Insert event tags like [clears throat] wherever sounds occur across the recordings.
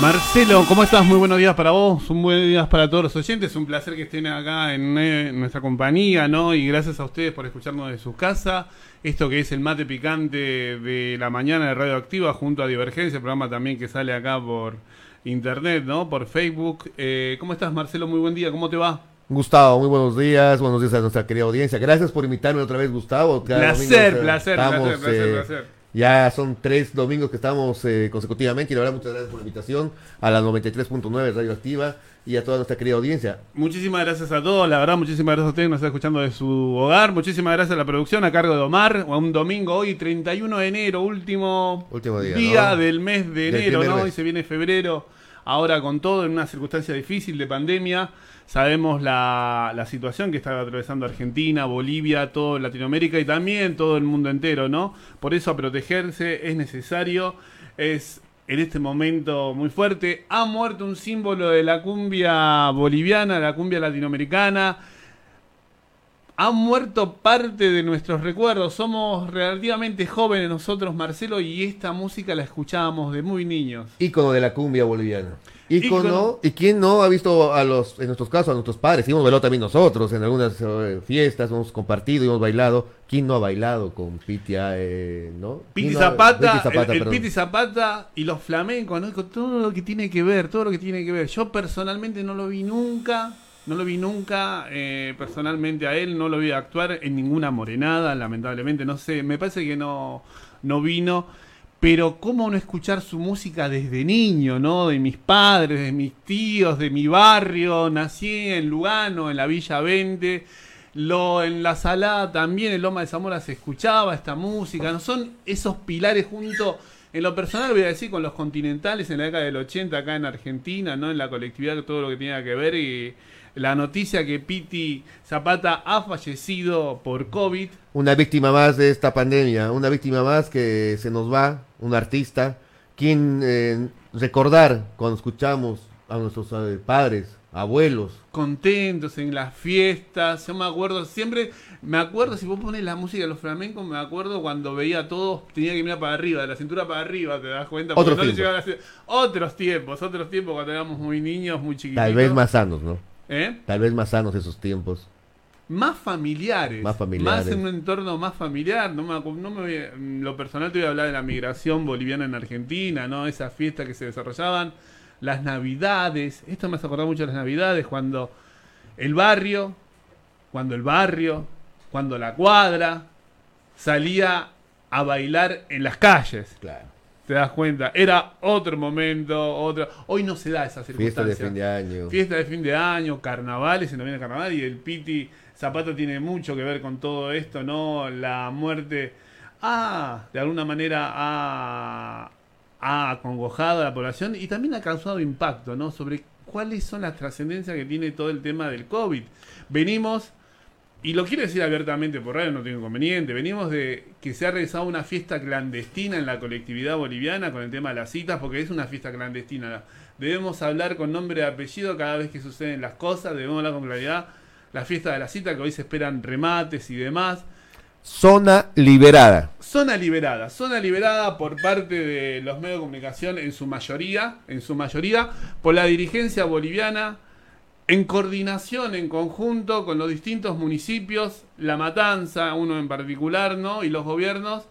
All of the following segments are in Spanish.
Marcelo, ¿cómo estás? Muy buenos días para vos, un buen día para todos los oyentes. Un placer que estén acá en, eh, nuestra compañía, ¿no? Y gracias a ustedes por escucharnos de su casa. Esto que es el mate picante de la mañana de Radioactiva junto a Divergencia, programa también que sale acá por internet, ¿no? Por Facebook. Eh, ¿Cómo estás, Marcelo? Muy buen día, ¿cómo te va? Gustavo, muy buenos días, buenos días a nuestra querida audiencia. Gracias por invitarme otra vez, Gustavo. placer, placer, placer, placer, placer. Ya son tres domingos que estamos eh, consecutivamente y la verdad muchas gracias por la invitación a la 93.9 Radio Activa y a toda nuestra querida audiencia. Muchísimas gracias a todos, la verdad muchísimas gracias a ustedes que nos están escuchando de su hogar, muchísimas gracias a la producción a cargo de Omar, un domingo hoy 31 de enero, último, último día, del mes de enero, ¿no? Y se viene febrero, ahora con todo en una circunstancia difícil de pandemia. Sabemos la, la, situación que está atravesando Argentina, Bolivia, todo Latinoamérica y también todo el mundo entero, ¿no? Por eso a protegerse es necesario, es en este momento muy fuerte. Ha muerto un símbolo de la cumbia boliviana, la cumbia latinoamericana. Ha muerto parte de nuestros recuerdos. Somos relativamente jóvenes nosotros, Marcelo, y esta música la escuchábamos de muy niños. Ícono de la cumbia boliviana. ¿Y quién no ha visto a los, en nuestros casos, a nuestros padres? Y hemos bailado también nosotros en algunas eh, fiestas, hemos compartido y hemos bailado. ¿Quién no ha bailado con Piti, eh, no? Piti Zapata, el, Piti Zapata y los flamencos, ¿no? Con todo lo que tiene que ver, todo lo que tiene que ver. Yo personalmente no lo vi nunca, no lo vi nunca eh, personalmente a él, no lo vi actuar en ninguna morenada, lamentablemente, no sé, me parece que no, no vino pero cómo no escuchar su música desde niño, ¿no? De mis padres, de mis tíos, de mi barrio, nací en Lugano, en la Villa 20, lo, en la sala también, en Loma de Zamora se escuchaba esta música, ¿no? Son esos pilares junto, en lo personal voy a decir, con los continentales en la década del 80 acá en Argentina, ¿no? En la colectividad, todo lo que tenía que ver y la noticia que Piti Zapata ha fallecido por COVID. Una víctima más de esta pandemia, una víctima más que se nos va, un artista, quien eh, recordar cuando escuchamos a nuestros eh, padres, abuelos. Contentos en las fiestas, yo me acuerdo, siempre, me acuerdo, si vos pones la música de los flamencos, me acuerdo cuando veía a todos, tenía que mirar para arriba, de la cintura para arriba, te das cuenta. Otros tiempos. otros tiempos, otros tiempos cuando éramos muy niños, muy chiquitos. Tal vez más sanos, ¿no? ¿Eh? Tal vez más sanos esos tiempos. Más familiares. Más familiares. Más en un entorno más familiar. No me, no me lo personal te voy a hablar de la migración boliviana en Argentina, ¿no? Esas fiestas que se desarrollaban. Las navidades. Esto me hace acordar mucho de las navidades cuando el barrio, cuando el barrio, cuando la cuadra salía a bailar en las calles. Claro te das cuenta. Era otro momento, otro. Hoy no se da esa circunstancia. Fiesta de fin de año. Fiesta de fin de año, carnavales, se nos viene carnaval y el Piti Zapata tiene mucho que ver con todo esto, ¿no? La muerte ha, de alguna manera, ha, ha acongojado a la población y también ha causado impacto, ¿no? Sobre cuáles son las trascendencias que tiene todo el tema del COVID. Venimos y lo quiero decir abiertamente por radio, no tengo inconveniente. Venimos de que se ha realizado una fiesta clandestina en la colectividad boliviana con el tema de las citas, porque es una fiesta clandestina. Debemos hablar con nombre y apellido cada vez que suceden las cosas, debemos hablar con claridad. La fiesta de la cita, que hoy se esperan remates y demás. Zona liberada. Zona liberada, zona liberada por parte de los medios de comunicación en su mayoría, en su mayoría, por la dirigencia boliviana, en coordinación, en conjunto con los distintos municipios, La Matanza, uno en particular, ¿no? Y los gobiernos.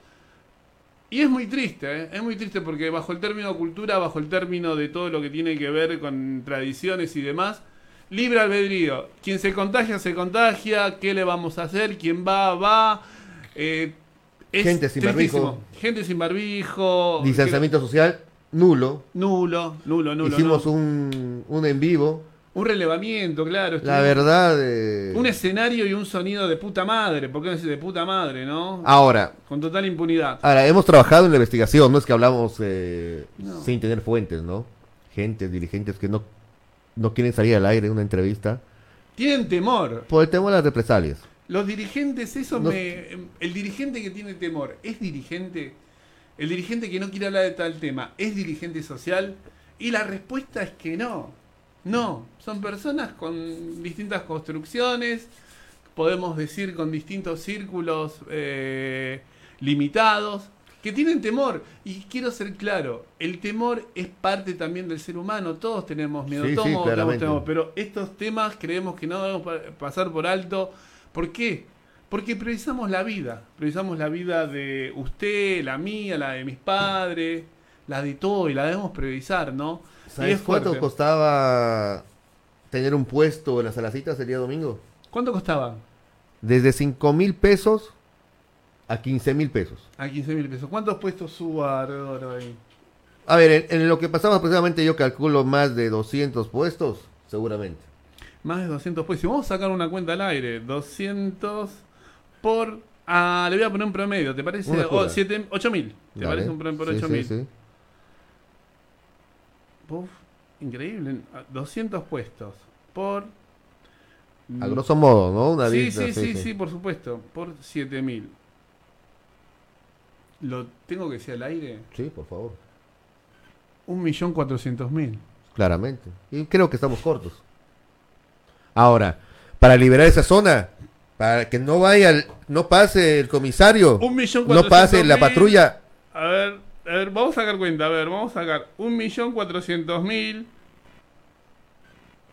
Y es muy triste, ¿eh? es muy triste porque bajo el término cultura, bajo el término de todo lo que tiene que ver con tradiciones y demás, libre albedrío. Quien se contagia, se contagia. ¿Qué le vamos a hacer? Quien va, va. Eh, Gente sin barbijo. Gente sin barbijo. Distanciamiento social, nulo. Nulo, nulo, nulo. Hicimos Un, un en vivo un relevamiento, claro. La verdad. Un escenario y un sonido de puta madre. ¿Por qué no decir de puta madre, no? Ahora. Con total impunidad. Ahora, hemos trabajado en la investigación, no es que hablamos eh, sin tener fuentes, ¿no? Gente, dirigentes que no, no quieren salir al aire en una entrevista. Tienen temor. Por el temor a las represalias. Los dirigentes, eso me. El dirigente que tiene temor, ¿es dirigente? El dirigente que no quiere hablar de tal tema, ¿es dirigente social? Y la respuesta es que no. No, son personas con distintas construcciones, podemos decir con distintos círculos eh, limitados, que tienen temor. Y quiero ser claro, el temor es parte también del ser humano, todos tenemos miedo, todos tenemos temor, pero estos temas creemos que no debemos pasar por alto. ¿Por qué? Porque priorizamos la vida, priorizamos la vida de usted, la mía, la de mis padres, la de todo, y la debemos priorizar, ¿no? ¿Sabes cuánto costaba tener un puesto en las alacitas el día domingo? ¿Cuánto costaba? Desde 5 mil pesos a 15 mil pesos. A 15 mil pesos. ¿Cuántos puestos subo alrededor ahí? A ver, en, lo que pasaba aproximadamente yo calculo más de 200 puestos, seguramente. Más de 200 puestos. Vamos a sacar una cuenta al aire. 200 por... Ah, le voy a poner un promedio, ¿te parece? Oh, 8 mil. ¿Te parece un promedio por 8 mil? Sí, sí. increíble. 200 puestos por... A grosso modo, ¿no? Una sí, sí, sí, sí, por supuesto. Por 7 mil. ¿Lo tengo que decir al aire? Sí, por favor. Un millón cuatrocientos mil. Claramente. Y creo que estamos cortos. Ahora, para liberar esa zona, para que no vaya, no pase el comisario, un millón no pase la patrulla. A ver, a ver, vamos a sacar cuenta, a ver, vamos a sacar un millón cuatrocientos mil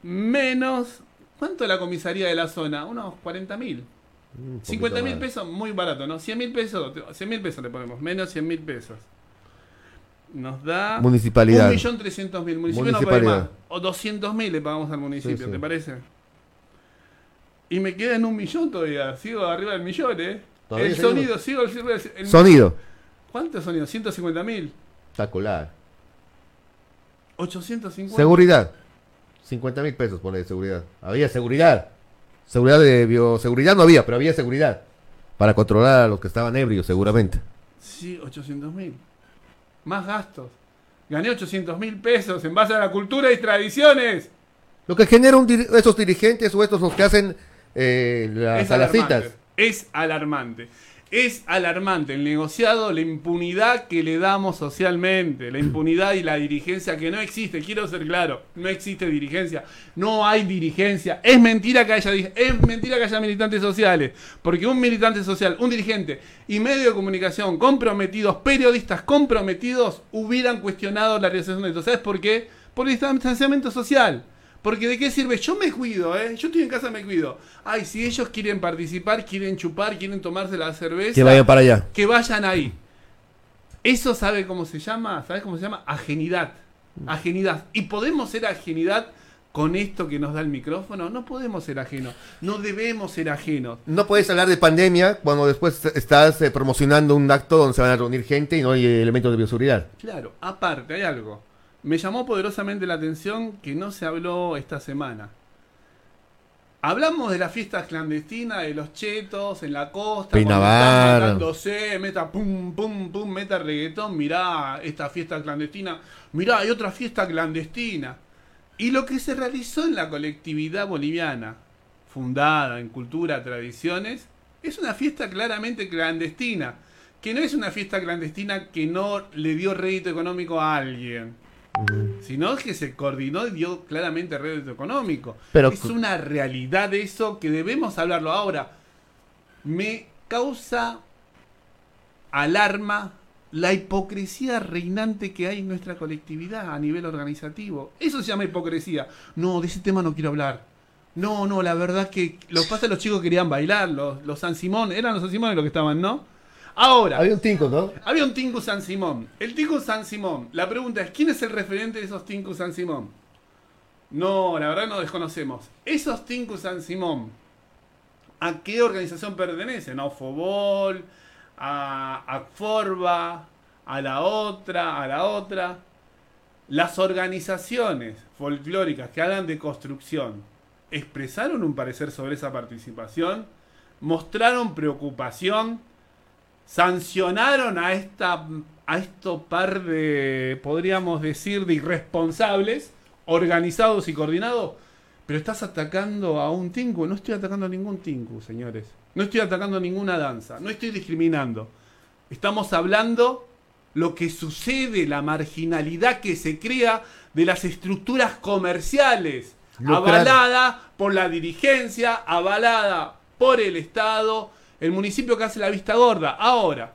menos, ¿cuánto la comisaría de la zona? Unos cuarenta mil. 50 mil pesos, muy barato, ¿no? 100 mil pesos, 100 mil pesos le ponemos, menos 100 mil pesos. Nos da... Municipalidad. 1.300.000. Municipio no paga más. O 200.000 le pagamos al municipio, ¿te parece? Y me queda en un millón todavía. Sigo arriba del millón, ¿eh? El sonido, sigo el, Sonido. ¿Cuánto sonido? 150.000. Espectacular. 850. Seguridad. 50 mil pesos pone de seguridad. Había seguridad. Seguridad de bioseguridad no había, pero había seguridad. Para controlar a los que estaban ebrios, seguramente. Sí, 800 mil. Más gastos. Gané 800 mil pesos en base a la cultura y tradiciones. Lo que generan esos dirigentes o estos los que hacen eh, las alacitas. Es alarmante. Es alarmante el negociado, la impunidad que le damos socialmente, la impunidad y la dirigencia que no existe. Quiero ser claro, no existe dirigencia, no hay dirigencia. Es mentira que haya, es mentira que haya militantes sociales, porque un militante social, un dirigente y medio de comunicación comprometidos, periodistas comprometidos, hubieran cuestionado la realización de esto. ¿Sabes por qué? Por el distanciamiento social. Porque de qué sirve, yo me cuido, ¿eh? Yo estoy en casa, me cuido. Ay, si ellos quieren participar, quieren chupar, quieren tomarse la cerveza. Que vayan para allá. Que vayan ahí. Eso sabe cómo se llama, ¿sabes cómo se llama? Ajenidad. Ajenidad. ¿Y podemos ser ajenidad con esto que nos da el micrófono? No podemos ser ajenos. No debemos ser ajenos. No puedes hablar de pandemia cuando después estás eh, promocionando un acto donde se van a reunir gente y no hay elementos de bioseguridad. Claro, aparte, hay algo. Me llamó poderosamente la atención que no se habló esta semana. Hablamos de las fiestas clandestinas, de los chetos en la costa, matándose, meta pum, pum, pum, meta reggaetón, mirá esta fiesta clandestina, mirá, hay otra fiesta clandestina. Y lo que se realizó en la colectividad boliviana, fundada en cultura, tradiciones, es una fiesta claramente clandestina, que no es una fiesta clandestina que no le dio rédito económico a alguien sino que se coordinó y dio claramente rédito económico. Pero, es una realidad eso que debemos hablarlo ahora. Me causa alarma la hipocresía reinante que hay en nuestra colectividad a nivel organizativo. Eso se llama hipocresía. No, de ese tema no quiero hablar. No, no, la verdad que los pasa los chicos querían bailar, los, los San Simón, eran los San Simón los que estaban, ¿no? Ahora. Había un Tinko, ¿no? Había un San Simón. El Tinko San Simón. La pregunta es: ¿quién es el referente de esos Tinko San Simón? No, la verdad no desconocemos. Esos Tinko San Simón, ¿a qué organización pertenecen? ¿A Ofobol? ¿A, a Forba? ¿A la otra? ¿A la otra? Las organizaciones folclóricas que hablan de construcción expresaron un parecer sobre esa participación, mostraron preocupación sancionaron a esta a esto par de podríamos decir de irresponsables organizados y coordinados pero estás atacando a un tinku. No estoy atacando a ningún tinku señores. No estoy atacando a ninguna danza. No estoy discriminando. Estamos hablando lo que sucede la marginalidad que se crea de las estructuras comerciales avalada por la dirigencia avalada por el estado el municipio que hace la vista gorda. Ahora,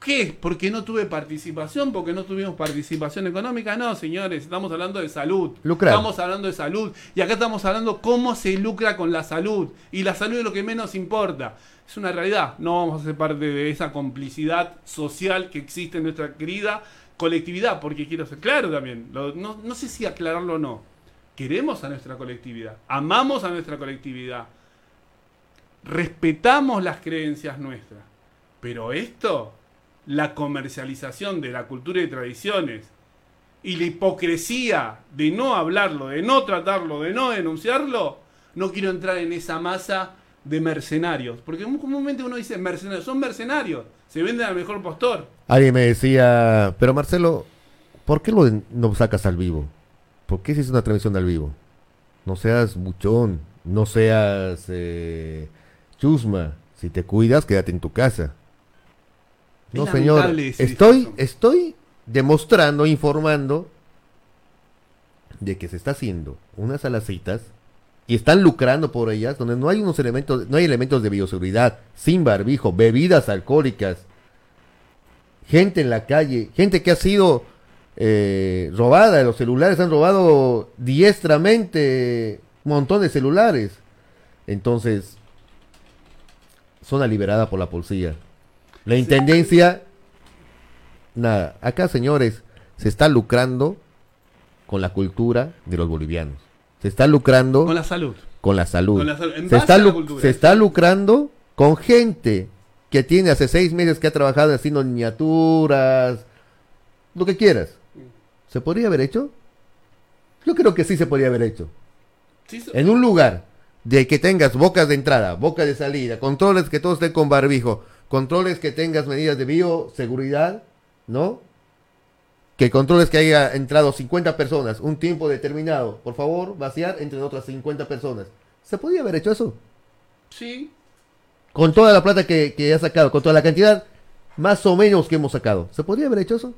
¿Qué? Porque no tuve participación, porque no tuvimos participación económica. No, señores, estamos hablando de salud. Estamos hablando de salud. Y acá estamos hablando cómo se lucra con la salud. Y la salud es lo que menos importa. Es una realidad. No vamos a ser parte de esa complicidad social que existe en nuestra querida colectividad. Porque quiero ser claro también. no, no sé si aclararlo o no. Queremos a nuestra colectividad. Amamos a nuestra colectividad. Respetamos las creencias nuestras. Pero esto la comercialización de la cultura y tradiciones y la hipocresía de no hablarlo, de no tratarlo, de no denunciarlo, no quiero entrar en esa masa de mercenarios. Porque comúnmente uno dice mercenarios, son mercenarios, se venden al mejor postor. Alguien me decía, pero Marcelo, ¿por qué lo no sacas al vivo? ¿Por qué si es una transmisión al vivo? No seas buchón, no seas eh, chusma. Si te cuidas, quédate en tu casa. No, señor. Estoy, estoy demostrando, informando de que se está haciendo unas alacitas y están lucrando por ellas, donde no hay unos elementos, no hay elementos de bioseguridad, sin barbijo, bebidas alcohólicas, gente en la calle, gente que ha sido eh, robada, los celulares han robado diestramente un montón de celulares. Entonces, zona liberada por la policía. La intendencia, nada. Acá, señores, se está lucrando con la cultura de los bolivianos. Se está lucrando con la salud. Con la salud. Se, está se está lucrando con gente que tiene hace seis meses que ha trabajado haciendo miniaturas, lo que quieras. ¿Se podría haber hecho? Yo creo que sí se podría haber hecho. en un lugar de que tengas bocas de entrada, bocas de salida, controles que todos estén con barbijo, controles que tengas medidas de bioseguridad, ¿no? Que controles que haya entrado 50 personas, un tiempo determinado, por favor, vaciar entre otras 50 personas. ¿Se podía haber hecho eso? Sí. Con toda la plata que, que ha sacado, con toda la cantidad más o menos que hemos sacado. ¿Se podría haber hecho eso?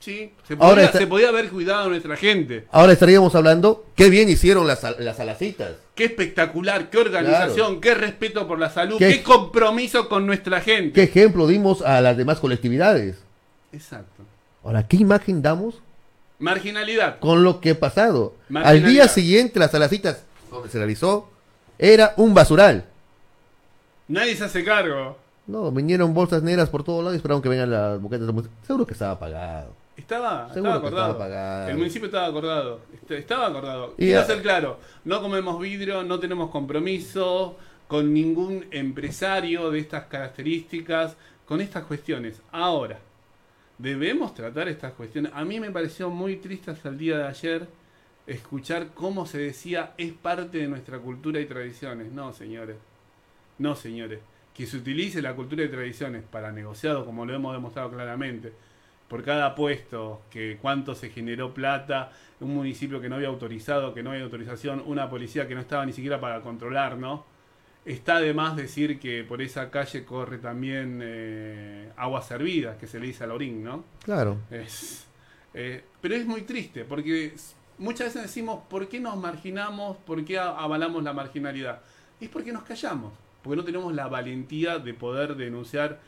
Sí, se podía, se podía, haber cuidado a nuestra gente. Ahora estaríamos hablando, qué bien hicieron las, las alacitas. Qué espectacular, qué organización, qué respeto por la salud, qué, compromiso con nuestra gente. Qué ejemplo dimos a las demás colectividades. Exacto. Ahora, ¿qué imagen damos? Marginalidad. Con lo que ha pasado. Al día siguiente, las alacitas donde se realizó, era un basural. Nadie se hace cargo. No, vinieron bolsas negras por todos lados y esperaron que vengan las boquetas de Seguro que estaba apagado. Estaba, estaba acordado. el municipio estaba acordado. Este, estaba acordado. Y Quiero ser claro, no comemos vidrio, no tenemos compromiso con ningún empresario de estas características, con estas cuestiones. Ahora, debemos tratar estas cuestiones. A mí me pareció muy triste hasta el día de ayer escuchar cómo se decía es parte de nuestra cultura y tradiciones. No, señores. No, señores. Que se utilice la cultura y tradiciones para negociados, como lo hemos demostrado claramente por cada puesto, que cuánto se generó plata, un municipio que no había autorizado, que no había autorización, una policía que no estaba ni siquiera para controlar, ¿no? Está de más decir que por esa calle corre también eh, agua servida, que se le dice a Lorín, ¿no? Claro. Es, eh, pero es muy triste, porque muchas veces decimos, ¿por qué nos marginamos? ¿Por qué avalamos la marginalidad? Es porque nos callamos, porque no tenemos la valentía de poder denunciar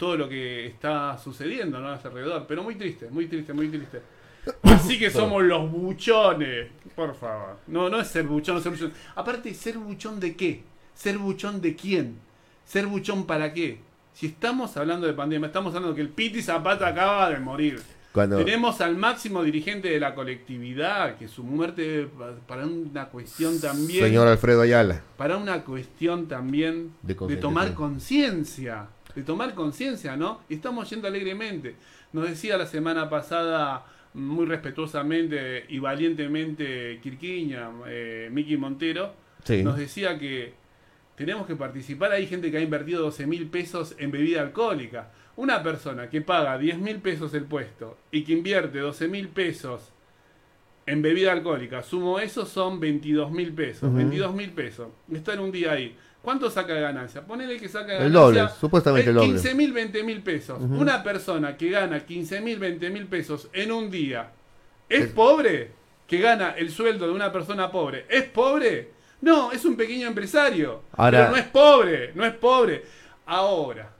todo lo que está sucediendo ¿no? a su alrededor. Pero muy triste, muy triste, muy triste. [coughs] Así que somos los buchones. Por favor. No, no es ser buchón, ser buchón. Aparte, ¿ser buchón de qué? ¿Ser buchón de quién? ¿Ser buchón para qué? Si estamos hablando de pandemia, estamos hablando de que el Piti Zapata acaba de morir. Tenemos al máximo dirigente de la colectividad, que su muerte para una cuestión también... Señor Alfredo Ayala. Para una cuestión también de tomar conciencia de tomar conciencia, ¿no? Y estamos yendo alegremente. Nos decía la semana pasada muy respetuosamente y valientemente Quirquiña, eh, Miki Montero, nos decía que tenemos que participar. Hay gente que ha invertido 12 mil pesos en bebida alcohólica. Una persona que paga 10 mil pesos el puesto y que invierte 12 mil pesos en bebida alcohólica, sumo eso, son 22 mil pesos. 22 mil pesos. Está en un día ahí. ¿Cuánto saca de ganancia? Ponele que saca de ganancia. El doble, supuestamente el doble. 15 mil, 20 mil pesos. Una persona que gana 15 mil, 20 mil pesos en un día, ¿es pobre? Que gana el sueldo de una persona pobre, ¿es pobre? No, es un pequeño empresario. pero no es pobre, no es pobre. Ahora,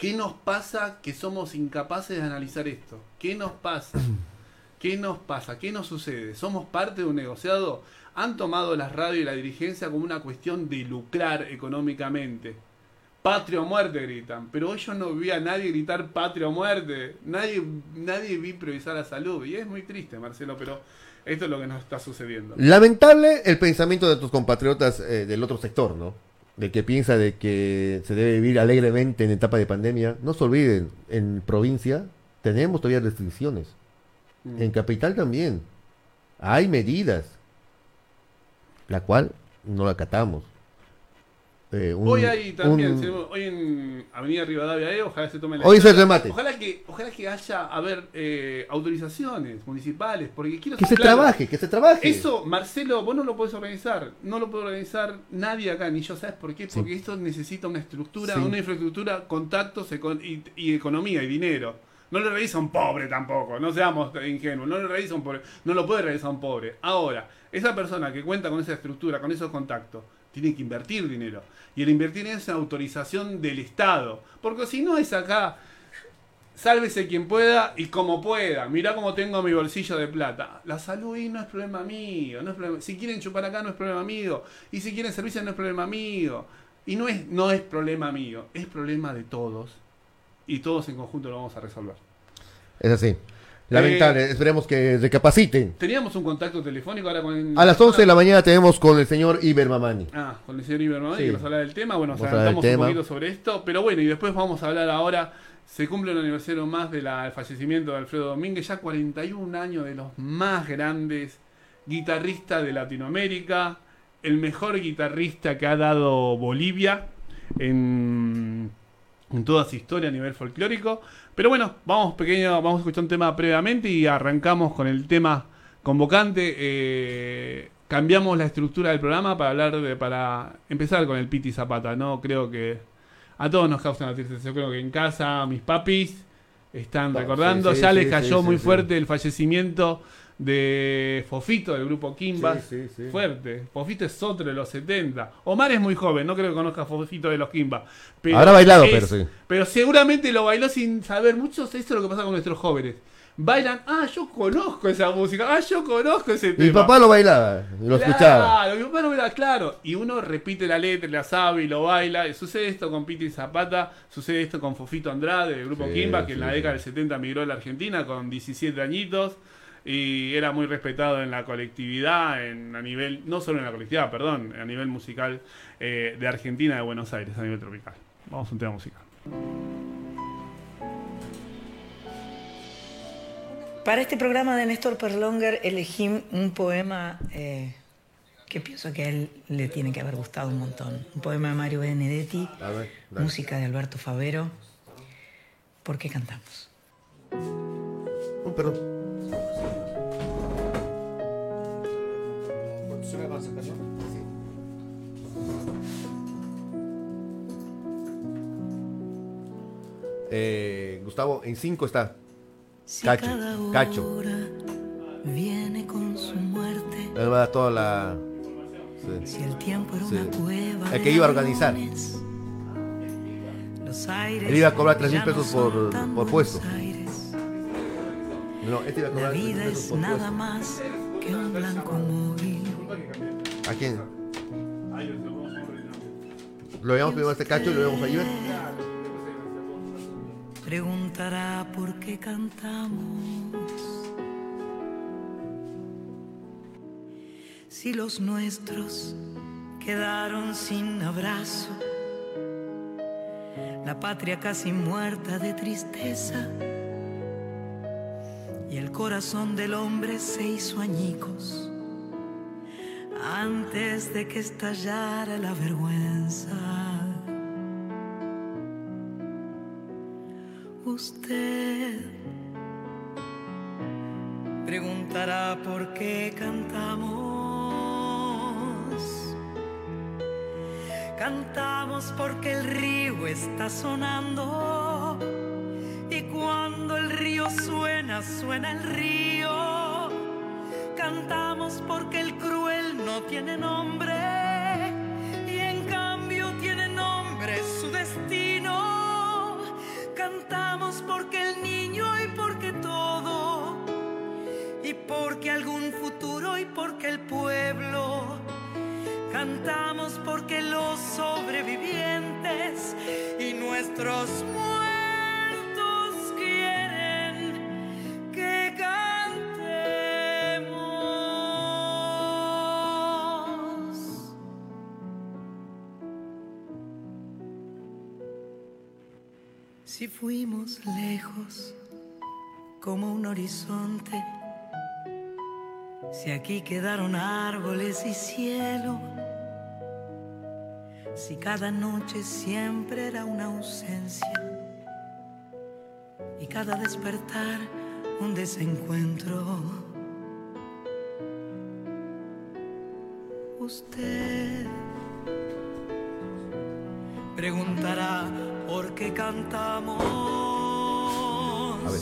¿Qué nos pasa que somos incapaces de analizar esto? ¿Qué nos pasa? [clears throat] ¿Qué nos pasa? ¿Qué nos sucede? ¿Somos parte de un negociado? Han tomado las radios y la dirigencia como una cuestión de lucrar económicamente. Patria o muerte gritan, pero hoy yo no vi a nadie gritar patria o muerte, nadie, nadie vi priorizar la salud y es muy triste Marcelo, pero esto es lo que nos está sucediendo. Lamentable el pensamiento de tus compatriotas eh, del otro sector, ¿no? De que piensa de que se debe vivir alegremente en etapa de pandemia. No se olviden, en provincia tenemos todavía restricciones. Mm. En capital también. Hay medidas, la cual no la acatamos. Eh, hoy hay también, hoy en Avenida Rivadavia, eh, ojalá se tome la. Hoy se remate. Ojalá que, ojalá que haya, a ver, eh, autorizaciones municipales, porque quiero Que se trabaje, que se trabaje. Eso, Marcelo, vos no lo podés organizar. No lo puede organizar nadie acá, ni yo, ¿sabes por qué? Porque esto necesita una estructura, una infraestructura, contactos y, economía y dinero. No lo realiza un pobre tampoco, no seamos ingenuos, no lo realiza un pobre, no lo puede realizar un pobre. Ahora, esa persona que cuenta con esa estructura, con esos contactos, tiene que invertir dinero. Y el invertir es una autorización del Estado. Porque si no es acá, sálvese quien pueda y como pueda. Mirá cómo tengo mi bolsillo de plata. La salud y no es problema mío. No es problema, si quieren chupar acá no es problema mío. Y si quieren servicio no es problema mío. Y no es, no es problema mío, es problema de todos. Y todos en conjunto lo vamos a resolver. Es así. Lamentable, eh, esperemos que recapaciten. Teníamos un contacto telefónico ahora con... A las 11 de la mañana tenemos con el señor Iber Mamani. Ah, con el señor Iber Mamani que nos habla del tema. Bueno, nos adelantamos un poquito sobre esto, pero bueno, y después vamos a hablar ahora... Se cumple un aniversario más del fallecimiento de Alfredo Domínguez, ya 41 años de los más grandes guitarristas de Latinoamérica, el mejor guitarrista que ha dado Bolivia en, en toda su historia a nivel folclórico. Pero bueno, vamos pequeño, vamos a escuchar un tema previamente y arrancamos con el tema convocante. Eh, cambiamos la estructura del programa para hablar de, para empezar con el Piti Zapata, ¿no? Creo que a todos nos causa una tristeza. Yo creo que en casa mis papis están recordando. ya les cayó muy fuerte el fallecimiento de Fofito del grupo Kimba. Fuerte. Fofito es otro de los 70. Omar es muy joven, no creo que conozca a Fofito de los Kimba. Pero Habrá bailado, pero sí. Pero seguramente lo bailó sin saber mucho. Esto es lo que pasa con nuestros jóvenes. Bailan, ah, yo conozco esa música, ah, yo conozco ese tema. Mi papá lo bailaba, lo escuchaba. Claro, mi papá lo bailaba, claro. Y uno repite la letra, la sabe y lo baila. Y sucede esto con Piti Zapata, sucede esto con Fofito Andrade del grupo Kimba, que en la década del 70 migró a la Argentina con 17 añitos y era muy respetado en la colectividad, en, a nivel, no solo en la colectividad, perdón, a nivel musical eh, de Argentina, de Buenos Aires, a nivel tropical. Vamos a un tema musical. Para este programa de Néstor Perlonger elegí un poema eh, que pienso que a él le tiene que haber gustado un montón. Un poema de Mario Benedetti, música de Alberto Favero. ¿Por qué cantamos? Oh, perdón. Eh, Gustavo, en 5 está Cacho. Cacho. Viene con su muerte. Él va a toda la. Sí. Si el tiempo era sí. una cueva. El que iba a organizar. Los aires Él iba a cobrar 3 mil pesos por, por puesto. No, este iba a cobrar La vida es por puesto. más que un blanco móvil. ¿A quién? Lo llevamos primero a este cacho y lo llevamos a Iber. Preguntará por qué cantamos. Si los nuestros quedaron sin abrazo, la patria casi muerta de tristeza y el corazón del hombre se hizo añicos antes de que estallara la vergüenza. Usted preguntará por qué cantamos. Cantamos porque el río está sonando y cuando el río suena, suena el río. Cantamos porque el cruel no tiene nombre porque el niño y porque todo, y porque algún futuro y porque el pueblo. Cantamos porque los sobrevivientes y nuestros muertos Si fuimos lejos como un horizonte, si aquí quedaron árboles y cielo, si cada noche siempre era una ausencia y cada despertar un desencuentro. Usted preguntará por qué cantamos. A ver,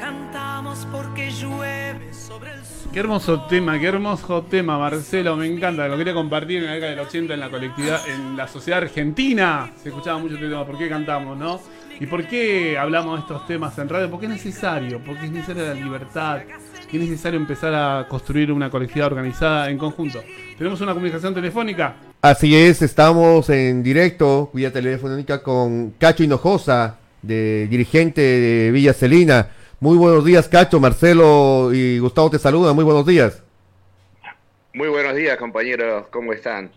Cantamos porque llueve sobre el sur. Qué hermoso tema, qué hermoso tema, Marcelo, me encanta. Lo quería compartir en la década del 80 en la colectividad, en la sociedad argentina. Se escuchaba mucho este tema, ¿por qué cantamos, no? ¿Y por qué hablamos de estos temas en radio? Porque es necesario, porque es necesaria la libertad, y es necesario empezar a construir una colectividad organizada en conjunto. ¿Tenemos una comunicación telefónica? Así es, estamos en directo, vía telefónica, con Cacho Hinojosa, de, dirigente de Villa Celina. Muy buenos días, Cacho, Marcelo y Gustavo te saludan. Muy buenos días. Muy buenos días, compañeros. ¿Cómo están?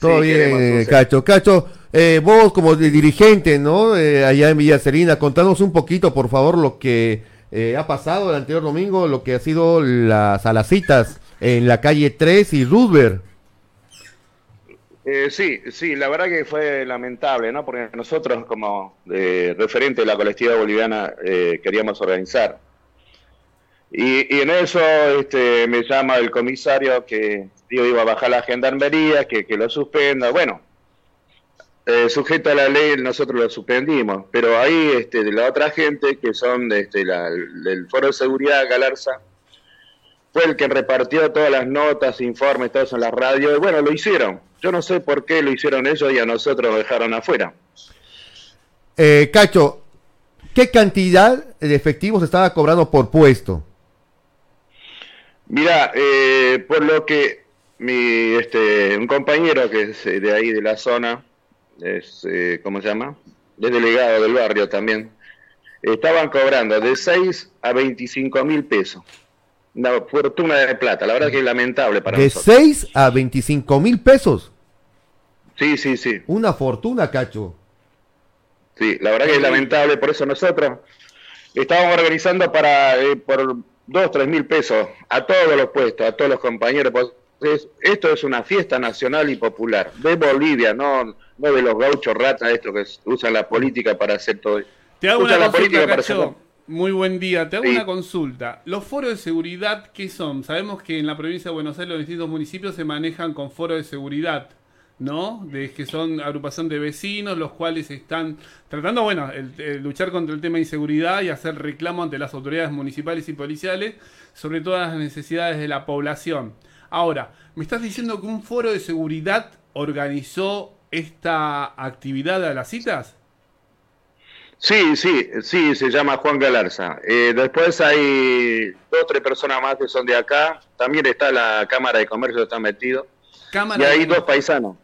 Todo Sí, bien, eh, Cacho. Cacho, eh, vos como de- dirigente, ¿no? Eh, allá en Villa Celina, contanos un poquito, por favor, lo que eh, ha pasado el anterior domingo, lo que ha sido las alacitas en la calle 3 y Roosevelt. Eh, sí, sí, la verdad que fue lamentable, ¿no? Porque nosotros como eh, referente de la colectividad boliviana eh, queríamos organizar. Y, y en eso este, me llama el comisario que yo iba a bajar la gendarmería, que, que lo suspenda. Bueno, eh, sujeto a la ley nosotros lo suspendimos, pero ahí este, de la otra gente que son este, la- del Foro de Seguridad Galarza, fue el que repartió todas las notas, informes, todo eso en la radio, y bueno, lo hicieron. Yo no sé por qué lo hicieron ellos y a nosotros lo dejaron afuera. Eh, Cacho, ¿qué cantidad de efectivos estaba cobrando por puesto? Mira, eh, por lo que mi, este, un compañero que es eh, de ahí de la zona, es, eh, ¿cómo se llama? Es delegado del barrio también, estaban cobrando de 6 a 25 mil pesos. Una fortuna de plata, la verdad que es lamentable para De nosotros. 6 a 25 mil pesos. Sí, sí, sí. Una fortuna, Cacho. Sí, la verdad que es lamentable, por eso nosotros estábamos organizando para eh, por dos, tres mil pesos a todos los puestos, a todos los compañeros. pues, es- esto es una fiesta nacional y popular de Bolivia, no, no de los gauchos ratas, estos que usan la política para hacer todo. Te hago usan una la consulta, política para Muy buen día. Te hago Sí. una consulta. ¿Los foros de seguridad qué son? Sabemos que en la provincia de Buenos Aires los distintos municipios se manejan con foros de seguridad, ¿no? De que son agrupación de vecinos, los cuales están tratando, bueno, el, el luchar contra el tema de inseguridad y hacer reclamo ante las autoridades municipales y policiales sobre todas las necesidades de la población. Ahora, ¿me estás diciendo que un foro de seguridad organizó esta actividad a las citas? Sí, sí, sí, se llama Juan Galarza. Eh, después hay dos o tres personas más que son de acá. También está la Cámara de Comercio que está metido. Cámara Y hay de- dos paisanos.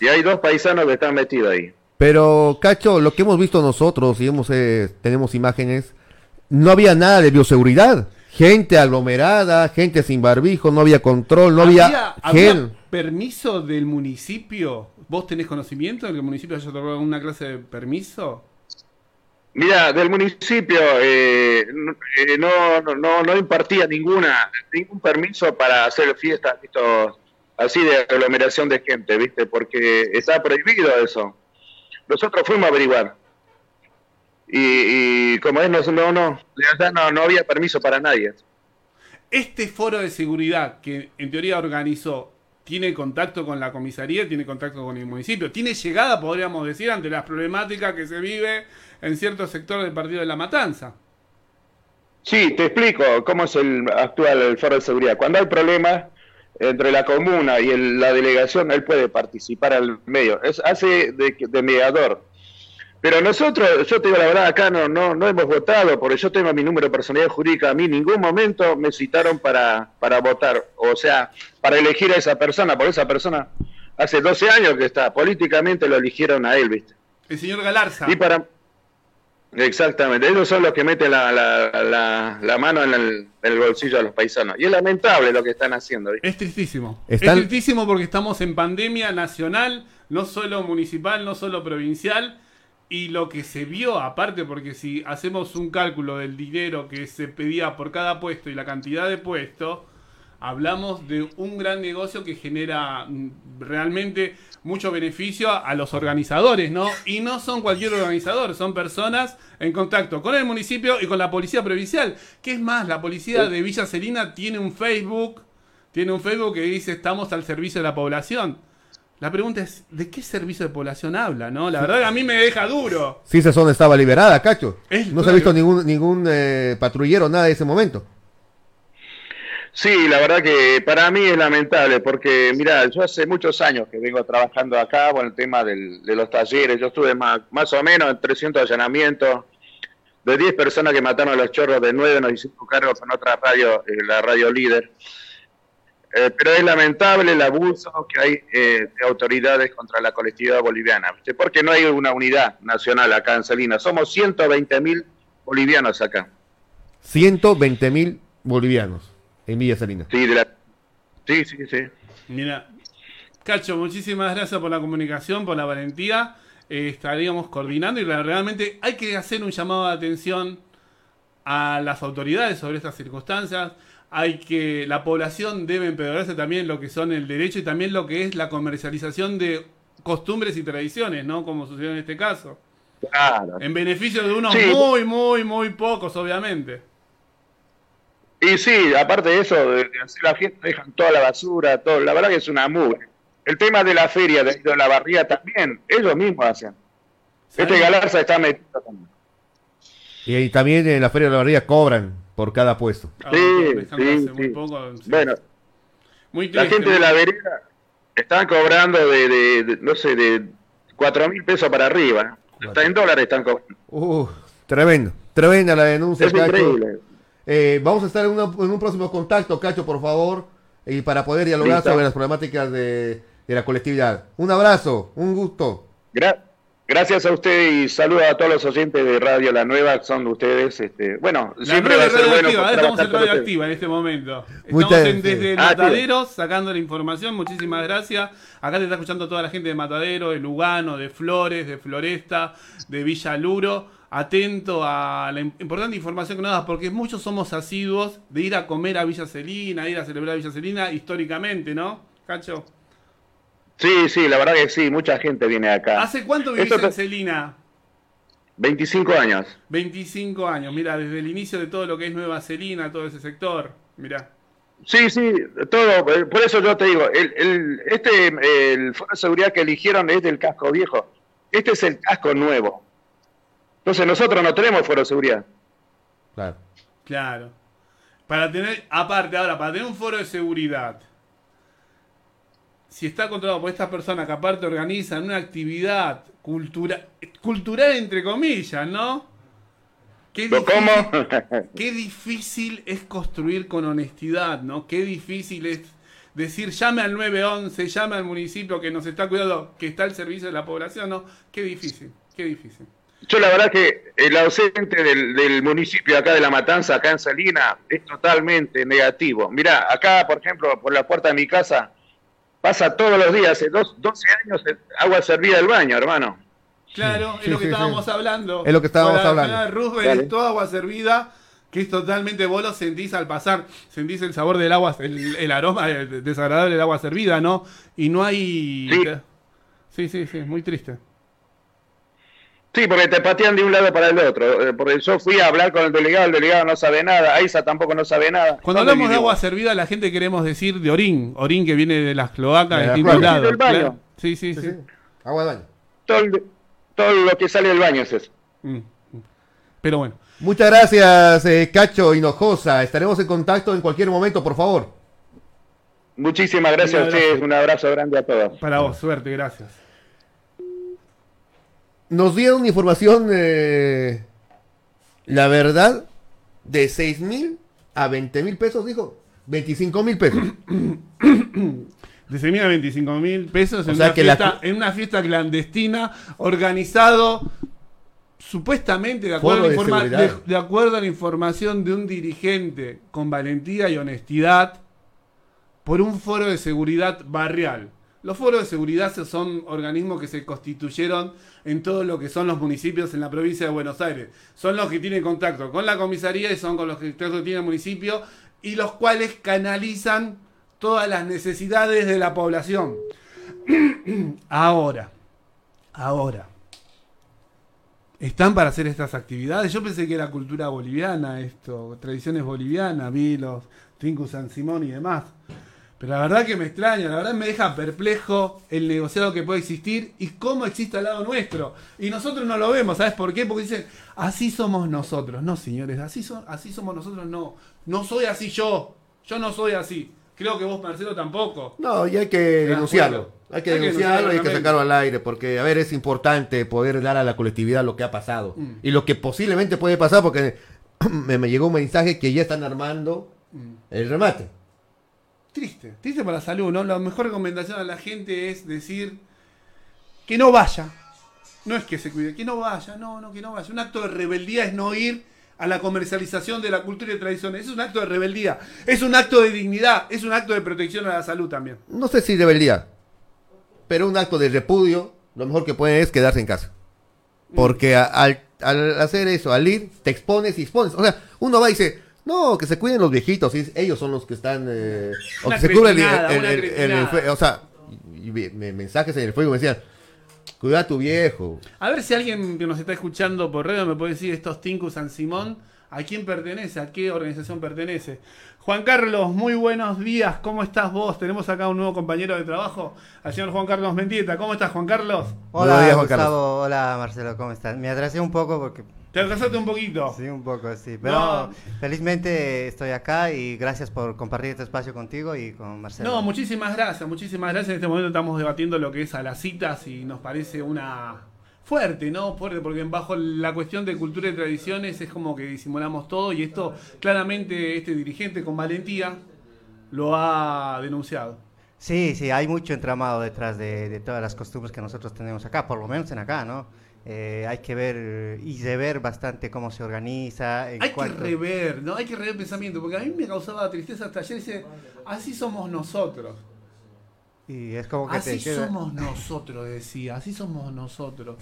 Y hay dos paisanos que están metidos ahí. Pero, Cacho, lo que hemos visto nosotros y hemos, eh, tenemos imágenes, no había nada de bioseguridad. Gente aglomerada, gente sin barbijo, no había control, no había, había gel. permiso del municipio? ¿Vos tenés conocimiento de que el municipio haya otorgado una clase de permiso? Mira, del municipio eh, no, eh, no, no, no, impartía ninguna ningún permiso para hacer fiestas estos, así de aglomeración de gente, ¿viste? Porque está prohibido eso. Nosotros fuimos a averiguar. Y, y como es, no, no, no, no había permiso para nadie. Este foro de seguridad que en teoría organizó, ¿tiene contacto con la comisaría? ¿Tiene contacto con el municipio? ¿Tiene llegada, podríamos decir, ante las problemáticas que se vive en ciertos sectores del partido de La Matanza? Sí, te explico cómo es el actual el foro de seguridad. Cuando hay problemas entre la comuna y el- la delegación, él puede participar al medio. Es, hace de, de mediador. Pero nosotros, yo te digo la verdad, acá no, no, no hemos votado, porque yo tengo mi número de personalidad jurídica, a mí en ningún momento me citaron para, para votar, o sea, para elegir a esa persona, porque esa persona hace 12 años que está, políticamente lo eligieron a él, ¿viste? El señor Galarza. Y para... Exactamente, ellos son los que meten la, la, la, mano en el, bolsillo de los paisanos. Y es lamentable lo que están haciendo. Es tristísimo. Es tristísimo porque estamos en pandemia nacional, no solo municipal, no solo provincial. Y lo que se vio, aparte, porque si hacemos un cálculo del dinero que se pedía por cada puesto y la cantidad de puestos, hablamos de un gran negocio que genera mm, realmente mucho beneficio a los organizadores, ¿no? Y no son cualquier organizador, son personas en contacto con el municipio y con la policía provincial. ¿Qué es más? La policía de Villa Celina tiene un Facebook, tiene un Facebook que dice estamos al servicio de la población. La pregunta es, ¿de qué servicio de población habla, no? La verdad que a mí me deja duro. Sí, esa zona estaba liberada, Cacho. no se ha visto ningún, ningún eh, patrullero, nada de ese momento. Sí, la verdad que para mí es lamentable porque, mira, yo hace muchos años que vengo trabajando acá con el tema de los talleres. Yo estuve más, más o menos en 300 allanamientos. De 10 personas que mataron a los chorros, de 9 nos hicimos cargo con otra radio, eh, la radio líder. Eh, pero es lamentable el abuso que hay eh, de autoridades contra la colectividad boliviana. Porque no hay una unidad nacional acá en Salinas. Somos 120 mil bolivianos acá. 120 mil bolivianos en Villa Salinas. Sí, sí, sí, sí. Mira, Cacho, muchísimas gracias por la comunicación, por la valentía. Eh, estaríamos coordinando y realmente hay que hacer un llamado de atención a las autoridades sobre estas circunstancias. Hay que la población debe empeorarse también lo que son el derecho y también lo que es la comercialización de costumbres y tradiciones, ¿no? Como sucedió en este caso. Claro. En beneficio de unos muy, muy, muy pocos, obviamente. Y sí, aparte de eso, de, hacer la fiesta, dejan toda la basura, todo. La verdad que es una mugre. El tema de la feria, de, la barría también, ellos mismos hacen. Este Galarza está metido también. Y, también en la feria de la barría cobran por cada puesto. Ah, sí, sí, Muy poco, Bueno, la gente de la vereda están cobrando de, no sé, de cuatro mil pesos para arriba. Hasta en dólares están cobrando. Uh, tremendo, tremenda la denuncia. Es increíble. Eh, vamos a estar en, un próximo contacto, Cacho, por favor, y para poder dialogar sobre las problemáticas de, la colectividad. Un abrazo, un gusto. gracias a usted y saludos a todos los oyentes de Radio La Nueva, son ustedes. Este, bueno, siempre va a ser bueno. Activa, estamos en Radio Activa en este momento. Estamos desde el ah, Matadero sacando la información. Muchísimas gracias. Acá te está escuchando toda la gente de Matadero, de Lugano, de Flores, de Floresta, de Villa Luro atento a la importante información que nos das, porque muchos somos asiduos de ir a comer a Villa Celina, ir a celebrar a Villa Celina históricamente, ¿no, Cacho? Sí, sí, la verdad que sí, mucha gente viene acá. ¿Hace cuánto vivís en Celina? 25 años. 25 años, mira, desde el inicio de todo lo que es Nueva Celina, todo ese sector, mira. Sí, sí, todo, por eso yo te digo, el, el, este, el foro de seguridad que eligieron es del casco viejo, este es el casco nuevo. Entonces nosotros no tenemos foro de seguridad. Claro. Claro. Para tener, aparte, ahora, para tener un foro de seguridad, si está controlado por estas personas que aparte organizan una actividad cultural, cultural entre comillas, ¿no? Qué difícil, [laughs] qué difícil es construir con honestidad, ¿no? Qué difícil es decir, llame al 911, llame al municipio que nos está cuidando, que está al servicio de la población, ¿no? Qué difícil, qué difícil. Yo la verdad que el ausente del, municipio acá de La Matanza, acá en Salina, es totalmente negativo. Mirá, acá, por ejemplo, por la puerta de mi casa, pasa todos los días, hace dos, 12 años, agua servida del baño, hermano. Claro, es lo que estábamos hablando. Es lo que estábamos hablando. Roosevelt es toda agua servida, que es totalmente, vos lo sentís al pasar, sentís el sabor del agua, el, aroma desagradable del agua servida, ¿no? Y no hay... Sí, sí, sí, muy triste. Sí, porque te patean de un lado para el otro. Eh, porque yo fui a hablar con el delegado, el delegado no sabe nada, Aiza tampoco no sabe nada. Cuando hablamos de agua servida, la gente queremos decir de orín, orín que viene de las cloacas de, distintos lados. Del baño. Sí, sí, sí, Agua de baño. Todo, lo que sale del baño es eso. Mm, mm. Pero bueno. Muchas gracias, eh, Cacho Hinojosa. Estaremos en contacto en cualquier momento, por favor. Muchísimas gracias a ustedes. Un abrazo grande a todos. Para vos, suerte, gracias. Nos dieron información, eh, la verdad, de 6 mil a 20 mil pesos, dijo. 25 mil pesos. [clears throat] de 6 mil a 25 mil pesos en, una fiesta, en una fiesta clandestina organizado supuestamente de acuerdo, de acuerdo a la información de un dirigente con valentía y honestidad por un foro de seguridad barrial. Los foros de seguridad son organismos que se constituyeron en todo lo que son los municipios en la provincia de Buenos Aires. Son los que tienen contacto con la comisaría y son con los que tiene el municipio y los cuales canalizan todas las necesidades de la población. [clears throat] ahora, ahora, ¿están para hacer estas actividades? Yo pensé que era cultura boliviana esto, tradiciones bolivianas, vi los San Simón y demás. Pero la verdad que me extraña, la verdad me deja perplejo el negociado que puede existir y cómo existe al lado nuestro. Y nosotros no lo vemos, ¿sabes por qué? Porque dicen, así somos nosotros. No, señores, así, son, así somos nosotros, no. No soy así yo. Yo no soy así. Creo que vos, Marcelo, tampoco. No, y hay que denunciarlo. Hay que denunciarlo y hay que sacarlo al aire, porque, a ver, es importante poder dar a la colectividad lo que ha pasado. Mm. Y lo que posiblemente puede pasar, porque [clears throat] me, me, llegó un mensaje que ya están armando mm. el remate triste, triste para la salud, ¿no? La mejor recomendación a la gente es decir que no vaya. No es que se cuide, que no vaya, no, no, que no vaya. Un acto de rebeldía es no ir a la comercialización de la cultura y tradiciones. Es un acto de rebeldía, es un acto de dignidad, es un acto de protección a la salud también. No sé si rebeldía, pero un acto de repudio, lo mejor que puede es quedarse en casa. Porque al, al hacer eso, al ir, te expones y expones. O sea, uno va y dice, no, que se cuiden los viejitos, ellos son los que están... Eh, o que se cubren el, O sea, mensajes en el fuego me decían, cuida a tu viejo. A ver si alguien que nos está escuchando por radio me puede decir estos Tinku San Simón, ¿a quién pertenece? ¿A qué organización pertenece? Juan Carlos, muy buenos días. ¿Cómo estás vos? Tenemos acá un nuevo compañero de trabajo, al señor Juan Carlos Mendieta. ¿Cómo estás, Juan Carlos? Hola, Juan Gustavo. Hola, Marcelo. ¿Cómo estás? Me atrasé un poco porque te atrasaste un poquito. Sí, un poco, sí. Pero felizmente estoy acá y gracias por compartir este espacio contigo y con Marcelo. No, muchísimas gracias, muchísimas gracias. En este momento estamos debatiendo lo que es a las citas y nos parece una fuerte, ¿no? Fuerte, porque bajo la cuestión de cultura y tradiciones es como que disimulamos todo y esto claramente este dirigente con valentía lo ha denunciado. Sí, sí, hay mucho entramado detrás de, de todas las costumbres que nosotros tenemos acá, por lo menos en acá, ¿no? Eh, hay que ver y rever bastante cómo se organiza. hay que rever, ¿no? Hay que rever pensamiento, porque a mí me causaba tristeza hasta ayer. Dice, así somos nosotros. Y es como que así somos nosotros, decía, así somos nosotros.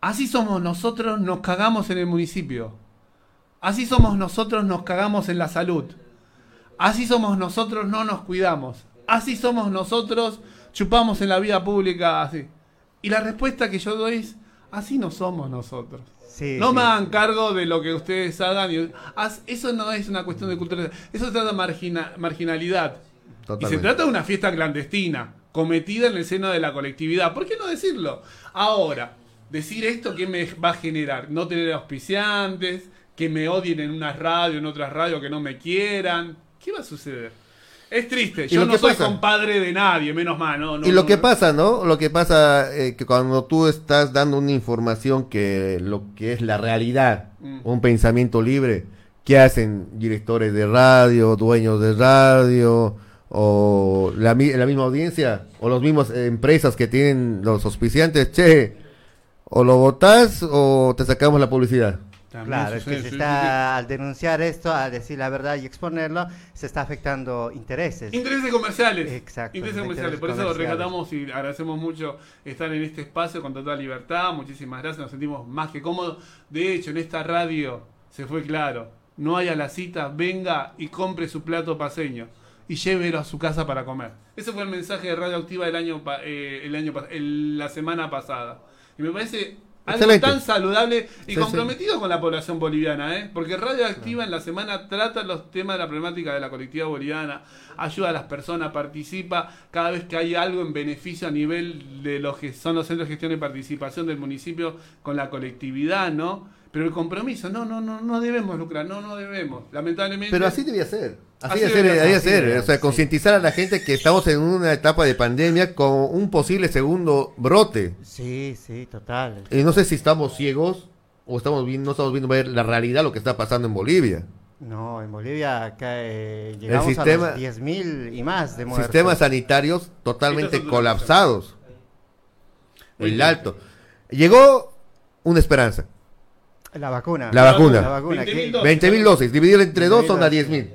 Así somos nosotros, nos cagamos en el municipio. Así somos nosotros, nos cagamos en la salud. Así somos nosotros, no nos cuidamos. Así somos nosotros, chupamos en la vida pública, así. Y la respuesta que yo doy es, así no somos nosotros. no me hagan cargo de lo que ustedes hagan. eso no es una cuestión de cultura. Eso se trata de marginalidad. Y se trata de una fiesta clandestina, cometida en el seno de la colectividad. ¿Por qué no decirlo? Ahora, decir esto, ¿qué me va a generar? No tener auspiciantes, que me odien en una radio, en otras radios, que no me quieran. ¿Qué va a suceder? Es triste, yo no soy compadre de nadie, menos mal, ¿no? y lo que pasa, ¿no? Lo que pasa eh, que cuando tú estás dando una información que lo que es la realidad, mm. un pensamiento libre, ¿qué hacen directores de radio, dueños de radio, o la, la misma audiencia, o las mismas empresas que tienen los auspiciantes? Che, o lo votás o te sacamos la publicidad claro, es que se está, al denunciar esto, al decir la verdad y exponerlo, se está afectando intereses. Intereses comerciales. Exacto. Intereses comerciales. Por eso rescatamos y agradecemos mucho estar en este espacio con total libertad. Muchísimas gracias, nos sentimos más que cómodos. De hecho, en esta radio se fue claro. No haya la cita, venga y compre su plato paseño y llévelo a su casa para comer. Ese fue el mensaje de Radioactiva el año, eh, el año la semana pasada. Y me parece algo tan saludable y comprometido con la población boliviana, ¿eh? Porque Radio Activa en la semana trata los temas de la problemática de la colectividad boliviana, ayuda a las personas, participa cada vez que hay algo en beneficio a nivel de los que son los centros de gestión y participación del municipio con la colectividad, ¿no? Pero el compromiso, no, no, no, no debemos lucrar, no, no debemos, lamentablemente. Pero así debía ser. Así, debía ser, o sea, concientizar a la gente que estamos en una etapa de pandemia con un posible segundo brote. Sí, sí, total. Y no sé si estamos ciegos o estamos viendo, no estamos viendo ver la realidad, lo que está pasando en Bolivia. No, en Bolivia acá, eh, llegamos el sistema, a los 10.000 y más de muertos. Sistemas sanitarios totalmente colapsados. El alto. Llegó una esperanza. La vacuna. La vacuna. 20.000 dosis. Dividir entre dos son a 10.000.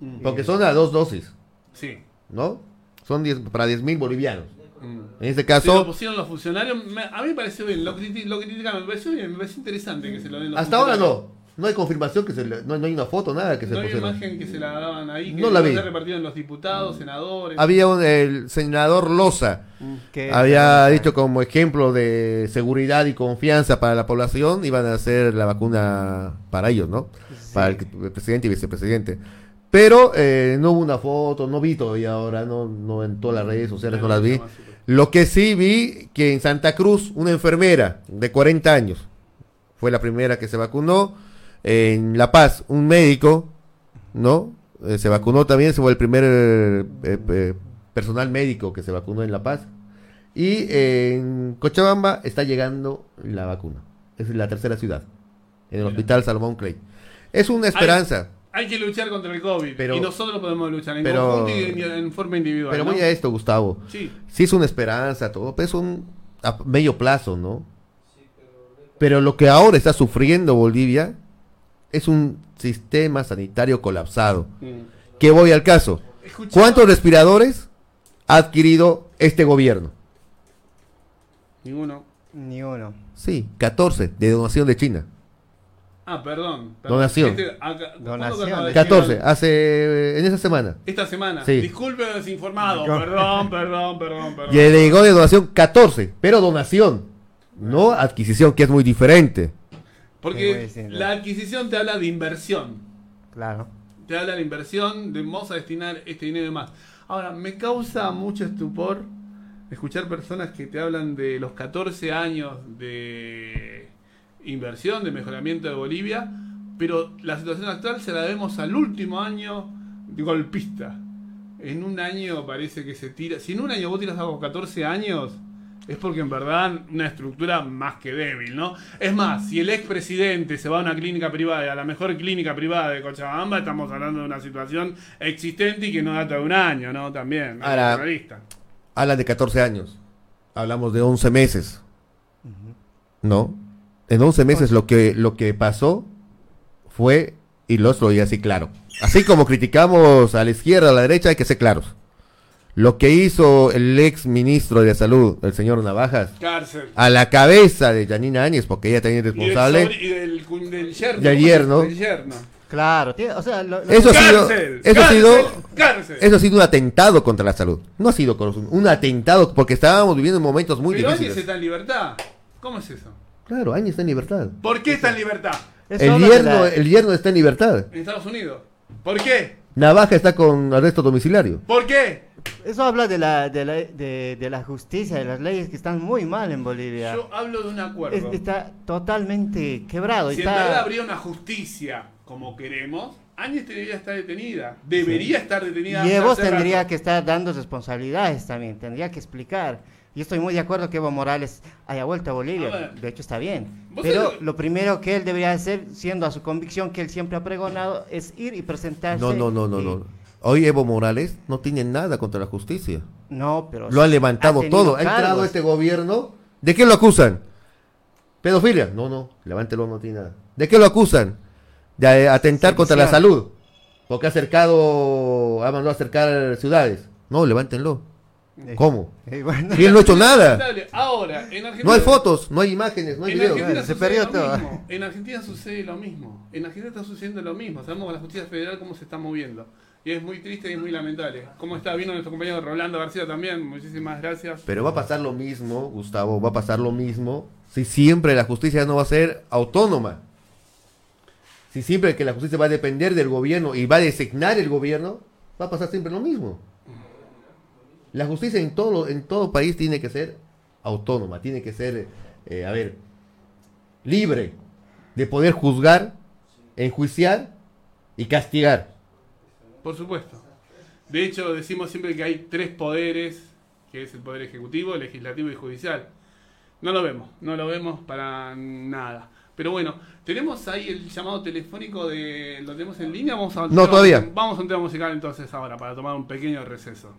Mm. Porque son a dos dosis. Sí. ¿No? Son diez, para 10.000 bolivianos. Mm. En este caso. lo pusieron los funcionarios. a mí me pareció bien. Lo, lo criticaron. Me pareció bien. Me pareció interesante que se lo den los Hasta ahora no. No hay confirmación que se le, no, hay una foto, nada que se No hay imagen que se la daban ahí, que no la vi. repartido en los diputados, senadores. Había un, el senador Loza, mm. había dicho como ejemplo de seguridad y confianza para la población, iban a hacer la vacuna para ellos, ¿no? Para el, presidente y vicepresidente. Pero eh, no hubo una foto, no vi todavía ahora, no, no en todas las redes sociales no las vi. Lo que sí vi que en Santa Cruz una enfermera de 40 años fue la primera que se vacunó en La Paz, un médico, ¿no? Eh, se vacunó también, se fue el primer eh, eh, personal médico que se vacunó en La Paz. Y en Cochabamba está llegando la vacuna. Es la tercera ciudad, en el Hospital Salomón Clay. Es una esperanza. Hay, que luchar contra el COVID. Pero, y nosotros podemos luchar en conjunto y en, forma individual. Pero voy a esto, Gustavo. Sí. sí es una esperanza, todo, pero es un a medio plazo, ¿no? Pero lo que ahora está sufriendo Bolivia es un sistema sanitario colapsado. Mm. Que voy al caso. ¿Cuántos respiradores ha adquirido este gobierno? Ninguno. Ni uno. Sí, 14 de donación de China. Ah, perdón. Donación. Este, donación. 14, hace en esa semana. Esta semana. Sí. Disculpe desinformado. Perdón, perdón, perdón, perdón. Y le llegó de donación 14, pero donación, no adquisición, que es muy diferente. Porque la adquisición te habla de inversión. Claro. Te habla de inversión, de vamos a destinar este dinero y más. Ahora, me causa mucho estupor escuchar personas que te hablan de los 14 años de inversión, de mejoramiento de Bolivia, pero la situación actual se la debemos al último año de golpista. En un año parece que se tira. Si en un año vos tiras algo 14 años, es porque en verdad una estructura más que débil, ¿no? Es más, si el expresidente se va a una clínica privada, a la mejor clínica privada de Cochabamba, estamos hablando de una situación existente y que no data de un año, ¿no? También. Ahora, hablan de 14 años. Hablamos de 11 meses. ¿No? En 11 meses lo que, lo que pasó fue, y lo estoy así claro. Así como criticamos a la izquierda, a la derecha, hay que ser claros. Lo que hizo el ex ministro de Salud, el señor Navajas, a la cabeza de Janina Áñez, porque ella tenía responsable. Y del, del, yerno, del yerno. Claro, o sea, eso, ha sido, eso, ha sido, eso ha sido un atentado contra la salud. No ha sido un atentado porque estábamos viviendo momentos muy Pero difíciles. Áñez está en libertad. ¿Cómo es eso? Claro, Áñez está en libertad. ¿Por qué está en libertad? El yerno, el yerno está en libertad. En Estados Unidos. ¿Por qué? Navaja está con arresto domiciliario. ¿Por qué? Eso habla de la, de la, de, la justicia, de las leyes que están muy mal en Bolivia. Yo hablo de un acuerdo. está totalmente quebrado. Si en verdad habría una justicia como queremos, Áñez debería estar detenida. Debería estar detenida. Y Evo tendría que estar dando responsabilidades también, tendría que explicar. Y estoy muy de acuerdo que Evo Morales haya vuelto a Bolivia. de hecho, está bien. Pero lo primero que él debería hacer, siendo a su convicción que él siempre ha pregonado, es ir y presentarse. No, no, no, no, no. Hoy Evo Morales no tiene nada contra la justicia. No, pero... Lo ha levantado todo. Ha entrado este gobierno. ¿De qué lo acusan? ¿Pedofilia? No, no. Levántelo, no tiene nada. ¿De qué lo acusan? De atentar contra la salud. Porque ha acercado, ha mandado a acercar ciudades. No, levántenlo. Eh, ¿Cómo? Eh, y él no ha hecho nada. Ahora, en Argentina, no hay fotos, no hay imágenes, no hay videos. se perdió todo. En Argentina sucede lo mismo. En Argentina está sucediendo lo mismo. Sabemos que la justicia federal cómo se está moviendo. Y es muy triste y muy lamentable. ¿Cómo está? Vino nuestro compañero Rolando García también. Muchísimas gracias. Pero va a pasar lo mismo, Gustavo, va a pasar lo mismo si siempre la justicia no va a ser autónoma. Si siempre que la justicia va a depender del gobierno y va a designar el gobierno, va a pasar siempre lo mismo. La justicia en todo, en todo país tiene que ser autónoma, tiene que ser, eh, a ver, libre de poder juzgar, enjuiciar y castigar. Por supuesto. De hecho, decimos siempre que hay tres poderes, que es el poder ejecutivo, legislativo y judicial. No lo vemos, no lo vemos para nada. Pero bueno, tenemos ahí el llamado telefónico de. ¿Lo tenemos en línea? Vamos a, no, todavía. Vamos a un tema musical entonces ahora, para tomar un pequeño receso.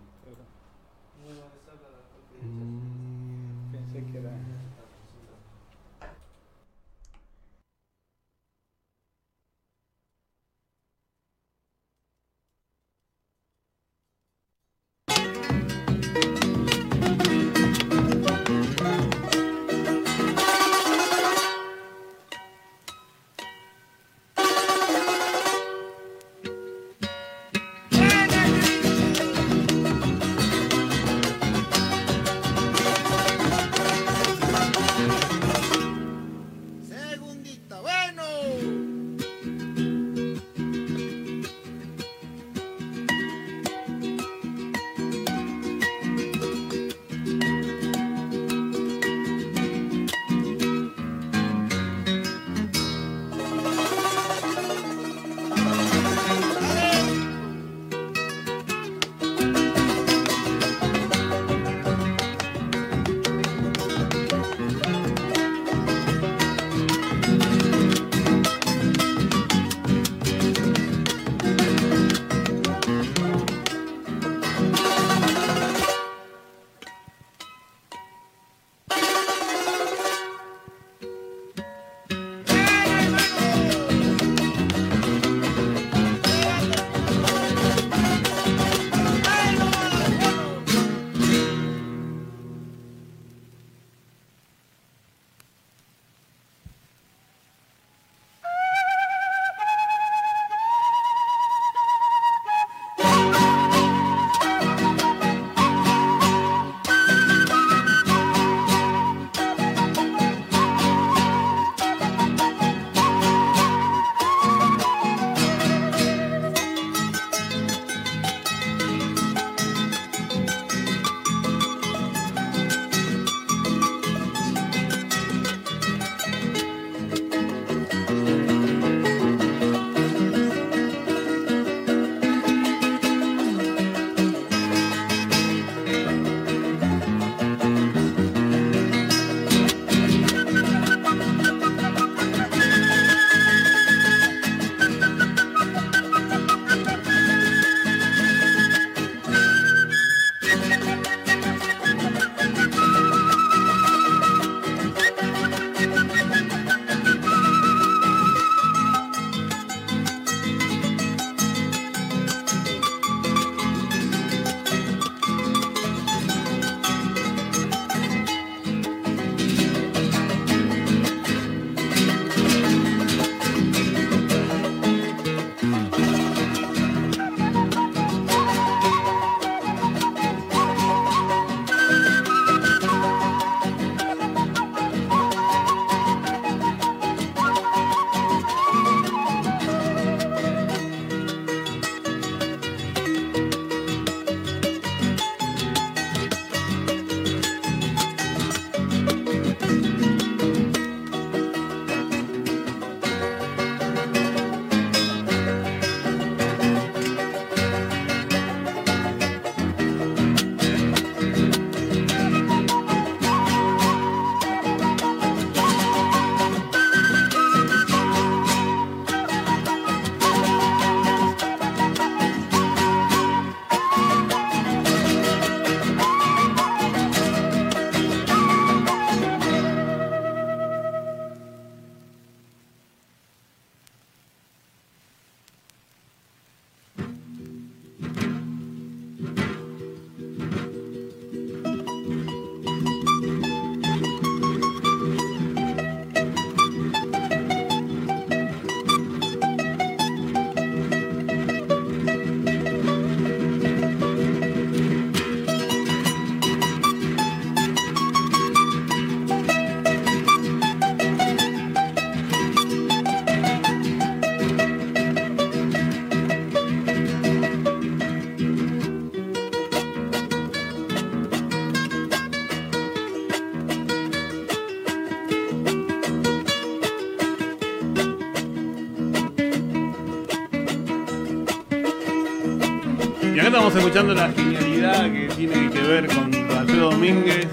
Y acá estamos escuchando la genialidad que tiene que ver con Alfredo Domínguez,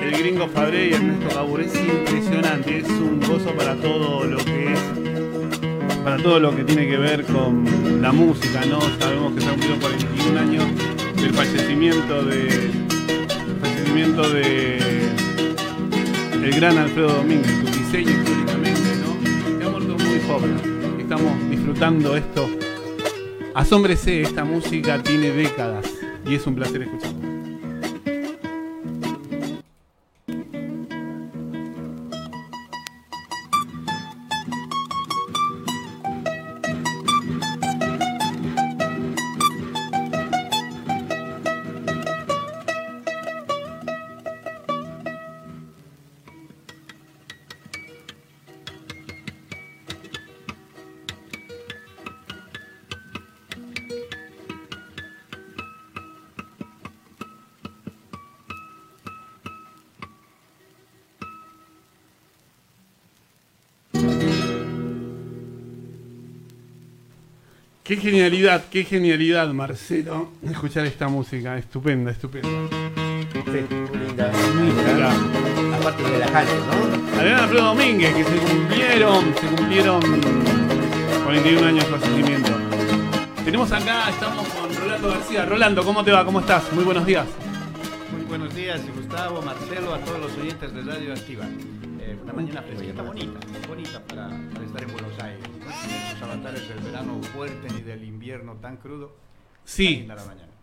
el gringo Fabre y Ernesto Gabur. Es impresionante, es un gozo para todo lo que es, para todo lo que tiene que ver con la música, ¿no? Sabemos que se han cumplido 41 años del fallecimiento de. fallecimiento de. el gran Alfredo Domínguez, tu diseño históricamente, ¿no? Que ha muerto muy joven. Estamos disfrutando esto Asómbrese, esta música tiene décadas y es un placer escucharla. Genialidad, qué genialidad, Marcelo, escuchar esta música. Estupenda, estupenda. Sí, linda, linda. Aparte de la calle, ¿no? Adrián Alfredo Domínguez, que se cumplieron, se cumplieron 41 años de fallecimiento. Tenemos acá, estamos con Rolando García. Rolando, ¿cómo te va? ¿Cómo estás? Muy buenos días. Muy buenos días, Gustavo, Marcelo, a todos los oyentes de Radio Activa. Eh, una mañana fresquita, bonita, bonita para, para estar en Buenos Aires avatares del verano fuerte ni del invierno tan crudo. Sí.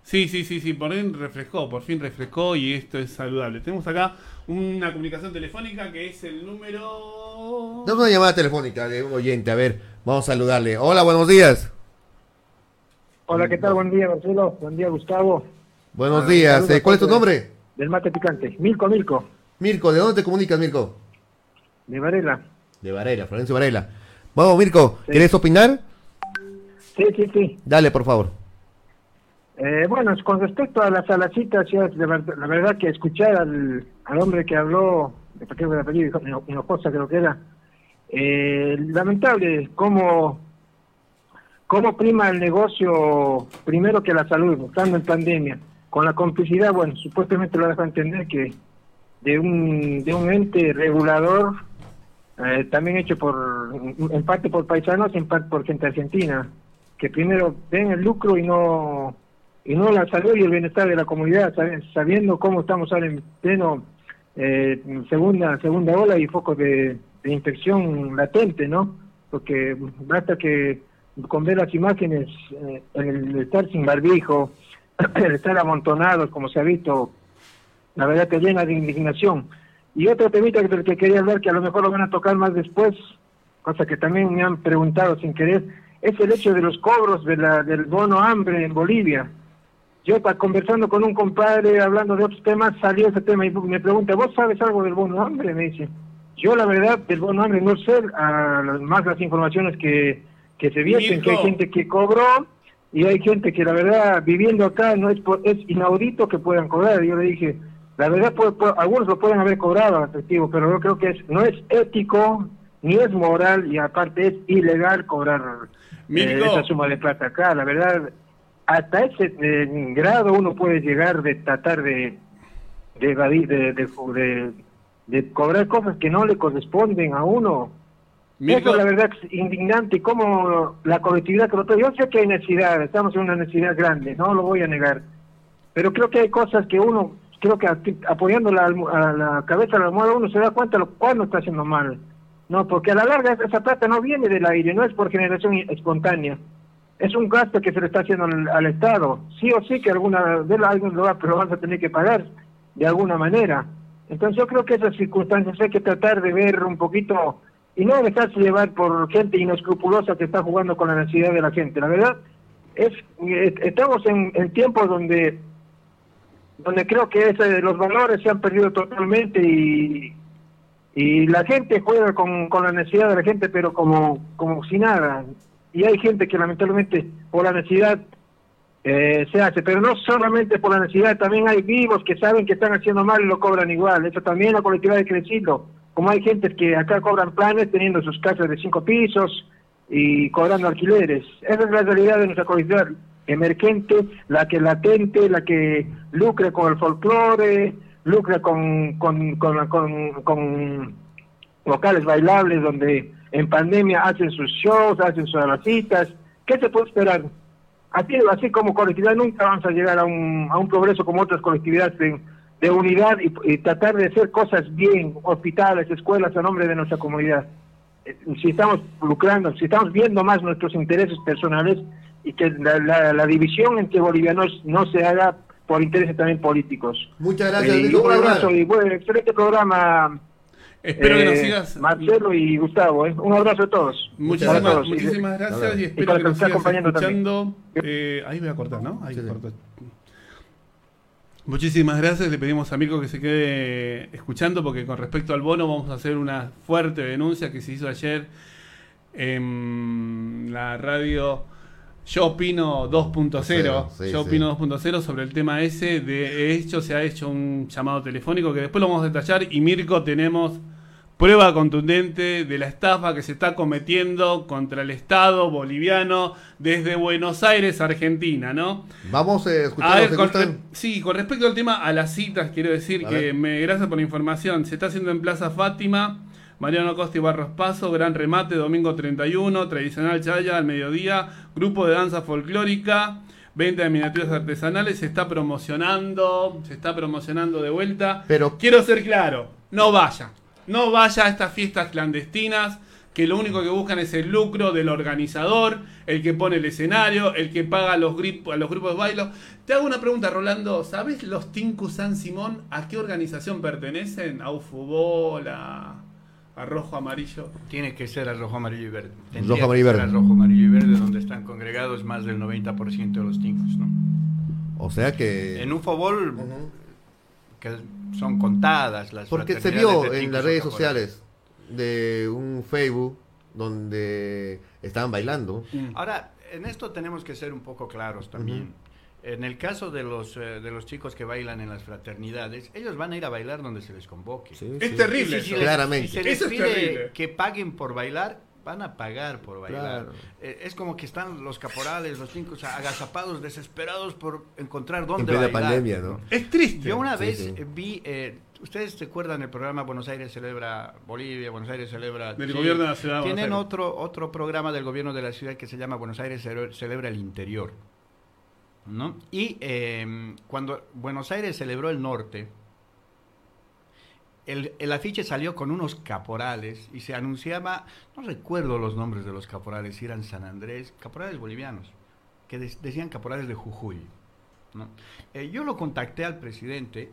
Sí, sí, sí, sí, por fin refrescó, por fin refrescó y esto es saludable. Tenemos acá una comunicación telefónica que es el número... Tenemos una llamada telefónica de un oyente, a ver, vamos a saludarle. Hola, buenos días. Hola, ¿qué tal? Buen día, Marcelo. Buen día, Gustavo. Buenos ah, días. Eh, ¿Cuál es tu nombre? Del mate picante. Mirko, Mirko. Mirko, ¿de dónde te comunicas, Mirko? De Varela. De Varela, Florencio Varela. Vamos, Mirko, ¿quieres opinar? Sí, sí, sí. Dale, por favor. Eh, bueno, con respecto a las salacitas, la verdad que escuchar al, hombre que habló, de qué el apellido, Hinojosa creo que era, eh, lamentable cómo, cómo prima el negocio primero que la salud, estando en pandemia, con la complicidad, bueno, supuestamente lo deja entender que de un, de un ente regulador eh, también hecho por, en parte por paisanos y en parte por gente argentina, que primero ven el lucro y no y no la salud y el bienestar de la comunidad, sabiendo cómo estamos ahora en pleno eh, segunda segunda ola y focos de, infección latente, ¿no? Porque basta que con ver las imágenes, eh, el estar sin barbijo, [clears throat] el estar amontonados, como se ha visto, la verdad que llena de indignación. Y otro temita que, que quería hablar, que a lo mejor lo van a tocar más después, cosa que también me han preguntado sin querer, es el hecho de los cobros de la, del bono hambre en Bolivia. Yo conversando con un compadre, hablando de otros temas, salió ese tema y me pregunta, ¿vos sabes algo del bono hambre? Me dice. Yo la verdad del bono hambre no sé, más las informaciones que, que se vierten, que hay gente que cobró y hay gente que la verdad viviendo acá no es, es inaudito que puedan cobrar. Yo le dije, la verdad, algunos lo pueden haber cobrado efectivo, pero yo creo que es, no es ético, ni es moral, y aparte es ilegal cobrar eh, esa suma de plata acá. La verdad, hasta ese eh, grado uno puede llegar de tratar de de, de, de, cobrar cosas que no le corresponden a uno. Eso la verdad es indignante como la colectividad que lo Yo sé que hay necesidad, estamos en una necesidad grande, no lo voy a negar, pero creo que hay cosas que uno creo que apoyando la, a la cabeza de la almohada uno se da cuenta de lo cual no está haciendo mal. No, porque a la larga esa plata no viene del aire, no es por generación espontánea. Es un gasto que se le está haciendo al, Estado. Sí o sí que alguna vez alguien lo va, pero vas a tener que pagar de alguna manera. Entonces yo creo que esas circunstancias hay que tratar de ver un poquito y no dejarse llevar por gente inescrupulosa que está jugando con la necesidad de la gente. La verdad es eh, estamos en tiempos donde donde creo que ese, los valores se han perdido totalmente y, la gente juega con, con la necesidad de la gente, pero como, como si nada. Y hay gente que lamentablemente por la necesidad eh, se hace, pero no solamente por la necesidad, también hay vivos que saben que están haciendo mal y lo cobran igual. Eso también la colectividad de crecido. Como hay gente que acá cobran planes teniendo sus casas de cinco pisos y cobrando alquileres. Esa es la realidad de nuestra colectividad emergente, la que latente, la que lucre con el folclore, lucra con, con, con, con, locales bailables donde en pandemia hacen sus shows, hacen sus citas. ¿Qué se puede esperar? Así, así como colectividad nunca vamos a llegar a un, a un progreso como otras colectividades de, de unidad y, tratar de hacer cosas bien, hospitales, escuelas a nombre de nuestra comunidad. Eh, si estamos lucrando, si estamos viendo más nuestros intereses personales y que la, la, división entre bolivianos no se haga por intereses también políticos. Muchas gracias. Eh, un abrazo y bueno, excelente programa. Espero que nos eh, sigas. Marcelo y Gustavo, ¿eh? un abrazo a todos. Muchísimas, muchísimas gracias y, espero que, nos sigas escuchando. Eh, ahí voy a cortar, ¿no? Ahí Muchísimas gracias. Le pedimos a Mirko que se quede escuchando porque con respecto al bono vamos a hacer una fuerte denuncia que se hizo ayer en la radio Yo Opino 2.0. Yo Opino 2.0 sobre el tema ese. De hecho, se ha hecho un llamado telefónico que después lo vamos a detallar. Y Mirko, tenemos prueba contundente de la estafa que se está cometiendo contra el Estado boliviano desde Buenos Aires, Argentina, ¿no? Vamos a escuchar. con, sí, con respecto al tema a las citas, quiero decir que me gracias por la información. Se está haciendo en Plaza Fátima. Mariano Costa y Barros Paso, gran remate, domingo 31, tradicional chaya al mediodía, grupo de danza folclórica, venta de miniaturas artesanales, se está promocionando, se está promocionando de vuelta. Pero quiero ser claro, no vaya. No vaya a estas fiestas clandestinas que lo único que buscan es el lucro del organizador, el que pone el escenario, el que paga a los, a los grupos de baile. Te hago una pregunta, Rolando. ¿Sabes los Tinku San Simón a qué organización pertenecen? ¿A Ufubol? ¿A, Rojo Amarillo? Tiene que ser a Rojo Amarillo y Verde. rojo Amarillo y Verde. Rojo Amarillo y Verde, donde están congregados más del 90% de los Tinkus, ¿no? O sea que... En Ufobol que son contadas las Porque se vio en las redes sociales de un Facebook donde estaban bailando. Ahora, en esto tenemos que ser un poco claros también. En el caso de los, eh, de los chicos que bailan en las fraternidades, ellos van a ir a bailar donde se les convoque. es terrible, claramente. se les pide que paguen por bailar, van a pagar por bailar. Eh, es como que están los caporales, los cinco, agazapados, desesperados por encontrar dónde en bailar. pandemia, ¿no? Es triste. Yo una vez vi, eh, ustedes recuerdan el programa Buenos Aires celebra Bolivia, Buenos Aires celebra... Del gobierno de la ciudad. Tienen otro, otro programa del gobierno de la ciudad que se llama Buenos Aires celebra el interior. Y em, cuando Buenos Aires celebró el norte, el, afiche salió con unos caporales y se anunciaba, no recuerdo los nombres de los caporales, si eran San Andrés, caporales bolivianos, que decían caporales de Jujuy. Eh, yo lo contacté al presidente,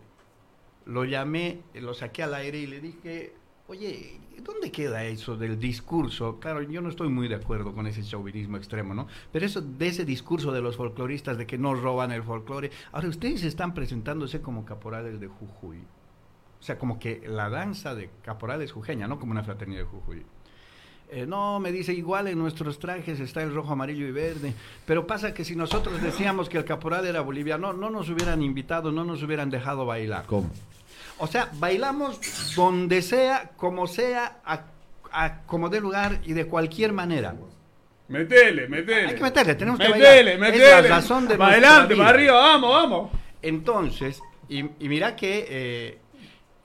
lo llamé, lo saqué al aire y le dije, oye, ¿dónde queda eso del discurso? Claro, yo no estoy muy de acuerdo con ese chauvinismo extremo, ¿no? Pero eso de ese discurso de los folcloristas de que no roban el folclore, ahora ustedes están presentándose como caporales de Jujuy. O sea, como que la danza de caporales jujeña, no como una fraternidad de Jujuy. Eh, no, me dice, igual en nuestros trajes está el rojo, amarillo y verde. Pero pasa que si nosotros decíamos que el caporal era boliviano, no nos hubieran invitado, no nos hubieran dejado bailar. ¿Cómo? O sea, bailamos donde sea, como sea, a, como de lugar y de cualquier manera. Metele, metele. Hay que meterle, tenemos que bailar. Metele, Es la razón de adelante, para arriba, vamos, vamos. Entonces, y, y mira que eh,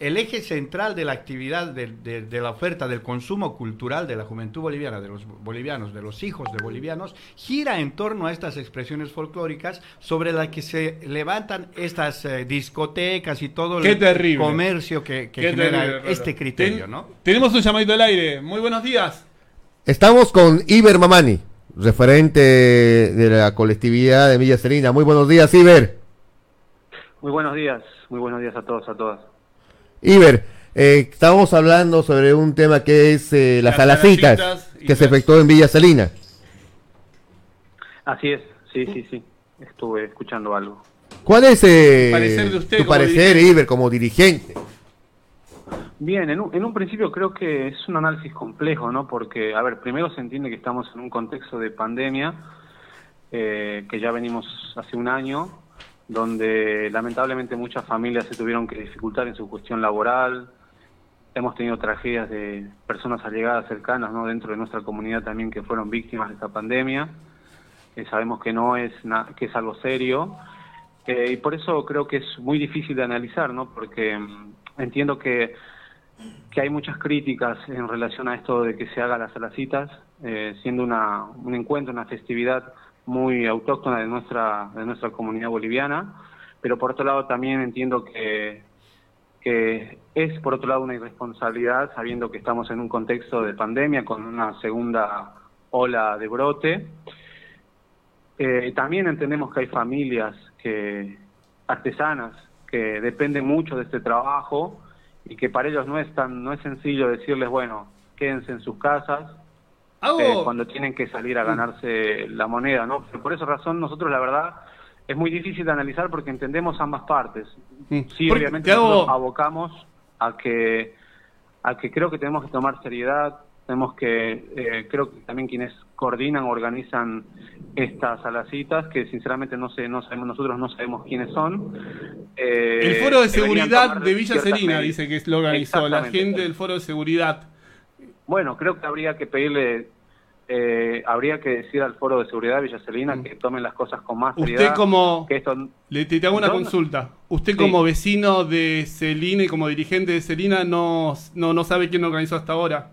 el eje central de la actividad, de, la oferta, del consumo cultural de la juventud boliviana, de los bolivianos, de los hijos de bolivianos, gira en torno a estas expresiones folclóricas sobre las que se levantan estas eh, discotecas y todo el comercio que, genera este criterio, ¿no? Tenemos un llamadito al aire. Muy buenos días. Estamos con Iber Mamani, referente de la colectividad de Villa Serena. Muy buenos días, Iber. Muy buenos días, muy buenos días a todos, a todas. Iber, eh, estábamos hablando sobre un tema que es eh, las, alacitas, que se efectuó en Villa Salina. Así es, sí, sí, sí. Estuve escuchando algo. ¿Cuál es eh, tu parecer, Iber, como dirigente? Bien, en un, en un principio creo que es un análisis complejo, ¿no? Porque, a ver, primero se entiende que estamos en un contexto de pandemia, eh, que ya venimos hace un año, donde lamentablemente muchas familias se tuvieron que dificultar en su cuestión laboral. Hemos tenido tragedias de personas allegadas cercanas ¿no? dentro de nuestra comunidad también que fueron víctimas de esta pandemia. sabemos que no es, que es algo serio. y por eso creo que es muy difícil de analizar, ¿no? Porque mm, entiendo que, que hay muchas críticas en relación a esto de que se haga las alacitas, eh, siendo una, un encuentro, una festividad muy autóctona de nuestra, de nuestra comunidad boliviana, pero por otro lado también entiendo que, que es por otro lado una irresponsabilidad sabiendo que estamos en un contexto de pandemia con una segunda ola de brote. Eh, también entendemos que hay familias que artesanas que dependen mucho de este trabajo y que para ellos no es tan no es sencillo decirles bueno quédense en sus casas eh, cuando tienen que salir a ganarse la moneda no por esa razón nosotros la verdad es muy difícil de analizar porque entendemos ambas partes. Sí obviamente abocamos a que a que creo que tenemos que tomar seriedad. Tenemos que, eh, creo que también quienes coordinan, organizan estas alacitas, que sinceramente no sé, no sabemos, nosotros no sabemos quiénes son. Eh, el Foro de Seguridad de Villa Serena dice que lo organizó, la gente del Foro de Seguridad. Bueno, creo que habría que pedirle eh, habría que decir al Foro de Seguridad de Villa Celina mm. que tomen las cosas con más seriedad. Usted como... le te hago una consulta. Usted como vecino de Celina y como dirigente de Celina no, no, no sabe quién organizó hasta ahora.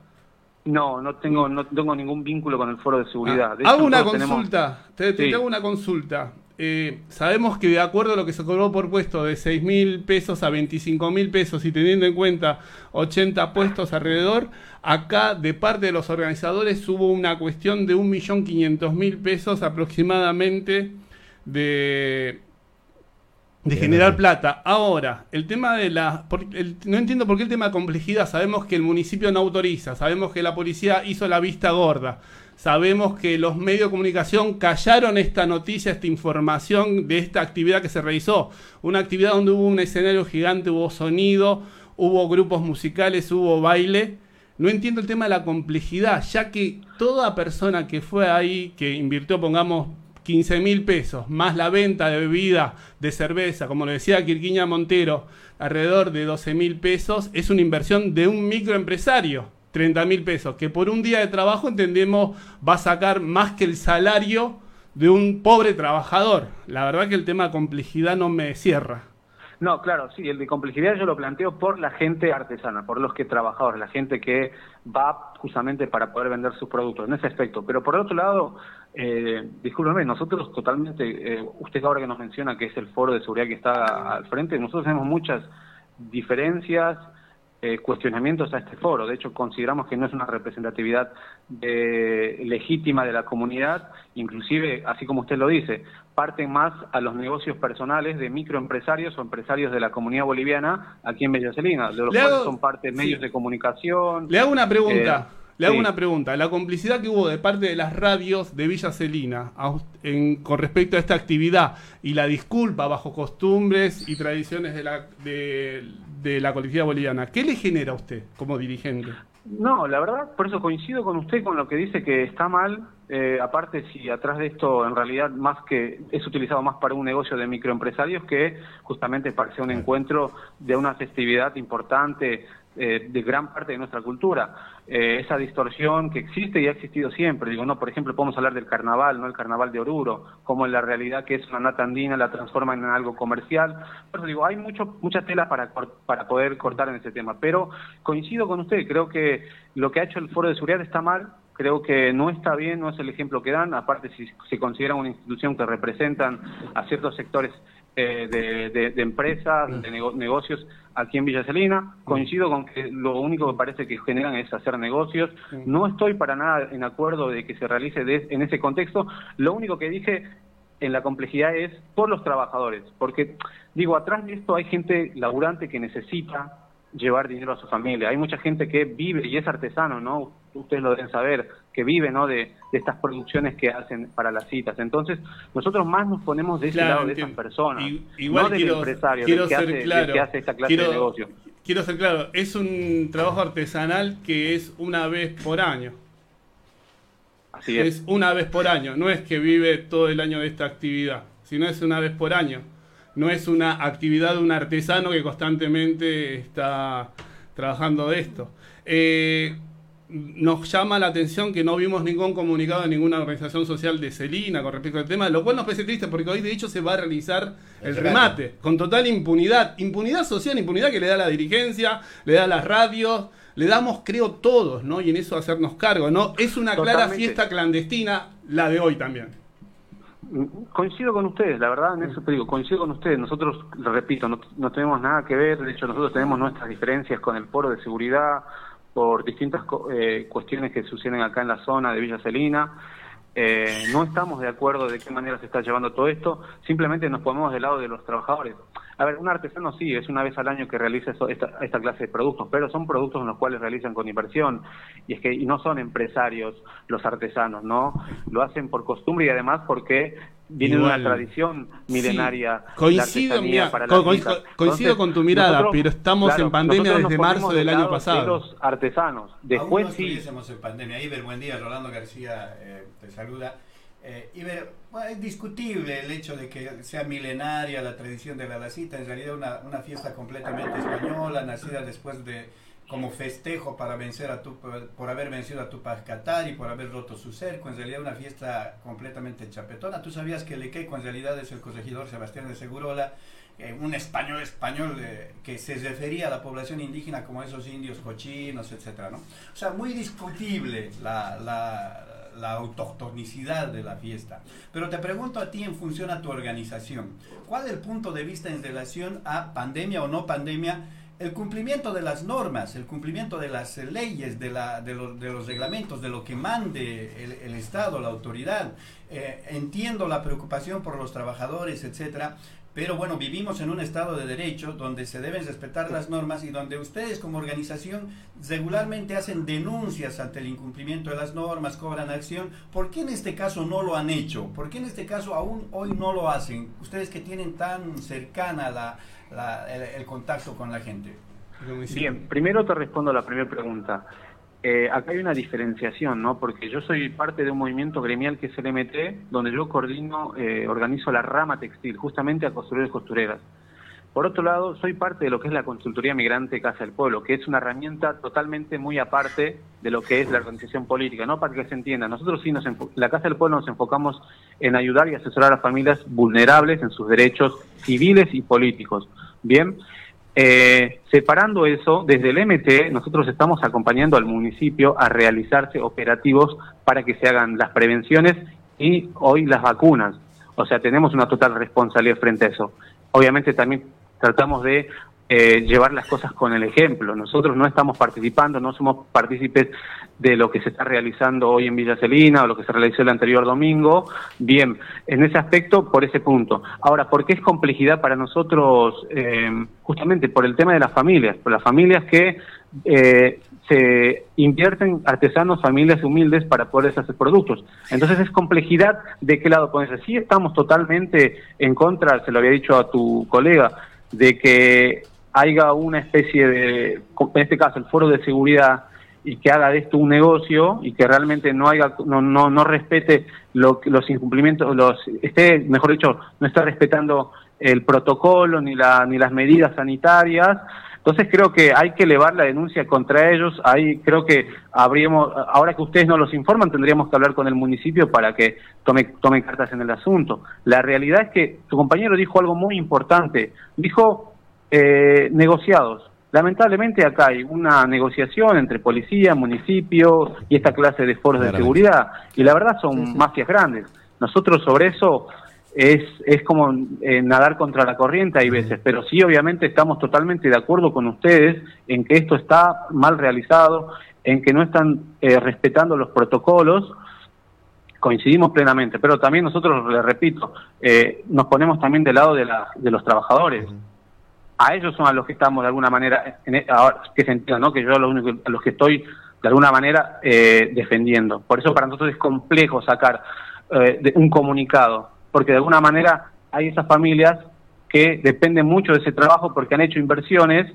No, no tengo, no tengo ningún vínculo con el foro de seguridad. Ah, hago una consulta, te, hago una consulta. Eh, sabemos que de acuerdo a lo que se cobró por puesto de 6 mil pesos a 25 mil pesos y teniendo en cuenta 80 puestos alrededor, acá de parte de los organizadores hubo una cuestión de 1.500.000 pesos aproximadamente de, de generar plata. Ahora, el tema de la... no entiendo por qué el tema de complejidad. Sabemos que el municipio no autoriza, sabemos que la policía hizo la vista gorda, sabemos que los medios de comunicación callaron esta noticia, esta información de esta actividad que se realizó. Una actividad donde hubo un escenario gigante, hubo sonido, hubo grupos musicales, hubo baile. No entiendo el tema de la complejidad, ya que toda persona que fue ahí, que invirtió, pongamos, 15 mil pesos, más la venta de bebida, de cerveza, como lo decía Quirquiña Montero, alrededor de 12 mil pesos, es una inversión de un microempresario, 30 mil pesos, que por un día de trabajo entendemos va a sacar más que el salario de un pobre trabajador. La verdad que el tema de complejidad no me cierra. No, claro, sí, el de complejidad yo lo planteo por la gente artesana, por los que trabajadores, la gente que va justamente para poder vender sus productos, en ese aspecto. Pero por otro lado, eh, discúlpeme, nosotros totalmente, eh, usted ahora que nos menciona que es el foro de seguridad que está al frente, nosotros tenemos muchas diferencias, eh, cuestionamientos a este foro. De hecho, consideramos que no es una representatividad eh, legítima de la comunidad, inclusive, así como usted lo dice, parten más a los negocios personales de microempresarios o empresarios de la comunidad boliviana aquí en Bella Celina, de los cuales son parte de medios de comunicación. Le hago una pregunta. Eh, le hago una pregunta. La complicidad que hubo de parte de las radios de Villa Celina con respecto a esta actividad y la disculpa bajo costumbres y tradiciones de la, de, la colectividad boliviana, ¿qué le genera a usted como dirigente? No, la verdad, por eso coincido con usted con lo que dice que está mal. Eh, aparte, si atrás de esto en realidad más que es utilizado más para un negocio de microempresarios que justamente para ser un encuentro de una festividad importante eh, de gran parte de nuestra cultura. Eh, esa distorsión que existe y ha existido siempre. Digo, no, por ejemplo, podemos hablar del carnaval, no el carnaval de Oruro, como en la realidad que es una nata andina la transforma en algo comercial. Por eso digo, hay mucho, mucha tela para, para poder cortar en ese tema. Pero coincido con usted, creo que lo que ha hecho el Foro de Seguridad está mal, creo que no está bien, no es el ejemplo que dan, aparte si se considera una institución que representan a ciertos sectores eh, de, empresas, de negocios aquí en Villa Celina. Coincido con que lo único que parece que generan es hacer negocios. No estoy para nada en acuerdo de que se realice en ese contexto. Lo único que dije en la complejidad es por los trabajadores, porque digo, atrás de esto hay gente laburante que necesita llevar dinero a su familia. Hay mucha gente que vive y es artesano, ¿no? Ustedes lo deben saber, que vive, ¿no? De, estas producciones que hacen para las citas. Entonces, nosotros más nos ponemos de ese lado de esas personas, igual no del quiero, empresario, que, hace, claro, que, hace, esta clase de negocio. Quiero ser claro, es un trabajo artesanal que es una vez por año. Así es. Es una vez por año, no es que vive todo el año de esta actividad, sino es una vez por año no es una actividad de un artesano que constantemente está trabajando de esto. Eh, nos llama la atención que no vimos ningún comunicado de ninguna organización social de Celina con respecto al tema, lo cual nos parece triste porque hoy de hecho se va a realizar el, remate con total impunidad, impunidad social, impunidad que le da la dirigencia, le da las radios, le damos creo todos, ¿no? Y en eso hacernos cargo, ¿no? Es una clara fiesta clandestina la de hoy también. Coincido con ustedes, la verdad, en eso te digo, coincido con ustedes. Nosotros, repito, no, no tenemos nada que ver, de hecho nosotros tenemos nuestras diferencias con el foro de seguridad, por distintas eh, cuestiones que suceden acá en la zona de Villa Celina. Eh, no estamos de acuerdo de qué manera se está llevando todo esto, simplemente nos ponemos del lado de los trabajadores. A ver, un artesano sí, es una vez al año que realiza esta, clase de productos, pero son productos en los cuales realizan con inversión y es que y no son empresarios los artesanos, ¿no? Lo hacen por costumbre y además porque viene de una tradición milenaria. coincido, coincido con tu mirada, pero estamos en pandemia desde marzo del año pasado. los artesanos, después sí. en pandemia. Iber, buen día, Rolando García eh, te saluda. Eh, Iber, es discutible el hecho de que sea milenaria la tradición de la lacita, en realidad una, una fiesta completamente española, nacida después de como festejo para vencer a tu, por haber vencido a Tupac Katari, por haber roto su cerco, en realidad una fiesta completamente chapetona. Tú sabías que Lequeco en realidad es el corregidor Sebastián de Segurola, eh, un español español eh, que se refería a la población indígena como esos indios cochinos, etcétera, ¿no? O sea, muy discutible la, la, la autochtonicidad de la fiesta. Pero te pregunto a ti en función a tu organización, ¿cuál es el punto de vista en relación a pandemia o no pandemia? El cumplimiento de las normas, el cumplimiento de las leyes, de, la, de, los reglamentos, de lo que mande el, Estado, la autoridad. Eh, entiendo la preocupación por los trabajadores, etcétera, pero bueno, vivimos en un Estado de Derecho donde se deben respetar las normas y donde ustedes como organización regularmente hacen denuncias ante el incumplimiento de las normas, cobran acción. ¿Por qué en este caso no lo han hecho? ¿Por qué en este caso aún hoy no lo hacen? Ustedes que tienen tan cercana la el, contacto con la gente? Bien, primero te respondo a la primera pregunta. Eh, acá hay una diferenciación, ¿no? Porque yo soy parte de un movimiento gremial que es el MT, donde yo coordino, eh, organizo la rama textil, justamente a costureros y costureras. Por otro lado, soy parte de lo que es la consultoría migrante Casa del Pueblo, que es una herramienta totalmente muy aparte de lo que es la organización política, ¿no? Para que se entienda, nosotros sí, nos la Casa del Pueblo nos enfocamos en ayudar y asesorar a familias vulnerables en sus derechos civiles y políticos. Bien, eh, separando eso, desde el MT nosotros estamos acompañando al municipio a realizarse operativos para que se hagan las prevenciones y hoy las vacunas. O sea, tenemos una total responsabilidad frente a eso. Obviamente también tratamos de eh, llevar las cosas con el ejemplo. Nosotros no estamos participando, no somos partícipes de lo que se está realizando hoy en Villa Celina o lo que se realizó el anterior domingo. Bien, en ese aspecto, por ese punto. Ahora, ¿por qué es complejidad para nosotros? Eh, justamente por el tema de las familias, por las familias que eh, se invierten artesanos, familias humildes para poder hacer productos. Entonces es complejidad de qué lado ponerse. Sí estamos totalmente en contra, se lo había dicho a tu colega, de que haya una especie de, en este caso, el foro de seguridad y que haga de esto un negocio y que realmente no haya no no, no respete lo, los incumplimientos los esté mejor dicho no está respetando el protocolo ni la ni las medidas sanitarias entonces creo que hay que elevar la denuncia contra ellos. Ahí creo que habríamos, ahora que ustedes no los informan, tendríamos que hablar con el municipio para que tome, tome cartas en el asunto. La realidad es que tu compañero dijo algo muy importante. Dijo eh, negociados. Lamentablemente acá hay una negociación entre policía, municipio y esta clase de fuerzas de seguridad. Y la verdad son mafias grandes. Nosotros sobre eso es, es como eh, nadar contra la corriente hay veces, pero sí obviamente estamos totalmente de acuerdo con ustedes en que esto está mal realizado, en que no están eh, respetando los protocolos, coincidimos plenamente, pero también nosotros, les repito, eh, nos ponemos también del lado de, la, de los trabajadores. A ellos son a los que estamos de alguna manera, en, e, ahora, que se ¿no? que yo lo único, a los que estoy de alguna manera defendiendo. Por eso para nosotros es complejo sacar un comunicado porque de alguna manera hay esas familias que dependen mucho de ese trabajo porque han hecho inversiones,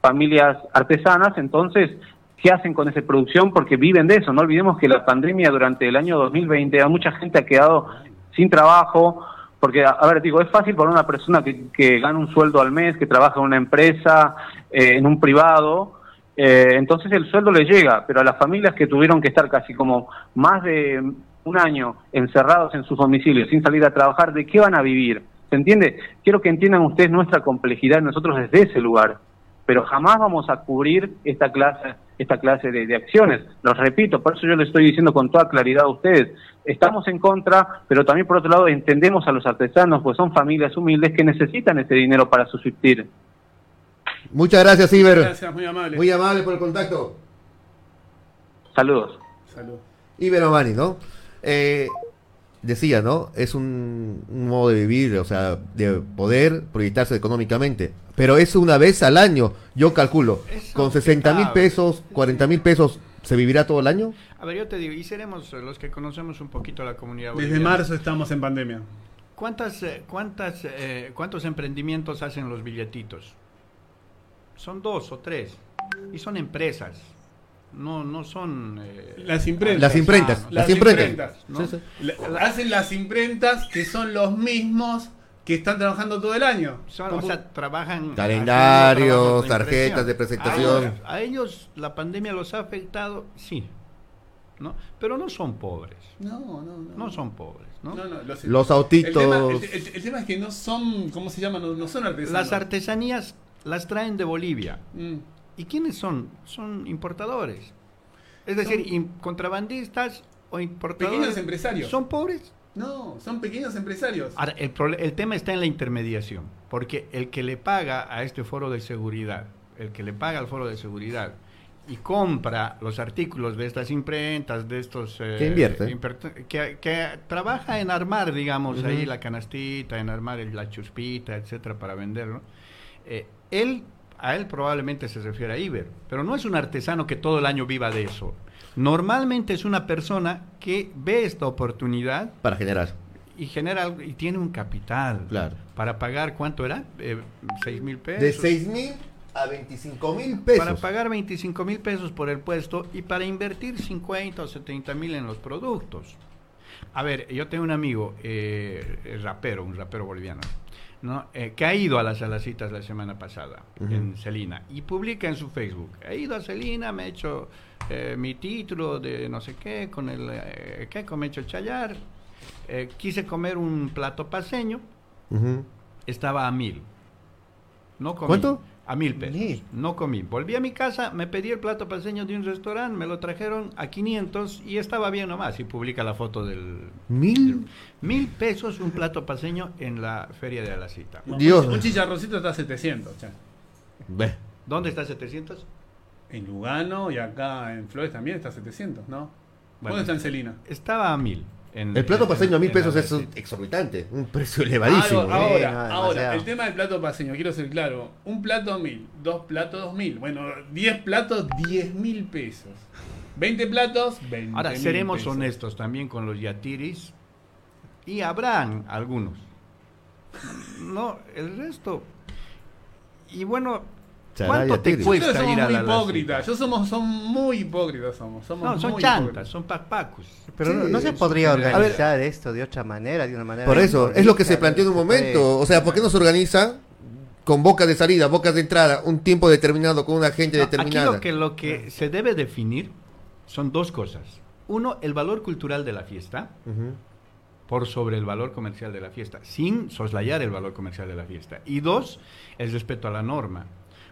familias artesanas, entonces, ¿qué hacen con esa producción? Porque viven de eso. No olvidemos que la pandemia durante el año 2020, a mucha gente ha quedado sin trabajo, porque, a ver, digo, es fácil para una persona que, que gana un sueldo al mes, que trabaja en una empresa, eh, en un privado, Eh, entonces el sueldo le llega, pero a las familias que tuvieron que estar casi como más de un año encerrados en sus domicilios sin salir a trabajar, ¿de qué van a vivir? ¿Se entiende? Quiero que entiendan ustedes nuestra complejidad nosotros desde ese lugar, pero jamás vamos a cubrir esta clase esta clase de, acciones. Los repito, por eso yo le estoy diciendo con toda claridad a ustedes, estamos en contra, pero también por otro lado entendemos a los artesanos, pues son familias humildes que necesitan ese dinero para subsistir. Muchas gracias, Iber. Gracias, muy amable. Muy amable por el contacto. Saludos. Saludos. Iber Omani, ¿no? Eh, decía, ¿no? Es un, modo de vivir, o sea, de poder proyectarse económicamente. Pero es una vez al año, yo calculo. con 60 mil pesos, 40 mil pesos, ¿se vivirá todo el año? A ver, yo te digo, y seremos los que conocemos un poquito la comunidad Desde marzo estamos en pandemia. ¿Cuántas, eh, cuántas, eh, ¿Cuántos emprendimientos hacen los billetitos? Son dos o tres. Y son empresas no, no son... Eh, las imprentas. Las imprentas. las, imprentas. hacen las imprentas que son los mismos que están trabajando todo el año. o sea, trabajan... Calendarios, tarjetas de presentación. A ellos, la pandemia los ha afectado, sí. ¿no? Pero no son pobres. No, no, no. No son pobres. ¿no? los, autitos. El tema, es que no son, ¿cómo se llama? No, son artesanos. Las artesanías las traen de Bolivia. Mm. ¿Y quiénes son? Son importadores. Es decir, contrabandistas o importadores. Pequeños empresarios. ¿Son pobres? No, son pequeños empresarios. Ahora, el, el tema está en la intermediación, porque el que le paga a este foro de seguridad, el que le paga al foro de seguridad y compra los artículos de estas imprentas, de estos... Eh, invierte. Que, trabaja en armar, digamos, ahí la canastita, en armar la chuspita, etcétera, para venderlo. Eh, él a él probablemente se refiere a Iber, pero no es un artesano que todo el año viva de eso. Normalmente es una persona que ve esta oportunidad para generar. y genera y tiene un capital claro. para pagar cuánto era eh, seis mil pesos. De seis mil a 25 mil pesos. Para pagar 25 mil pesos por el puesto y para invertir 50 o 70 mil en los productos. A ver yo tengo un amigo eh, rapero un rapero boliviano ¿no? Eh, que ha ido a las alacitas la semana pasada en Celina y publica en su Facebook, he ido a Celina, me he hecho eh, mi título de no sé qué, con el eh, ¿qué? me he hecho chayar, eh, quise comer un plato paseño, estaba a mil. No comí. ¿Cuánto? A mil pesos. No comí. Volví a mi casa, me pedí el plato paseño de un restaurante, me lo trajeron a 500 y estaba bien nomás. Y publica la foto del... ¿Mil? mil pesos un plato paseño en la feria de la cita. Dios. Un, chicharroncito está a 700. Ve. ¿Dónde está 700? En Lugano y acá en Flores también está a 700, ¿no? ¿Dónde está en Celina? Estaba a mil el plato paseño a mil pesos es exorbitante, un precio elevadísimo. Ahora, ahora, el tema del plato paseño, quiero ser claro, un plato mil, dos platos dos mil, bueno, diez platos diez mil pesos, veinte platos veinte Ahora, seremos honestos también con los yatiris y habrán algunos. No, el resto. Y bueno, ¿Cuánto te cuesta ir a la hipócritas. Yo somos, son muy hipócritas somos. somos no, son chantas, son papacos. Pero no, se podría organizar esto de otra manera, de una manera. Por eso, es lo que se planteó en un momento. O sea, ¿por qué no se organiza con bocas de salida, bocas de entrada, un tiempo determinado con una gente determinada? Aquí lo que, lo que se debe definir son dos cosas. Uno, el valor cultural de la fiesta. por sobre el valor comercial de la fiesta, sin soslayar el valor comercial de la fiesta. Y dos, el respeto a la norma.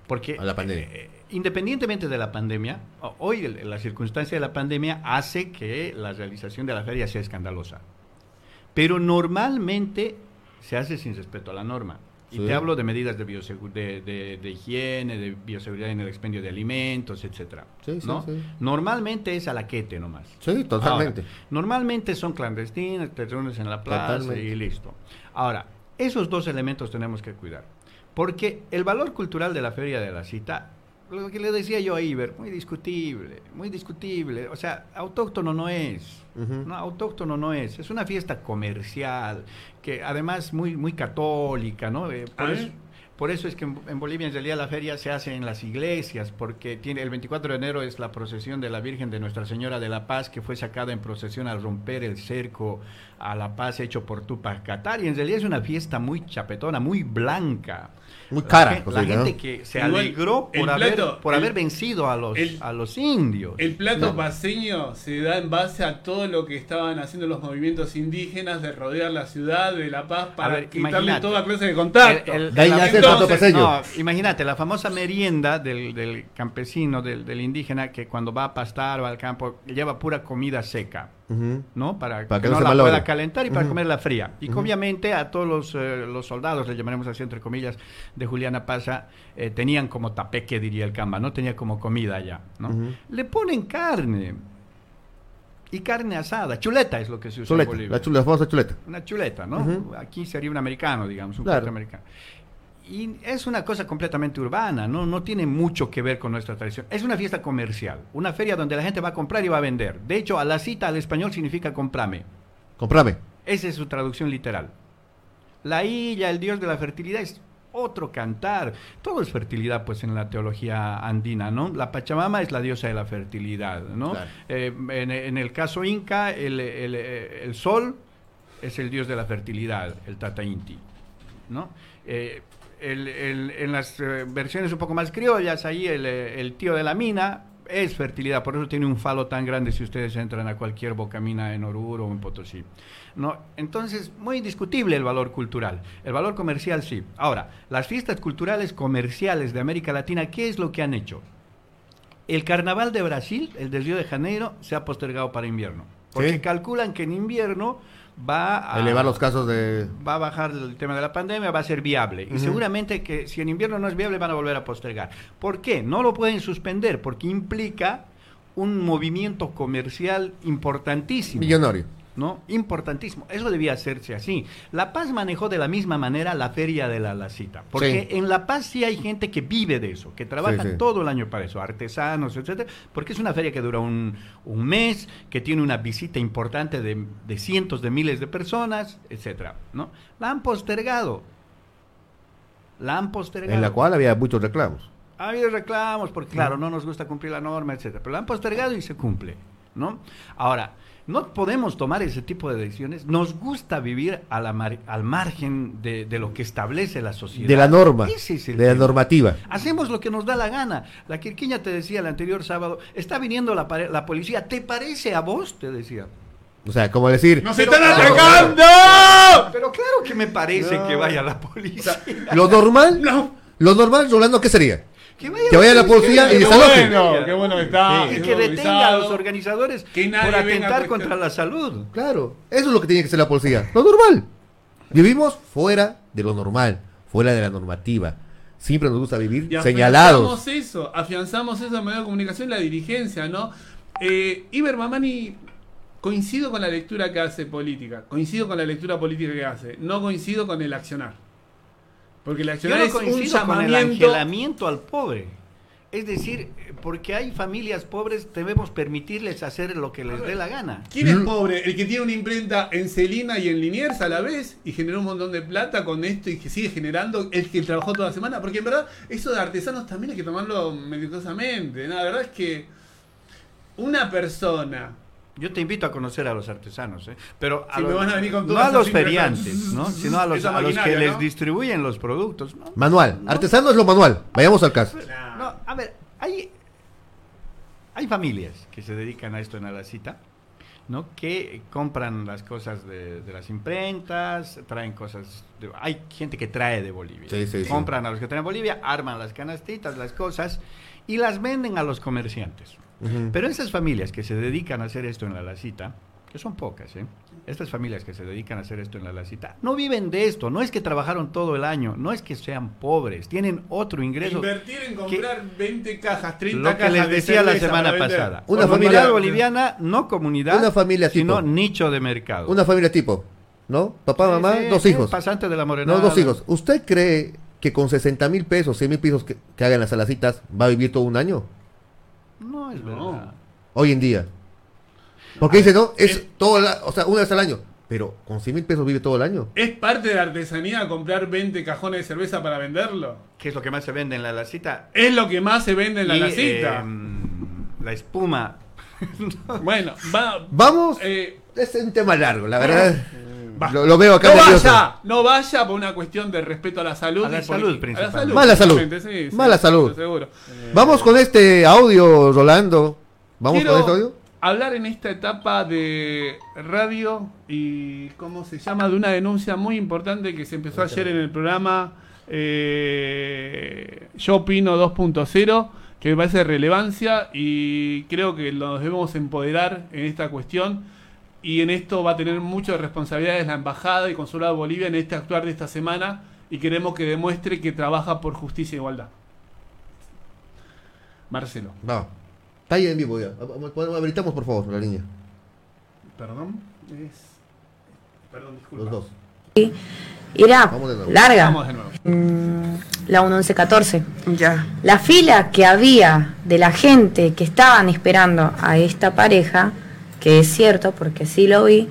Porque la pandemia. Eh, independientemente de la pandemia, hoy la circunstancia de la pandemia hace que la realización de la feria sea escandalosa. Pero normalmente se hace sin respeto a la norma. Y te hablo de medidas de, de, de, higiene, de bioseguridad en el expendio de alimentos, etcétera. Sí, ¿no? Normalmente es a la quete nomás. Sí, totalmente. normalmente son clandestinas, te reúnes en la plaza y listo. Ahora, esos dos elementos tenemos que cuidar. Porque el valor cultural de la Feria de la Cita, lo que le decía yo a Iber, muy discutible, muy discutible. O sea, autóctono no es. no, autóctono no es. Es una fiesta comercial, que además muy, muy católica, ¿no? Eh, Por eso es que en, Bolivia en realidad la feria se hace en las iglesias, porque tiene el 24 de enero es la procesión de la Virgen de Nuestra Señora de la Paz, que fue sacada en procesión al romper el cerco a la paz hecho por Tupac Qatar. Y en realidad es una fiesta muy chapetona, muy blanca. Muy cara. La, gente que se alegró por, haber, por haber vencido a los, a los indios. El plato paseño se da en base a todo lo que estaban haciendo los movimientos indígenas de rodear la ciudad de La Paz para quitarle toda clase de contacto. imagínate, la famosa merienda del, campesino, del, indígena, que cuando va a pastar o al campo lleva pura comida seca. ¿No? Para, que, no, la pueda calentar y para comerla fría. Y obviamente a todos los, eh, los, soldados, le llamaremos así entre comillas, de Juliana Pasa, eh, tenían como tapeque, diría el Camba, ¿no? Tenía como comida ya, ¿no? Le ponen carne. Y carne asada, chuleta es lo que se usa en Bolivia. La, chuleta, famosa chuleta. Una chuleta, ¿no? Aquí sería un americano, digamos, un claro. americano y es una cosa completamente urbana, ¿no? no tiene mucho que ver con nuestra tradición. Es una fiesta comercial, una feria donde la gente va a comprar y va a vender. De hecho, a la cita al español significa comprame. Comprame. Esa es su traducción literal. La Illa, el dios de la fertilidad, es otro cantar. Todo es fertilidad, pues, en la teología andina, ¿no? La Pachamama es la diosa de la fertilidad, ¿no? Eh, en, el caso inca, el, el, sol es el dios de la fertilidad, el Tata Inti, ¿no? Eh, en las eh, versiones un poco más criollas, ahí eh, el, tío de la mina es fertilidad, por eso tiene un falo tan grande si ustedes entran a cualquier bocamina en Oruro o en Potosí. No, entonces, muy discutible el valor cultural. El valor comercial sí. Ahora, las fiestas culturales comerciales de América Latina, ¿qué es lo que han hecho? El carnaval de Brasil, el del Río de Janeiro, se ha postergado para invierno. Porque calculan que en invierno va a elevar los casos de va a bajar el tema de la pandemia, va a ser viable y seguramente que si en invierno no es viable van a volver a postergar. ¿Por qué? No lo pueden suspender porque implica un movimiento comercial importantísimo. Millonario. ¿No? Importantísimo. Eso debía hacerse así. La Paz manejó de la misma manera la feria de la Lacita, porque en La Paz sí hay gente que vive de eso, que trabaja todo el año para eso, artesanos, etcétera, porque es una feria que dura un, mes, que tiene una visita importante de, cientos de miles de personas, etcétera, ¿no? La han postergado. La han postergado. En la cual había muchos reclamos. Ha habido reclamos, porque claro, no nos gusta cumplir la norma, etcétera, pero la han postergado y se cumple, ¿no? Ahora, no podemos tomar ese tipo de decisiones. Nos gusta vivir al margen de, lo que establece la sociedad. De la norma, de la normativa. Hacemos lo que nos da la gana. La Quirquiña te decía el anterior sábado, está viniendo la, la policía. ¿Te parece a vos? Te decía. O sea, como decir... ¡Nos están atacando! Pero claro que me parece que vaya la policía. Lo normal, [laughs] no. lo normal, Rolando, ¿qué sería? Que vaya, la policía y desaloje. qué bueno que está. Y que detenga a los organizadores por atentar contra la salud. Claro, eso es lo que tiene que ser la policía. Lo normal. Vivimos fuera de lo normal, fuera de la normativa. Siempre nos gusta vivir señalados. Afianzamos eso, afianzamos eso en medio de comunicación, la dirigencia, ¿no? Eh, Iber Mamani, coincido con la lectura que hace política, coincido con la lectura política que hace, no coincido con el accionar. Porque la acción es un llamamiento... el angelamiento al pobre. Es decir, porque hay familias pobres, debemos permitirles hacer lo que les dé la gana. ¿Quién es pobre? El que tiene una imprenta en Celina y en Liniers a la vez y generó un montón de plata con esto y que sigue generando, el que trabajó toda la semana. Porque en verdad, eso de artesanos también hay que tomarlo medicosamente. La verdad es que una persona yo te invito a conocer a los artesanos, ¿eh? pero a, los, no a los feriantes, ¿no? sino a los, que les distribuyen los productos. Manual. Artesano es lo manual. Vayamos al caso. No, a ver, hay, hay familias que se dedican a esto en la cita, ¿no? que compran las cosas de, las imprentas, traen cosas. hay gente que trae de Bolivia. compran a los que traen de Bolivia, arman las canastitas, las cosas y las venden a los comerciantes. Pero esas familias que se dedican a hacer esto en la lacita, que son pocas, ¿eh? Estas familias que se dedican a hacer esto en la lacita, no viven de esto, no es que trabajaron todo el año, no es que sean pobres, tienen otro ingreso. Invertir en comprar 20 cajas, 30 cajas. Lo que les decía la semana pasada. Una familia boliviana, no comunidad, una familia sino nicho de mercado. Una familia tipo, ¿no? Papá, mamá, dos hijos. Pasante de la morena. No, dos hijos. ¿Usted cree que con 60 mil pesos, 100 mil pesos que, que hagan las alacitas, va a vivir todo un año? No, es verdad. Hoy en día. Porque dice, no, es todo, o sea, una vez al año. Pero con 100 mil pesos vive todo el año. ¿Es parte de la artesanía comprar 20 cajones de cerveza para venderlo? ¿Qué es lo que más se vende en la lacita? Es lo que más se vende en la lacita. Em, la espuma. [laughs] bueno, vamos. Eh, es un tema largo, la verdad. Lo, veo acá. No vaya, no vaya por una cuestión de respeto a la salud. A la salud. Mala salud. Mala salud. Seguro. Vamos con este audio, Rolando. Vamos con este audio hablar en esta etapa de radio y, ¿cómo se llama?, de una denuncia muy importante que se empezó ayer en el programa eh, Yo Opino 2.0, que me parece de relevancia y creo que nos debemos empoderar en esta cuestión y en esto va a tener muchas responsabilidades la Embajada y Consulado de Bolivia en este actuar de esta semana y queremos que demuestre que trabaja por justicia e igualdad. Marcelo. No. Está ahí en vivo ya. Habilitamos por favor la línea. Perdón. Es... Perdón, disculpa. Los dos. Era larga. Vamos de nuevo. Mm, la 1114. Ya. La fila que había de la gente que estaban esperando a esta pareja, que es cierto porque sí lo vi,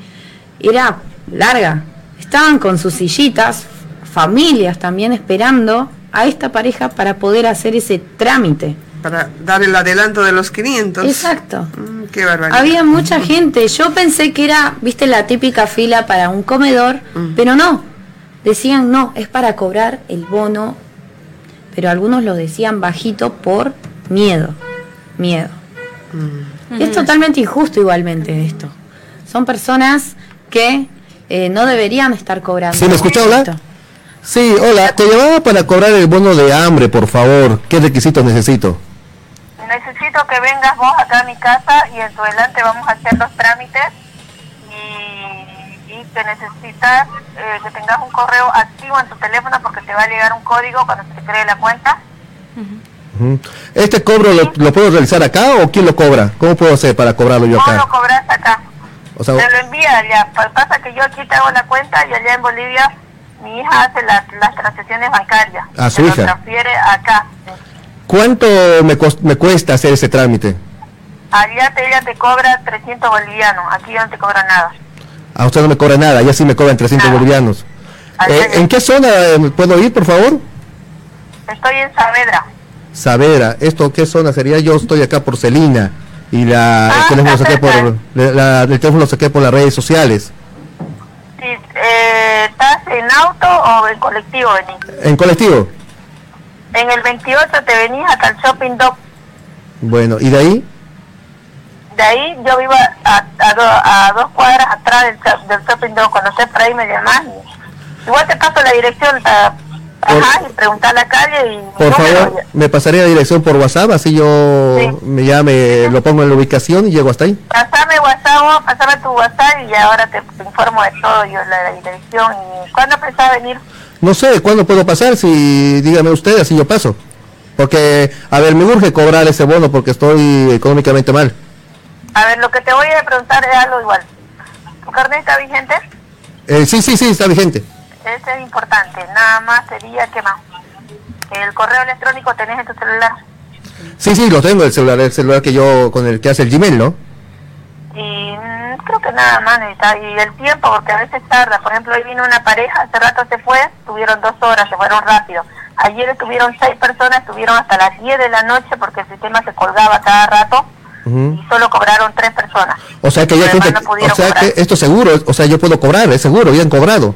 era larga. Estaban con sus sillitas, familias también esperando a esta pareja para poder hacer ese trámite para dar el adelanto de los 500. Exacto. Mm, qué barbaridad. Había mucha gente. Yo pensé que era, viste, la típica fila para un comedor, mm. pero no. Decían, no, es para cobrar el bono. Pero algunos lo decían bajito por miedo. Miedo. Mm. Es totalmente injusto igualmente esto. Son personas que eh, no deberían estar cobrando. ¿Sí me escuchó hablar? Sí, hola, te llamaba para cobrar el bono de hambre, por favor. ¿Qué requisitos necesito? necesito que vengas vos acá a mi casa y en tu delante vamos a hacer los trámites y, y que necesitas eh, que tengas un correo activo en tu teléfono porque te va a llegar un código cuando se te cree la cuenta. ¿Este cobro lo, puedo realizar acá o quién lo cobra? ¿Cómo puedo hacer para cobrarlo yo acá? No lo cobras acá. O sea, te lo envía allá. Pasa que yo aquí te hago la cuenta y allá en Bolivia mi hija hace las, las transacciones bancarias. A su hija. Lo transfiere acá. ¿Cuánto me, me cuesta hacer ese trámite? Allá te, ella te cobra 300 bolivianos, aquí no te cobra nada. A usted no me cobra nada, allá sí me cobran 300 bolivianos. Eh, ¿En qué zona eh, puedo ir, por favor? Estoy en Saavedra. Saavedra, ¿esto qué zona sería? Yo estoy acá por Celina y la, el, ah, teléfono saqué por, la, el teléfono lo saqué por las redes sociales. Sí, eh, ¿Estás en auto o en colectivo, En colectivo. En el 28 te venís hasta el Shopping Dog. Bueno, ¿y de ahí? De ahí yo vivo a, a, dos cuadras atrás del, del Shopping Dog. Cuando estés por ahí me llamás. Igual te paso la dirección para Ajá, y preguntar la calle y... Por favor, me pasaría la dirección por WhatsApp, así yo me llame, lo pongo en la ubicación y llego hasta ahí. Pasame WhatsApp, pasame tu WhatsApp y ahora te, informo de todo, yo la, dirección. ¿Y cuándo pensás venir? No sé, ¿cuándo puedo pasar? Si dígame usted, así yo paso. Porque, a ver, me urge cobrar ese bono porque estoy económicamente mal. A ver, lo que te voy a preguntar es algo igual. ¿Tu carnet está vigente? Eh, sí, sí, sí, está vigente. Ese es importante. Nada más sería que más. ¿El correo electrónico tenés en tu celular? Sí, sí, lo tengo, el celular, el celular que yo, con el que hace el Gmail, ¿no? Y mm, creo que nada más necesita. Y el tiempo, porque a veces tarda. Por ejemplo, hoy vino una pareja, hace rato se fue, tuvieron dos horas, se fueron rápido. Ayer estuvieron seis personas, estuvieron hasta las 10 de la noche porque el sistema se colgaba cada rato. Y solo cobraron tres personas. O sea que ya gente, o sea que esto seguro, o sea yo puedo cobrar, es seguro, bien cobrado.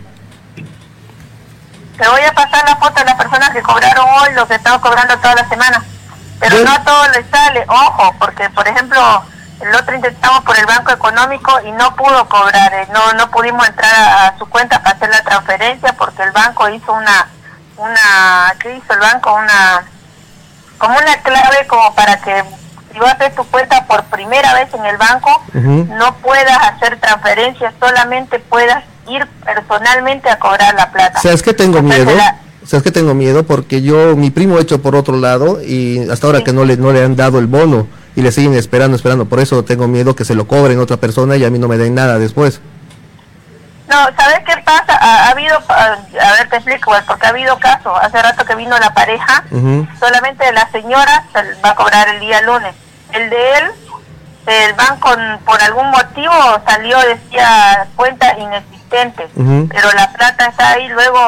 Te voy a pasar la foto de las personas que cobraron hoy, lo que estamos cobrando toda la semana. Pero no a todos les sale, ojo, porque por ejemplo el otro intentamos por el banco económico y no pudo cobrar, eh, no no pudimos entrar a, su cuenta para hacer la transferencia porque el banco hizo una, una, ¿qué hizo el banco? Una, como una clave como para que si vas a hacer tu cuenta por primera vez en el banco, no puedas hacer transferencias, solamente puedas ir personalmente a cobrar la plata. ¿Sabes que tengo miedo? ¿Sabes que tengo miedo? Porque yo, mi primo hecho por otro lado y hasta ahora que no le, no le han dado el bono y le siguen esperando, esperando. Por eso tengo miedo que se lo cobren otra persona y a mí no me den nada después. No, ¿sabes qué pasa? Ha, habido, a, ver, te explico, porque ha habido casos. Hace rato que vino la pareja, solamente la señora se va a cobrar el día lunes. El de él el banco por algún motivo salió, decía, cuenta inexistente, pero la plata está ahí, luego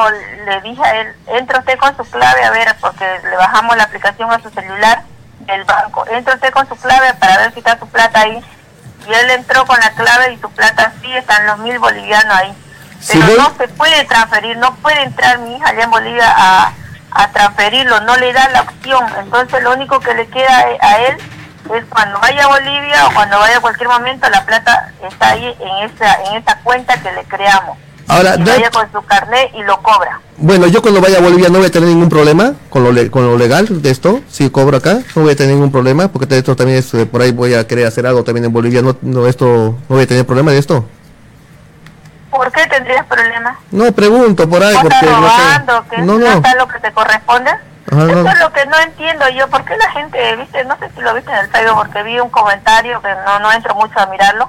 le dije a él, entra usted con su clave, a ver, porque le bajamos la aplicación a su celular del banco, entra usted con su clave para ver si está su plata ahí, y él entró con la clave y su plata sí, están los mil bolivianos ahí, pero no se puede transferir, no puede entrar mi hija allá en Bolivia a, a transferirlo, no le da la opción, entonces lo único que le queda a él es cuando vaya a Bolivia o cuando vaya a cualquier momento, la plata está ahí en esa, en esa cuenta que le creamos. Ahora, y vaya con su carnet y lo cobra. Bueno, yo cuando vaya a Bolivia no voy a tener ningún problema con lo, con lo legal de esto. Si cobro acá, no voy a tener ningún problema, porque esto también es, eh, por ahí voy a querer hacer algo también en Bolivia. No, no, esto, no voy a tener problema de esto. ¿Por qué tendrías problemas? No, pregunto por ahí. Porque, robando, no, no, no. está lo que te corresponde? Eso es lo que no entiendo yo, ¿por qué la gente, viste, no sé si lo viste en el Facebook, porque vi un comentario que no, no entro mucho a mirarlo,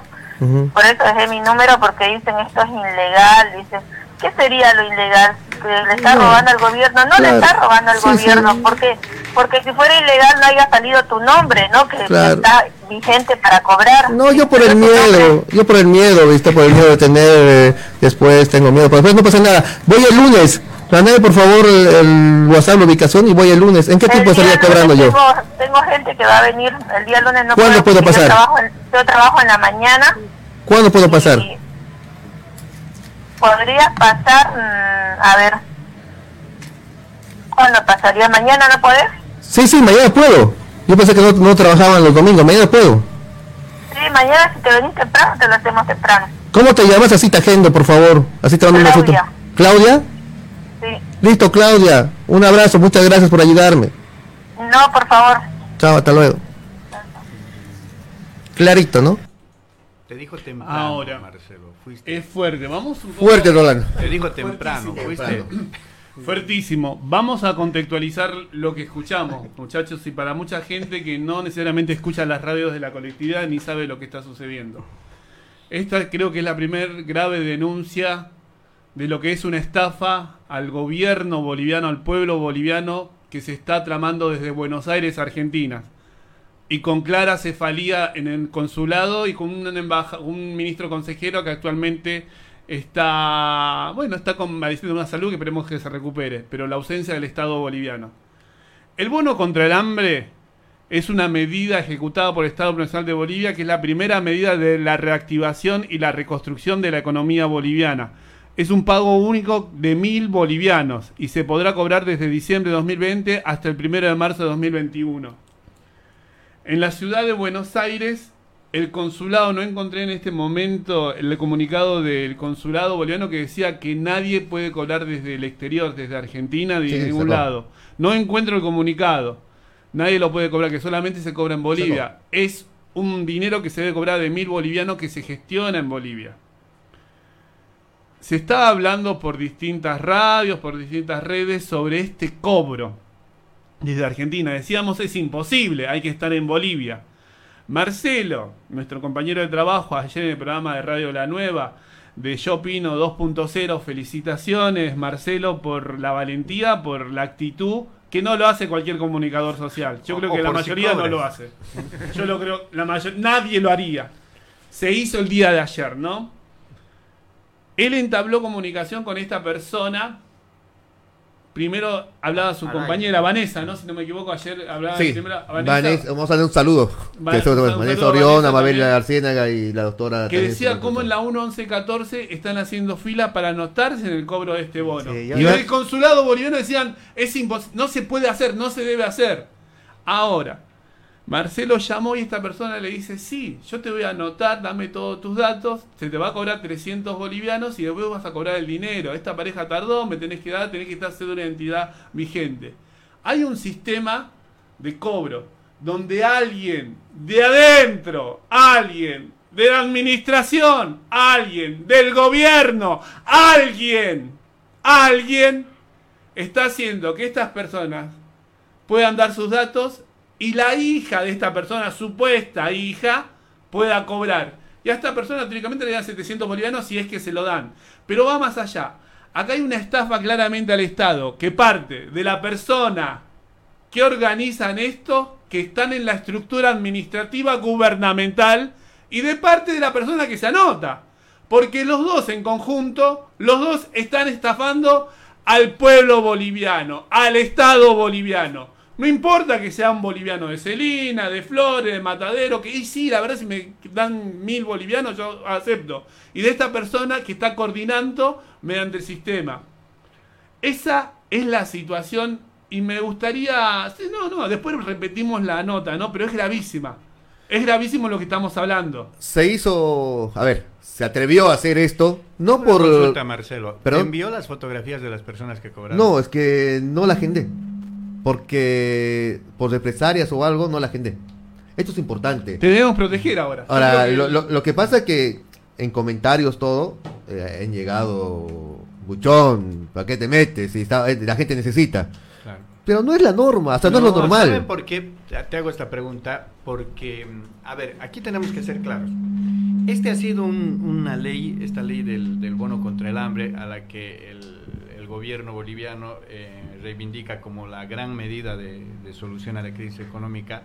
por eso dejé mi número, porque dicen esto es ilegal, dicen, ¿qué sería lo ilegal? ¿Que le está robando al gobierno? No le está robando al gobierno, porque porque si fuera ilegal no haya salido tu nombre, ¿no? Que, está vigente para cobrar. No, yo por el miedo, yo por el miedo, viste, por el miedo de tener, eh, después tengo miedo, pero después no pasa nada. Voy el lunes, Planeé por favor el, WhatsApp, la ubicación y voy el lunes. ¿En qué tiempo estaría cobrando yo? Tengo gente que va a venir el día lunes. No ¿Cuándo puedo, pasar? Yo trabajo, en, la mañana. ¿Cuándo puedo pasar? Podría pasar, mm, a ver. ¿Cuándo pasaría? ¿Mañana no puedes? Sí, sí, mañana puedo. Yo pensé que no, no trabajaban los domingos. Mañana puedo. Sí, mañana si te venís temprano, te lo hacemos temprano. ¿Cómo te llamas? Así te agendo, por favor. Así te mando una foto. ¿Claudia? Listo, Claudia. Un abrazo. Muchas gracias por ayudarme. No, por favor. Chao, hasta luego. Clarito, ¿no? Te dijo temprano, Ahora, Marcelo. Es fuerte. Vamos un poco Fuerte, Roland. Te dijo temprano. Fuiste. Fuertísimo. Vamos a contextualizar lo que escuchamos, muchachos, y para mucha gente que no necesariamente escucha las radios de la colectividad ni sabe lo que está sucediendo. Esta creo que es la primer grave denuncia de lo que es una estafa al gobierno boliviano, al pueblo boliviano que se está tramando desde Buenos Aires, Argentina. Y con clara cefalía en el consulado y con un, un ministro consejero que actualmente está, bueno, está convaleciendo una salud que esperemos que se recupere, pero la ausencia del Estado boliviano. El bono contra el hambre es una medida ejecutada por el Estado Nacional de Bolivia, que es la primera medida de la reactivación y la reconstrucción de la economía boliviana es un pago único de mil bolivianos y se podrá cobrar desde diciembre de 2020 hasta el primero de marzo de 2021. En la ciudad de Buenos Aires, el consulado, no encontré en este momento el comunicado del consulado boliviano que decía que nadie puede cobrar desde el exterior, desde Argentina, de ningún lado. No encuentro el comunicado. Nadie lo puede cobrar, que solamente se cobra en Bolivia. Es un dinero que se debe cobrar de mil bolivianos que se gestiona en Bolivia se está hablando por distintas radios, por distintas redes sobre este cobro desde Argentina. Decíamos es imposible, hay que estar en Bolivia. Marcelo, nuestro compañero de trabajo ayer en el programa de Radio La Nueva de Yo Pino 2.0, felicitaciones Marcelo por la valentía, por la actitud que no lo hace cualquier comunicador social. Yo creo que la mayoría no lo hace. Yo lo creo, la mayor, nadie lo haría. Se hizo el día de ayer, ¿no? Él entabló comunicación con esta persona. Primero hablaba su compañera Vanessa, ¿no? Si no me equivoco, ayer hablaba sí. primero Vanessa. Vamos a darle un saludo. Vanessa, Orión, Mabel García y la doctora. Que decía cómo en la 1.11.14 están haciendo fila para anotarse en el cobro de este bono. y en el consulado boliviano decían, es no se puede hacer, no se debe hacer. Ahora, Marcelo llamó y esta persona le dice, sí, yo te voy a anotar, dame todos tus datos, se te va a cobrar 300 bolivianos y después vas a cobrar el dinero. Esta pareja tardó, me tenés que dar, tenés que estar de una entidad vigente. Hay un sistema de cobro donde alguien de adentro, alguien de la administración, alguien del gobierno, alguien, alguien está haciendo que estas personas puedan dar sus datos y la hija de esta persona, supuesta hija, pueda cobrar. Y a esta persona teóricamente le dan 700 bolivianos si es que se lo dan. Pero va más allá. Acá hay una estafa claramente al Estado que parte de la persona que organizan esto, que están en la estructura administrativa gubernamental y de parte de la persona que se anota. Porque los dos en conjunto, los dos están estafando al pueblo boliviano, al Estado boliviano. No importa que sean bolivianos de Celina, de Flores, de Matadero, que y sí, la verdad si me dan mil bolivianos yo acepto. Y de esta persona que está coordinando mediante el sistema. Esa es la situación y me gustaría... No, no, después repetimos la nota, ¿no? Pero es gravísima. Es gravísimo lo que estamos hablando. Se hizo, a ver, se atrevió a hacer esto, no por... Consulta, Marcelo. ¿Te envió las fotografías de las personas que cobraron? No, es que no la agendé. Porque por represalias o algo no la agendé. Esto es importante. Te debemos proteger ahora. Ahora, lo, que pasa es que en comentarios todo, eh, han llegado, buchón, ¿para qué te metes? Si eh, la gente necesita. Pero no es la norma, hasta no, es lo normal. ¿Saben por qué te hago esta pregunta? Porque, mm, a ver, aquí tenemos que ser claros. Este ha sido una ley, esta ley del, bono contra el hambre, a la que el, gobierno boliviano eh, reivindica como la gran medida de, solución a la crisis económica,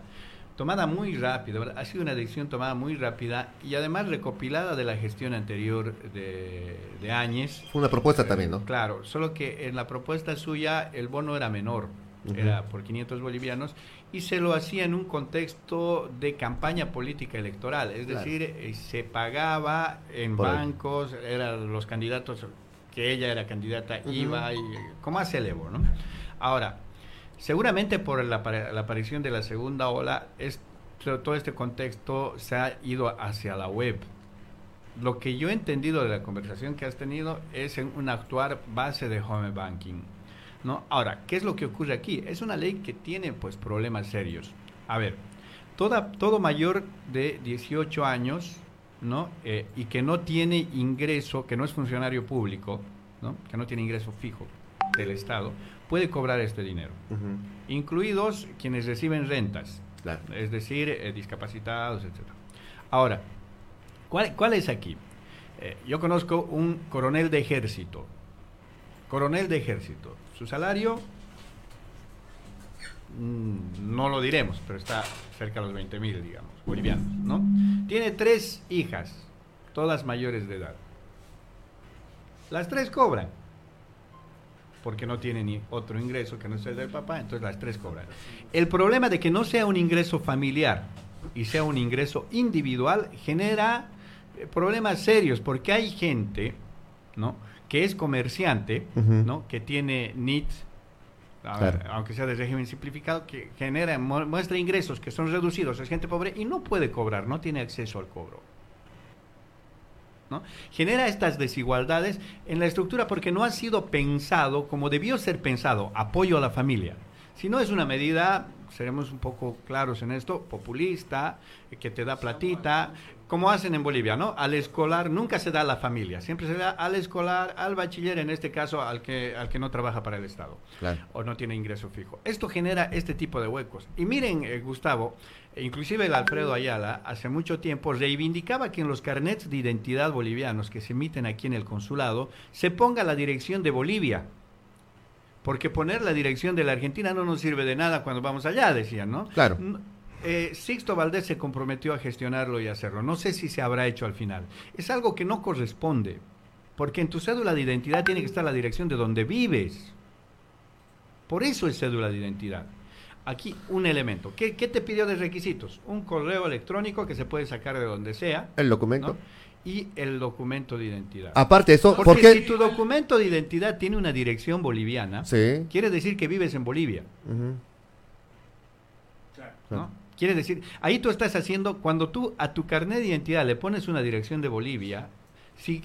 tomada muy rápida, ha sido una decisión tomada muy rápida y además recopilada de la gestión anterior de, de Áñez. Fue una propuesta también, ¿no? Claro, solo que en la propuesta suya el bono era menor era por 500 bolivianos, y se lo hacía en un contexto de campaña política electoral, es decir, eh, se pagaba en bancos, eran los candidatos, que ella era candidata, iba, y, como hace el Evo, ¿no? Ahora, seguramente por la, la aparición de la segunda ola, es, todo este contexto se ha ido hacia la web. Lo que yo he entendido de la conversación que has tenido es en un actuar base de home banking ¿no? Ahora, ¿qué es lo que ocurre aquí? Es una ley que tiene pues problemas serios. A ver, toda, todo mayor de 18 años, ¿no? Eh, y que no tiene ingreso, que no es funcionario público, ¿no? Que no tiene ingreso fijo del Estado, puede cobrar este dinero. Incluidos quienes reciben rentas, es decir, eh, discapacitados, etc. Ahora, ¿cuál, cuál es aquí? Eh, yo conozco un coronel de ejército, coronel de ejército, su salario, no lo diremos, pero está cerca de los 20 mil, digamos, bolivianos, ¿no? Tiene tres hijas, todas mayores de edad. Las tres cobran, porque no tienen ni otro ingreso que no sea el del papá, entonces las tres cobran. El problema de que no sea un ingreso familiar y sea un ingreso individual genera eh, problemas serios, porque hay gente, ¿no? que es comerciante, ¿no? que tiene Aunque sea de régimen simplificado, que genera, muestra ingresos que son reducidos, es gente pobre y no puede cobrar, no tiene acceso al cobro. ¿no? Genera estas desigualdades en la estructura porque no ha sido pensado como debió ser pensado, apoyo a la familia. Si no es una medida, seremos un poco claros en esto, populista, que te da platita, como hacen en Bolivia, ¿no? Al escolar nunca se da a la familia, siempre se da al escolar, al bachiller, en este caso al que, al que no trabaja para el Estado o no tiene ingreso fijo. Esto genera este tipo de huecos. Y miren, eh, Gustavo, inclusive el Alfredo Ayala hace mucho tiempo reivindicaba que en los carnets de identidad bolivianos que se emiten aquí en el consulado se ponga la dirección de Bolivia. Porque poner la dirección de la Argentina no nos sirve de nada cuando vamos allá, decían, ¿no? Claro. Eh, Sixto Valdés se comprometió a gestionarlo y hacerlo. No sé si se habrá hecho al final. Es algo que no corresponde, porque en tu cédula de identidad tiene que estar la dirección de donde vives. Por eso es cédula de identidad. Aquí un elemento. ¿Qué, te pidió de requisitos? Un correo electrónico que se puede sacar de donde sea. El documento. Y el documento de identidad. Aparte de eso, porque si tu documento de identidad tiene una dirección boliviana, quiere decir que vives en Bolivia. ¿no? Quiere decir, ahí tú estás haciendo, cuando tú a tu carnet de identidad le pones una dirección de Bolivia, si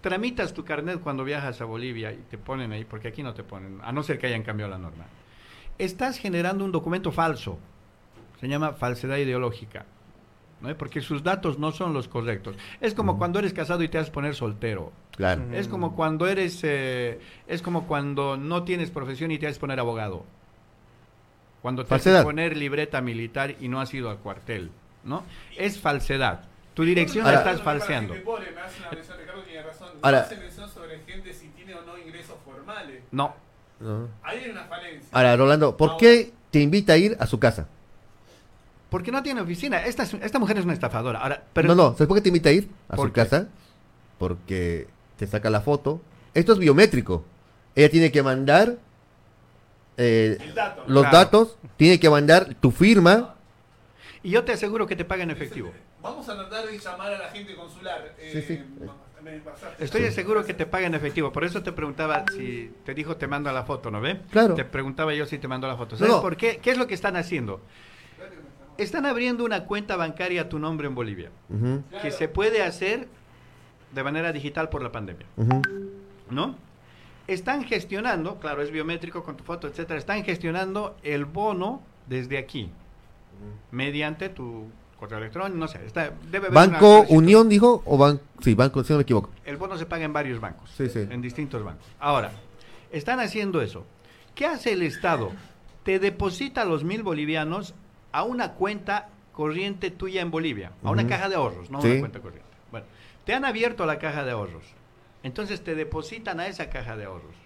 tramitas tu carnet cuando viajas a Bolivia y te ponen ahí, porque aquí no te ponen, a no ser que hayan cambiado la norma, estás generando un documento falso, se llama falsedad ideológica. ¿no? porque sus datos no son los correctos. Es como cuando eres casado y te haces poner soltero. Claro. Es como cuando eres, eh, es como cuando no tienes profesión y te haces poner abogado. Cuando te haces poner libreta militar y no has ido al cuartel, ¿no? Es falsedad. Tu dirección la estás falseando. Ahora, no sobre gente si tiene o no ingresos formales. No. Ahí hay una falencia. Ahora, Rolando, ¿por qué te invita a ir a su casa? Porque no tiene oficina. Esta, esta mujer es una estafadora. Ahora, pero, no, no. ¿Sabes por qué te invita a ir a su casa? Porque te saca la foto. Esto es biométrico. Ella tiene que mandar eh, los datos, tiene que mandar tu firma. Y yo te aseguro que te paga en efectivo. Vamos a tratar de llamar a la gente consular. sí, sí. Eh, Estoy seguro que te paga en efectivo. Por eso te preguntaba si te dijo te mando la foto, ¿no ve? Claro. Te preguntaba yo si te mando la foto. ¿Sabes por qué? ¿Qué es lo que están haciendo? Están abriendo una cuenta bancaria a tu nombre en Bolivia. Que se puede hacer de manera digital por la pandemia. ¿No? Están gestionando, claro, es biométrico con tu foto, etcétera. Están gestionando el bono desde aquí. Mediante tu correo electrónico, no sé. debe ¿Banco Unión dijo? o ban Sí, Banco, si no me equivoco. El bono se paga en varios bancos. Sí, sí. En distintos bancos. Ahora, están haciendo eso. ¿Qué hace el Estado? Te deposita los mil bolivianos a una cuenta corriente tuya en Bolivia, a una caja de ahorros, no una cuenta corriente. Bueno, te han abierto la caja de ahorros. Entonces te depositan a esa caja de ahorros.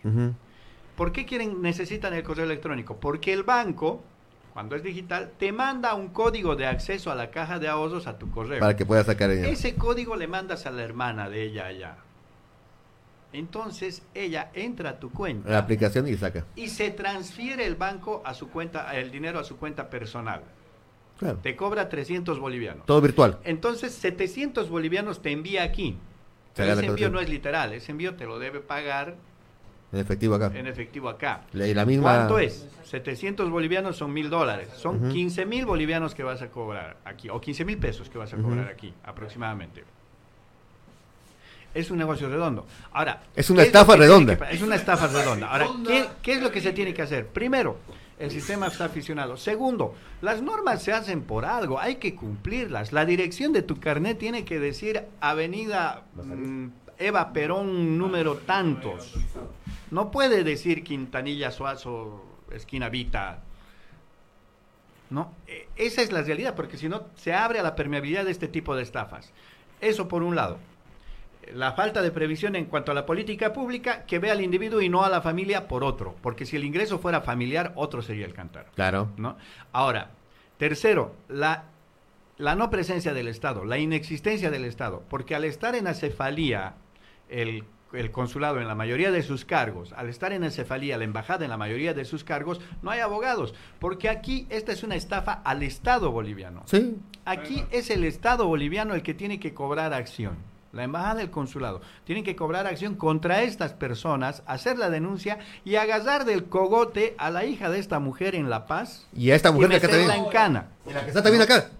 ¿Por qué quieren, necesitan el correo electrónico? Porque el banco cuando es digital, te manda un código de acceso a la caja de ahorros a tu correo. Para que puedas sacar ella. Ese código le mandas a la hermana de ella allá. Entonces ella entra a tu cuenta. La aplicación y saca. Y se transfiere el banco a su cuenta, el dinero a su cuenta personal. Claro. Te cobra 300 bolivianos. Todo virtual. Entonces 700 bolivianos te envía aquí. Ese envío no es literal, ese envío te lo debe pagar en efectivo acá. En efectivo acá. La, misma... ¿Cuánto es? 700 bolivianos son mil dólares. Son 15 mil bolivianos que vas a cobrar aquí, o 15 mil pesos que vas a cobrar aquí, aproximadamente. Es un negocio redondo. Ahora, es una estafa redonda. es una estafa redonda. Ahora, ¿qué, ¿qué, es lo que se tiene que hacer? Primero, el sistema está aficionado. Segundo, las normas se hacen por algo, hay que cumplirlas. La dirección de tu carnet tiene que decir Avenida mm, Eva Perón número tantos. No puede decir Quintanilla Suazo, esquina Vita. No, e, esa es la realidad, porque si no se abre a la permeabilidad de este tipo de estafas. Eso por un lado. La falta de previsión en cuanto a la política pública que ve al individuo y no a la familia por otro, porque si el ingreso fuera familiar, otro sería el cantar. Claro. ¿no? Ahora, tercero, la, la no presencia del Estado, la inexistencia del Estado, porque al estar en acefalía el el consulado en la mayoría de sus cargos, al estar en cefalía, la embajada en la mayoría de sus cargos, no hay abogados, porque aquí esta es una estafa al Estado boliviano. Sí. Aquí es el Estado boliviano el que tiene que cobrar acción. La embajada del consulado tienen que cobrar acción contra estas personas, hacer la denuncia y agarrar del cogote a la hija de esta mujer en La Paz y a esta mujer que está en cana. Y la que está también acá.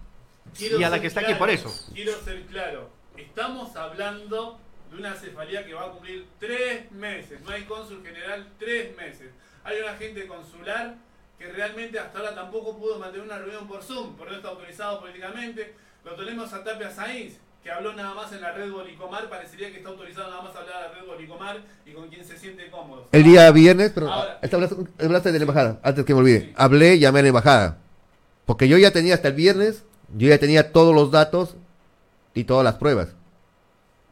y a la que está aquí por eso. Quiero ser claro, estamos hablando de una cefalía que va a cumplir tres meses. No hay cónsul general tres meses. Hay un agente consular que realmente hasta ahora tampoco pudo mantener una reunión por Zoom, porque no está autorizado políticamente. Lo tenemos a Tapia Sainz, que habló nada más en la red Bolicomar, parecería que está autorizado nada más a hablar a la red Bolicomar y con quien se siente cómodo. El día viernes, pero hablaste, de la embajada, antes que me olvide. Hablé, llamé a la embajada. Porque yo ya tenía hasta el viernes, yo ya tenía todos los datos y todas las pruebas.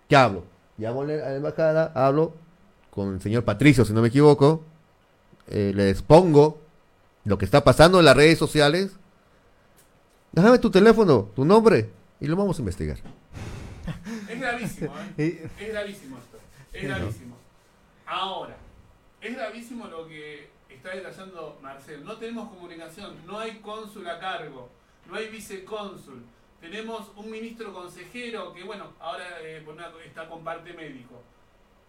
¿Qué hablo? llamo a la embajada, hablo con el señor Patricio, si no me equivoco, eh, le expongo lo que está pasando en las redes sociales. Déjame tu teléfono, tu nombre, y lo vamos a investigar. Es gravísimo, [laughs] ¿eh? es gravísimo esto. Es gravísimo. Ahora, es gravísimo lo que está detallando Marcel. No tenemos comunicación, no hay cónsul a cargo, no hay vicecónsul tenemos un ministro consejero que, bueno, ahora eh, está con parte médico.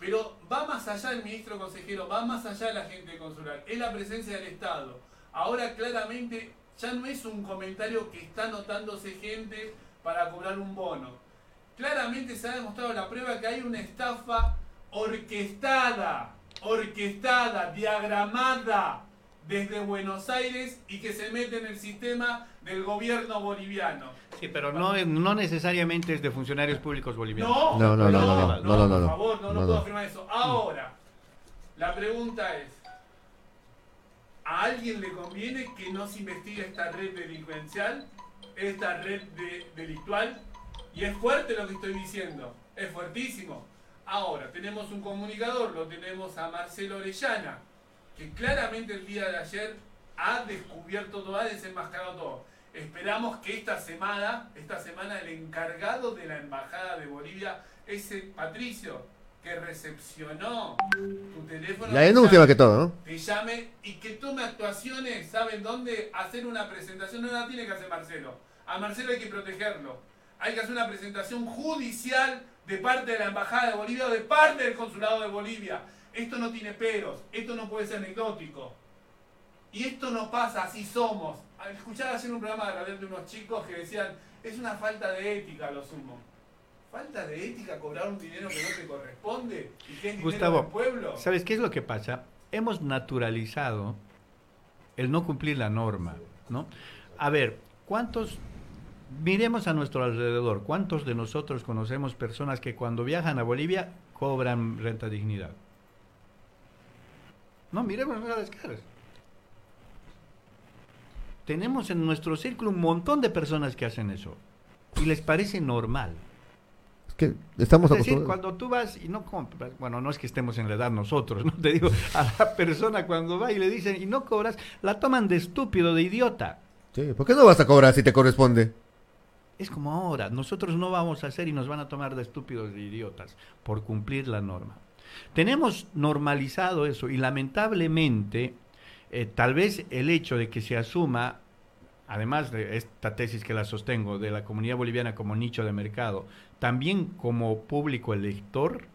Pero va más allá del ministro consejero, va más allá de la gente consular. Es la presencia del Estado. Ahora claramente ya no es un comentario que está notándose gente para cobrar un bono. Claramente se ha demostrado la prueba que hay una estafa orquestada, orquestada, diagramada desde Buenos Aires y que se mete en el sistema del gobierno boliviano. Sí, pero no, no necesariamente es de funcionarios públicos bolivianos. No, no, no, no, no, no, no, por favor, no, no, puedo afirmar eso. Ahora, la pregunta es, ¿a alguien le conviene que no se investigue esta red delincuencial, esta red delictual? Y es fuerte lo que estoy diciendo, es fuertísimo. Ahora, tenemos un comunicador, lo tenemos a Marcelo Orellana, que claramente el día de ayer ha descubierto todo, ha desenmascarado todo. Esperamos que esta semana, esta semana el encargado de la embajada de Bolivia, ese Patricio, que recepcionó tu teléfono. La denuncia más que todo, ¿no? Te llame y que tome actuaciones, ¿saben dónde? Hacer una presentación. No la tiene que hacer Marcelo. A Marcelo hay que protegerlo. Hay que hacer una presentación judicial de parte de la Embajada de Bolivia o de parte del Consulado de Bolivia. Esto no tiene peros, esto no puede ser anecdótico. Y esto no pasa, así somos. Escuchaba hacer un programa de radio de unos chicos que decían, es una falta de ética lo sumo falta de ética cobrar un dinero que no te corresponde y que es Gustavo, del pueblo. ¿sabes qué es lo que pasa? Hemos naturalizado el no cumplir la norma, ¿no? A ver, ¿cuántos miremos a nuestro alrededor, ¿cuántos de nosotros conocemos personas que cuando viajan a Bolivia cobran renta dignidad? No, miremos a las caras. Tenemos en nuestro círculo un montón de personas que hacen eso y les parece normal que estamos es decir, cuando tú vas y no compras, bueno, no es que estemos en la edad nosotros, no [laughs] te digo, a la persona cuando va y le dicen y no cobras, la toman de estúpido, de idiota. Sí, ¿por qué no vas a cobrar si te corresponde? Es como ahora, nosotros no vamos a hacer y nos van a tomar de estúpidos, de idiotas, por cumplir la norma. Tenemos normalizado eso y lamentablemente, eh, tal vez el hecho de que se asuma además de esta tesis que la sostengo, de la comunidad boliviana como nicho de mercado, también como público elector,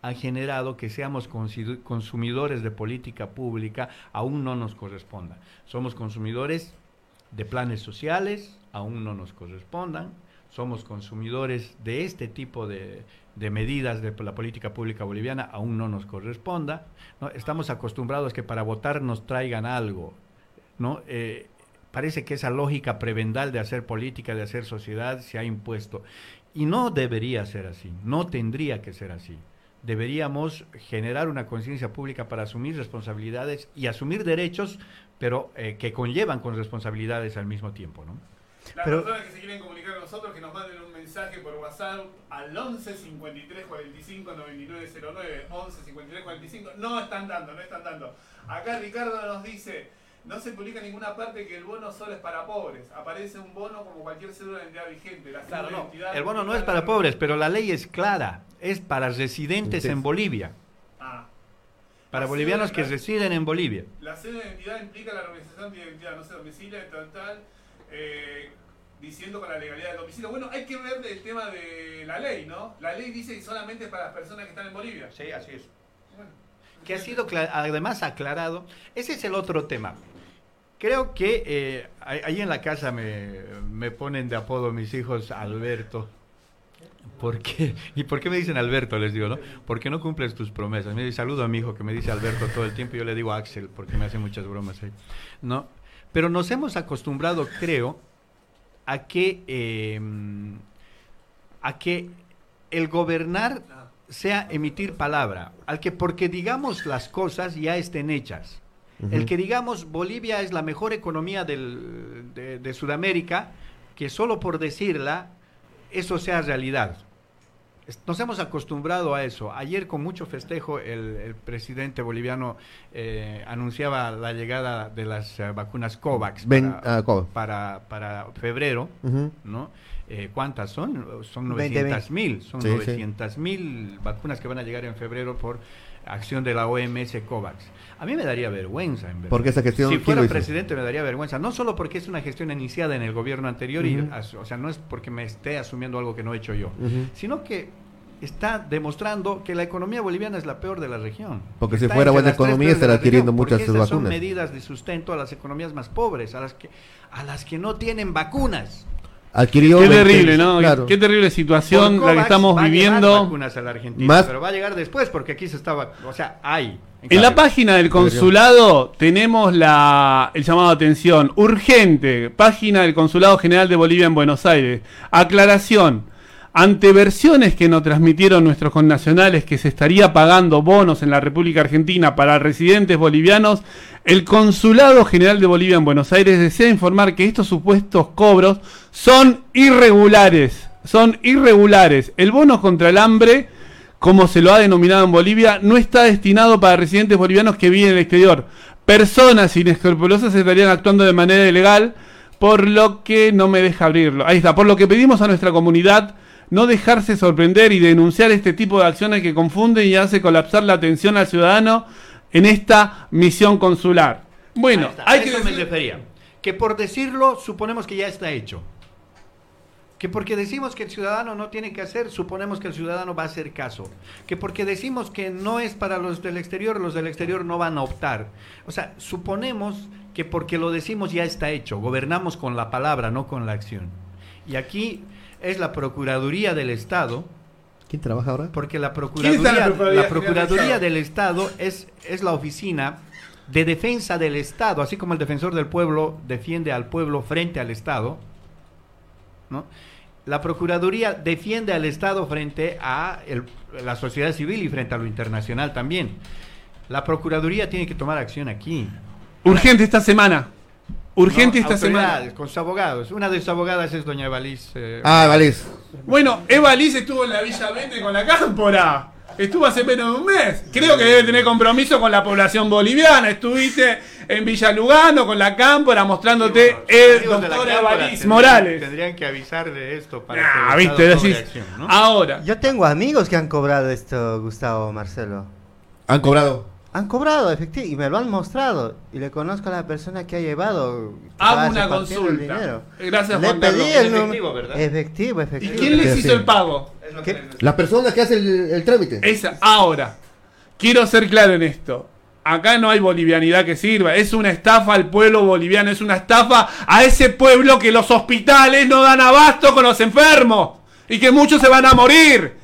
ha generado que seamos consumidores de política pública, aún no nos corresponda. Somos consumidores de planes sociales, aún no nos correspondan. Somos consumidores de este tipo de, medidas de la política pública boliviana, aún no nos corresponda. ¿no? Estamos acostumbrados que para votar nos traigan algo. ¿no? Eh, parece que esa lógica prebendal de hacer política, de hacer sociedad, se ha impuesto. Y no debería ser así, no tendría que ser así. Deberíamos generar una conciencia pública para asumir responsabilidades y asumir derechos, pero eh, que conllevan con responsabilidades al mismo tiempo, ¿no? Las personas que se quieren comunicar con nosotros, que nos manden un mensaje por WhatsApp al 11 53 45 99 09. 11 53 45. No están dando, no están dando. Acá Ricardo nos dice no se publica en ninguna parte que el bono solo es para pobres. Aparece un bono como cualquier cédula de identidad vigente. el bono no es para pobres, pero la ley es clara. Es para residentes en Bolivia. Ah. Para bolivianos que residen en Bolivia. La cédula de identidad implica la organización de identidad, no sé, domicilio, tal, tal, eh, diciendo con la legalidad del domicilio. Bueno, hay que ver el tema de la ley, ¿no? La ley dice que solamente es para las personas que están en Bolivia. Sí, así es. que ha sido además aclarado. Ese es el otro tema. Creo que eh, ahí en la casa me, ponen de apodo mis hijos Alberto. ¿Por qué? ¿Y por qué me dicen Alberto? Les digo, ¿no? Porque no cumples tus promesas. Me saludo a mi hijo que me dice Alberto todo el tiempo y yo le digo Axel porque me hace muchas bromas ahí. ¿No? Pero nos hemos acostumbrado, creo, a que, em, a que el gobernar sea emitir palabra, al que porque digamos las cosas ya estén hechas. El que digamos Bolivia es la mejor economía de, Sudamérica, que solo por decirla, eso sea realidad. Nos hemos acostumbrado a eso. Ayer con mucho festejo el, presidente boliviano eh, anunciaba la llegada de las eh, vacunas COVAX ah, para, para, febrero, ¿no? Eh, ¿Cuántas son? Son 900 mil. Son 900 mil vacunas que van a llegar en febrero por acción de la OMS COVAX. A mí me daría vergüenza, en verdad. Porque esa gestión. Si fuera presidente me daría vergüenza. No solo porque es una gestión iniciada en el gobierno anterior, y, o sea, no es porque me esté asumiendo algo que no he hecho yo, sino que está demostrando que la economía boliviana es la peor de la región. Porque si fuera buena economía estaría adquiriendo muchas vacunas. Son medidas de sustento a las economías más pobres, a las que a las que no tienen vacunas. Adquirió qué terrible, ¿no? Qué terrible situación la que estamos viviendo. Más... Pero va a llegar después porque aquí se estaba, o sea, hay. En, la página del consulado tenemos la, el llamado de atención urgente, página del Consulado General de Bolivia en Buenos Aires. Aclaración. Ante versiones que nos transmitieron nuestros connacionales que se estaría pagando bonos en la República Argentina para residentes bolivianos, el Consulado General de Bolivia en Buenos Aires desea informar que estos supuestos cobros son irregulares. Son irregulares. El bono contra el hambre, como se lo ha denominado en Bolivia, no está destinado para residentes bolivianos que viven en el exterior. Personas inescrupulosas estarían actuando de manera ilegal por lo que no me deja abrirlo. Ahí está, por lo que pedimos a nuestra comunidad no dejarse sorprender y denunciar este tipo de acciones que confunden y hace colapsar la atención al ciudadano en esta misión consular. Bueno, hay que me refería. Que por decirlo suponemos que ya está hecho. Que porque decimos que el ciudadano no tiene que hacer, suponemos que el ciudadano va a hacer caso. Que porque decimos que no es para los del exterior, los del exterior no van a optar. O sea, suponemos que porque lo decimos ya está hecho. Gobernamos con la palabra, no con la acción. Y aquí es la Procuraduría del Estado. ¿Quién trabaja ahora? Porque la Procuraduría, la Procuraduría, del Estado es, es la oficina de defensa del Estado, así como el defensor del pueblo defiende al pueblo frente al Estado. ¿no? la Procuraduría defiende al Estado frente a la sociedad civil y frente a lo internacional también. La Procuraduría tiene que tomar acción aquí. Urgente esta semana. Urgente esta semana. Con sus abogados. Una de sus abogadas es doña Evaliz. Eh, ah, Evaliz. Bueno, Evaliz estuvo en la Villa Vente con la cámpora. Estuvo hace menos de un mes. Creo que debe tener compromiso con la población boliviana. Estuviste en Villa Lugano con la cámpora mostrándote el doctor Evariz Morales. Tendrían que avisar de esto para ah, viste, Ahora. Yo tengo amigos que han cobrado esto, Gustavo Marcelo. ¿Han cobrado? Han cobrado, efectivamente, y me lo han mostrado. Y le conozco a la persona que ha llevado. Hago una consulta. Gracias, Juan pedí el efectivo, ¿verdad? Efectivo, efectivo. ¿Y quién les hizo el pago? La persona que hace el, trámite. Esa. Ahora, quiero ser claro en esto. Acá no hay bolivianidad que sirva. Es una estafa al pueblo boliviano. Es una estafa a ese pueblo que los hospitales no dan abasto con los enfermos. Y que muchos se van a morir.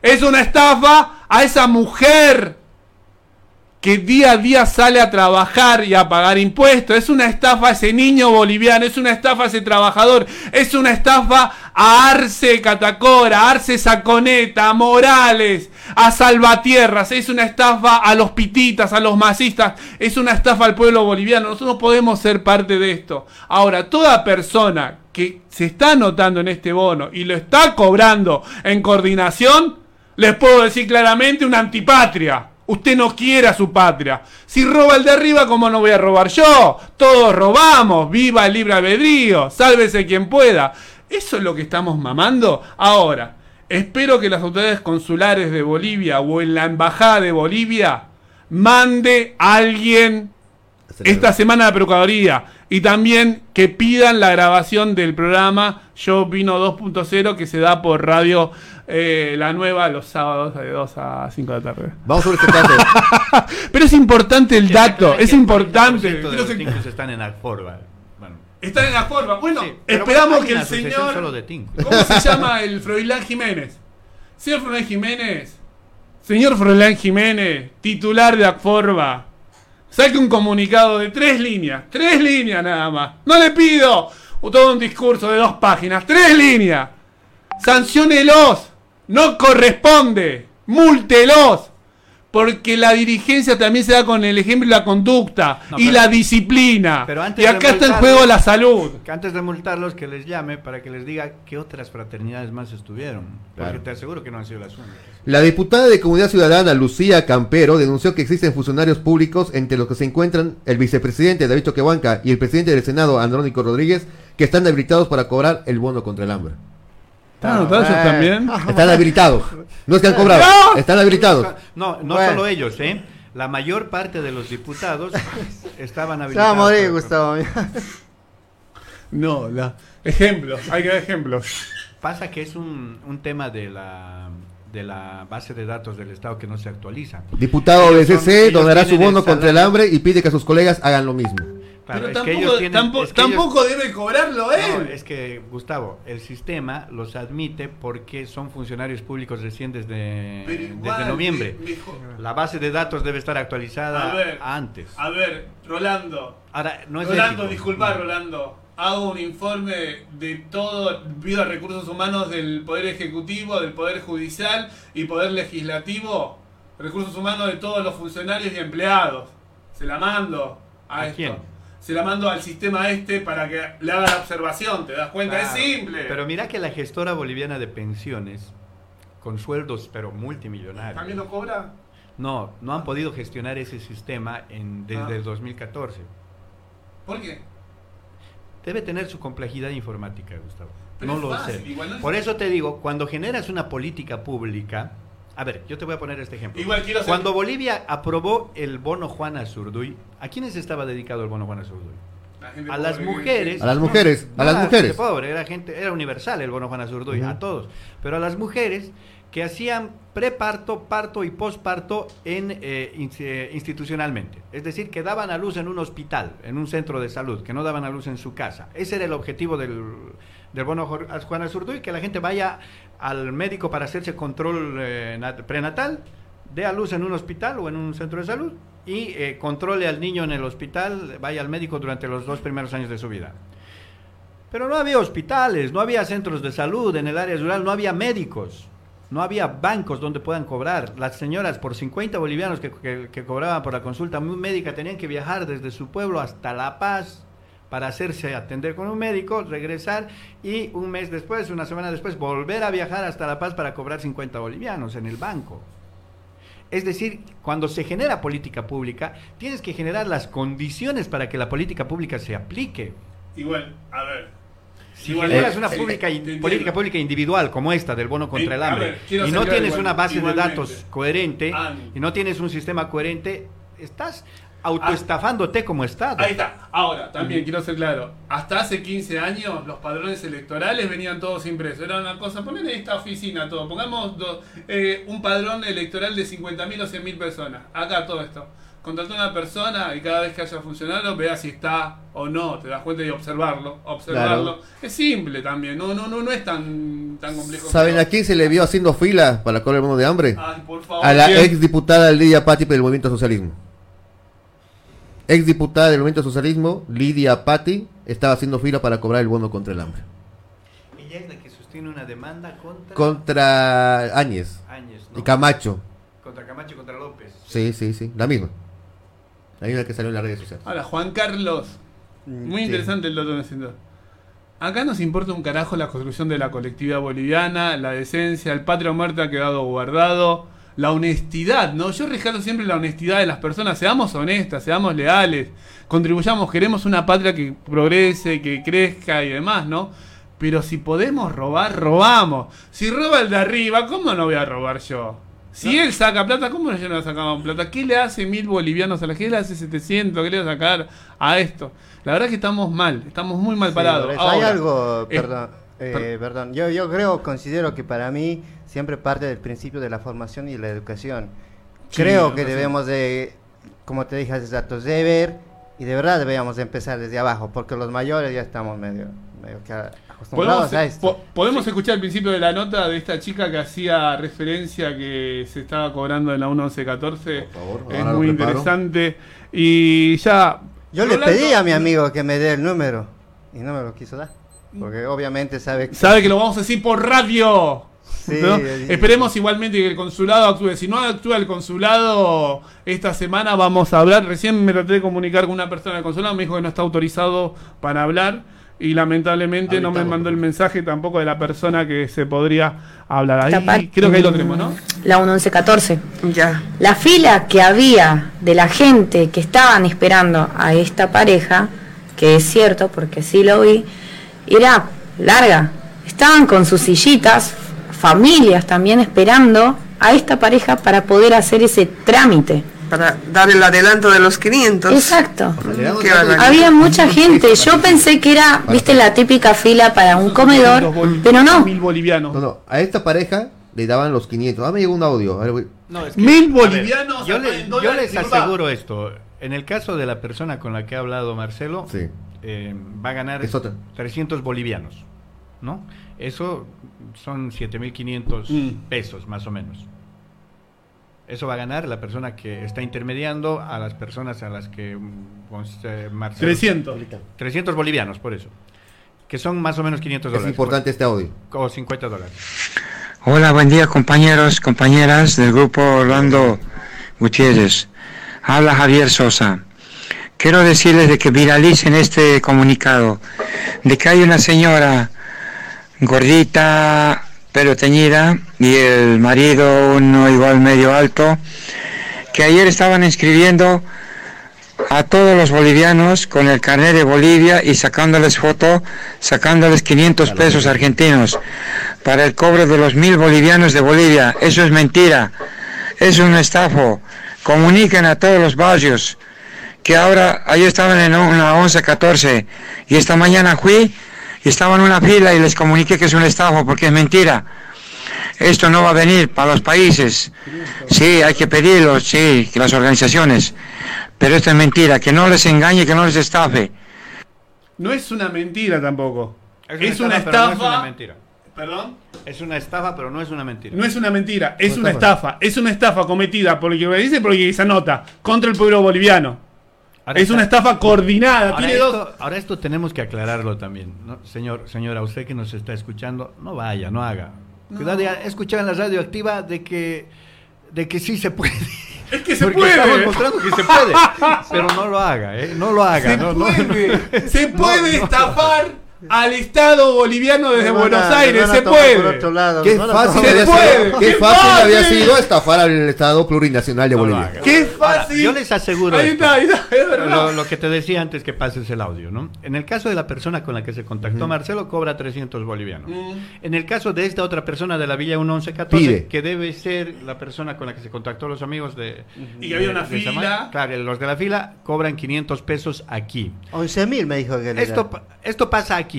Es una estafa a esa mujer que día a día sale a trabajar y a pagar impuestos. Es una estafa ese niño boliviano, es una estafa ese trabajador, es una estafa a Arce Catacora, a Arce Saconeta, a Morales, a Salvatierras, es una estafa a los pititas, a los masistas, es una estafa al pueblo boliviano. Nosotros podemos ser parte de esto. Ahora, toda persona que se está anotando en este bono y lo está cobrando en coordinación, les puedo decir claramente una antipatria. Usted no quiere a su patria. Si roba el de arriba, ¿cómo no voy a robar yo? Todos robamos. Viva el libre albedrío. Sálvese quien pueda. ¿Eso es lo que estamos mamando? Ahora, espero que las autoridades consulares de Bolivia o en la embajada de Bolivia mande a alguien esta semana a la Procuraduría y también que pidan la grabación del programa Yo Vino 2.0 que se da por radio eh, la nueva los sábados de 2 a 5 de la tarde. Vamos sobre este caso. [laughs] Pero es importante el dato, es importante. Los están en Alforba. Bueno. Están en Alforba. Bueno, esperamos que el señor. ¿Cómo se llama el Froilán Jiménez? Señor Froilán Jiménez. Señor Froilán Jiménez, titular de Alforba. Saque un comunicado de tres líneas. Tres líneas nada más. No le pido todo un discurso de dos páginas. Tres líneas. Sanciónelos no corresponde, múltelos. Porque la dirigencia también se da con el ejemplo y la conducta y la disciplina. y acá está en juego la salud. Que antes de multarlos, que les llame para que les diga qué otras fraternidades más estuvieron. Porque te aseguro que no han sido las únicas. La diputada de Comunidad Ciudadana, Lucía Campero, denunció que existen funcionarios públicos entre los que se encuentran el vicepresidente David Toquehuanca y el presidente del Senado, Andrónico Rodríguez, que están habilitados para cobrar el bono contra el hambre. ¿Están ah, también? Están habilitados. No es que han cobrado, están habilitados. No, no solo ellos, ¿eh? La mayor parte de los diputados estaban habilitados. Se va a morir, Gustavo. [laughs] no, la... ejemplos, hay que dar ejemplos. Pasa que es un, un tema de la de la base de datos del Estado que no se actualiza. Diputado de CC donará su bono contra el hambre y pide que sus colegas hagan lo mismo. Pero tampoco, debe cobrarlo él. es que, Gustavo, el sistema los admite porque son funcionarios públicos recién desde, desde noviembre. La base de datos debe estar actualizada antes. A ver, Rolando. Ahora, no es Rolando, disculpa, Rolando. Hago un informe de todo, pido a recursos humanos del Poder Ejecutivo, del Poder Judicial y Poder Legislativo. Recursos humanos de todos los funcionarios y empleados. Se la mando a, esto se la mando al sistema este para que le haga la observación, ¿te das cuenta? es simple. Pero mira que la gestora boliviana de pensiones, con sueldos pero multimillonarios. ¿También no cobra? No, no han podido gestionar ese sistema en, desde ah. el 2014. ¿Por qué? Debe tener su complejidad informática, Gustavo. no lo sé. Por eso te digo, cuando generas una política pública, a ver, yo te voy a poner este ejemplo. Cuando Bolivia aprobó el bono Juana Azurduy, ¿a quiénes estaba dedicado el bono Juana Azurduy? A las mujeres. A las mujeres, a las mujeres. Pobre, era gente, era universal el bono Juana Azurduy, a todos. Pero a las mujeres que hacían preparto, parto y posparto en, eh, eh, institucionalmente. Es decir, que daban a luz en un hospital, en un centro de salud, que no daban a luz en su casa. Ese era el objetivo del, del bono Juan Azurduy, que la gente vaya al médico para hacerse control eh, prenatal, dé a luz en un hospital o en un centro de salud y controle al niño en el hospital, vaya al médico durante los dos primeros años de su vida. Pero no había hospitales, no había centros de salud en el área rural, no había médicos. No había bancos donde puedan cobrar. Las señoras por 50 bolivianos que, cobraban por la consulta médica tenían que viajar desde su pueblo hasta La Paz para hacerse atender con un médico, regresar y un mes después, una semana después, volver a viajar hasta La Paz para cobrar 50 bolivianos en el banco. Es decir, cuando se genera política pública, tienes que generar las condiciones para que la política pública se aplique. Igual, a ver, si generas una pública, política pública individual como esta del bono contra el hambre y no tienes una base de datos coherente y no tienes un sistema coherente, estás autoestafándote como Estado. Ahí está. Ahora, también quiero ser claro. Hasta hace 15 años los padrones electorales venían todos impresos. Era una cosa, ponen en esta oficina todo. Pongamos eh, un padrón electoral de 50.000 o 100.000 personas. Acá todo esto contratar a una persona y cada vez que haya funcionado vea si está o no, te das cuenta y observarlo, observarlo. Es simple también, no, no, no, no es tan, tan complejo. ¿Saben a quién se le vio haciendo fila para cobrar el bono de hambre? a la ex diputada Lidia Patti del Movimiento Socialismo. Ex diputada del Movimiento Socialismo, Lidia Patti, estaba haciendo fila para cobrar el bono contra el hambre. Ella es la que sostiene una demanda contra... Contra Áñez. Áñez Y Camacho. Contra Camacho y contra López. Sí, sí, sí, la misma. Hay una que salió en las redes sociales. Ahora, Juan Carlos. Mm, Muy interesante el dato haciendo. Acá nos importa un carajo la construcción de la colectividad boliviana, la decencia, el patria muerto ha quedado guardado, la honestidad, ¿no? Yo rescato siempre la honestidad de las personas, seamos honestas, seamos leales, contribuyamos, queremos una patria que progrese, que crezca y demás, ¿no? Pero si podemos robar, robamos. Si roba el de arriba, ¿cómo no voy a robar yo? Si él saca plata, ¿cómo yo no sacamos plata? ¿Qué le hace mil bolivianos a la gente? ¿Qué le hace 700? ¿Qué le va a sacar a esto? La verdad es que estamos mal, estamos muy mal parados. hay algo, perdón, eh, perdón. Yo, yo creo, considero que para mí siempre parte del principio de la formación y la educación. creo que debemos de, como te dije hace rato, de ver y de verdad debíamos de empezar desde abajo, porque los mayores ya estamos medio, medio que ¿Podemos, escuchar el principio de la nota de esta chica que hacía referencia que se estaba cobrando en la 1114? Por favor, es muy interesante. Y ya. Yo le pedí a mi amigo que me dé el número y no me lo quiso dar. Porque obviamente sabe que. Sabe que lo vamos a decir por radio. Esperemos igualmente que el consulado actúe. Si no actúa el consulado, esta semana vamos a hablar. Recién me traté de comunicar con una persona del consulado, me dijo que no está autorizado para hablar y lamentablemente no me mandó el mensaje tampoco de la persona que se podría hablar. Ahí creo que ahí lo tenemos, ¿no? La 1114. Ya. La fila que había de la gente que estaban esperando a esta pareja, que es cierto porque sí lo vi, era larga. Estaban con sus sillitas, familias también esperando a esta pareja para poder hacer ese trámite para dar el adelanto de los 500. Exacto. Había mucha gente. Yo pensé que era, viste, la típica fila para un comedor, pero no. Mil bolivianos. No, no. A esta pareja le daban los 500. Ah, me llegó un audio. mil bolivianos. yo, les aseguro esto. En el caso de la persona con la que ha hablado Marcelo, eh, va a ganar 300 bolivianos. ¿No? Eso son 7.500 mm. pesos, más o menos. Eso va a ganar la persona que está intermediando a las personas a las que mm, Marcelo, 300. 300 bolivianos, por eso. Que son más o menos 500 dólares. Es importante este audio. O 50 dólares. Hola, buen día compañeros, compañeras del grupo Orlando Gutiérrez. Habla Javier Sosa. Quiero decirles de que viralicen este comunicado, de que hay una señora gordita, pelo teñida y el marido uno igual medio alto, que ayer estaban escribiendo a todos los bolivianos con el carnet de Bolivia y sacándoles foto, sacándoles 500 pesos argentinos para el cobro de los mil bolivianos de Bolivia. Eso es mentira, es un estafo. Comuniquen a todos los barrios que ahora, ayer estaban en una 11-14 y esta mañana fui y estaban en una fila y les comuniqué que es un estafo porque es mentira. Esto no va a venir para los países. Sí, hay que pedirlo, sí, las organizaciones. Pero esto es mentira, que no les engañe, que no les estafe. No es una mentira tampoco. Es una, estafa. no es una mentira. ¿Perdón? Es una estafa, pero no es una mentira. No es una mentira, es una estafa. Es una estafa cometida por lo que me dice, porque esa nota, contra el pueblo boliviano. es una estafa coordinada. Ahora esto, ahora esto tenemos que aclararlo también. Señor, señora, usted que nos está escuchando, no vaya, no haga. Cuidado, he escuchado en la radio activa de que, de que sí se puede. Es que se puede. Estamos mostrando que se puede. [laughs] Pero no lo haga, ¿eh? No lo haga. Se no, puede, se [laughs] puede estafar al Estado boliviano desde Buenos Aires. Se puede. Qué fácil, había, Sido, qué fácil había sido estafar al Estado plurinacional de Bolivia. qué fácil. yo les aseguro. lo, que te decía antes que pases el audio, ¿no? En el caso de la persona con la que se contactó, Marcelo cobra 300 bolivianos. En el caso de esta otra persona de la Villa 1114, que debe ser la persona con la que se contactó los amigos de. Y que había una fila. claro, los de la fila cobran 500 pesos aquí. 11 mil me dijo que esto, esto pasa aquí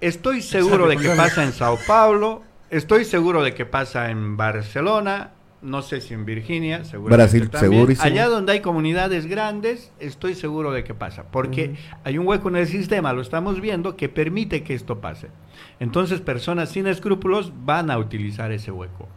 Estoy seguro de que pasa en Sao Paulo, estoy seguro de que pasa en Barcelona, no sé si en Virginia, Brasil, segurísimo. Allá donde hay comunidades grandes, estoy seguro de que pasa, porque hay un hueco en el sistema, lo estamos viendo, que permite que esto pase. Entonces, personas sin escrúpulos van a utilizar ese hueco.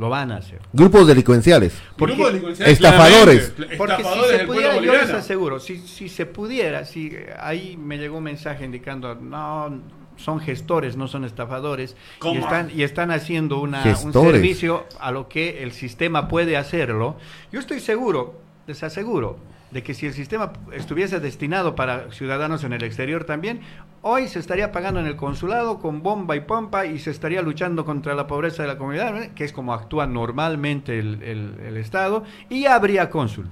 Lo van a hacer. Grupos delincuenciales. Grupos delincuenciales estafadores. Porque si se pudiera, yo les aseguro, si, si se pudiera, si ahí me llegó un mensaje indicando, no, son gestores, no son estafadores, y están, y están haciendo una, un servicio a lo que el sistema puede hacerlo. Yo estoy seguro, les aseguro, de que si el sistema estuviese destinado para ciudadanos en el exterior también, hoy se estaría pagando en el consulado con bomba y pompa y se estaría luchando contra la pobreza de la comunidad, que es como actúa normalmente el, el, Estado, y habría cónsul.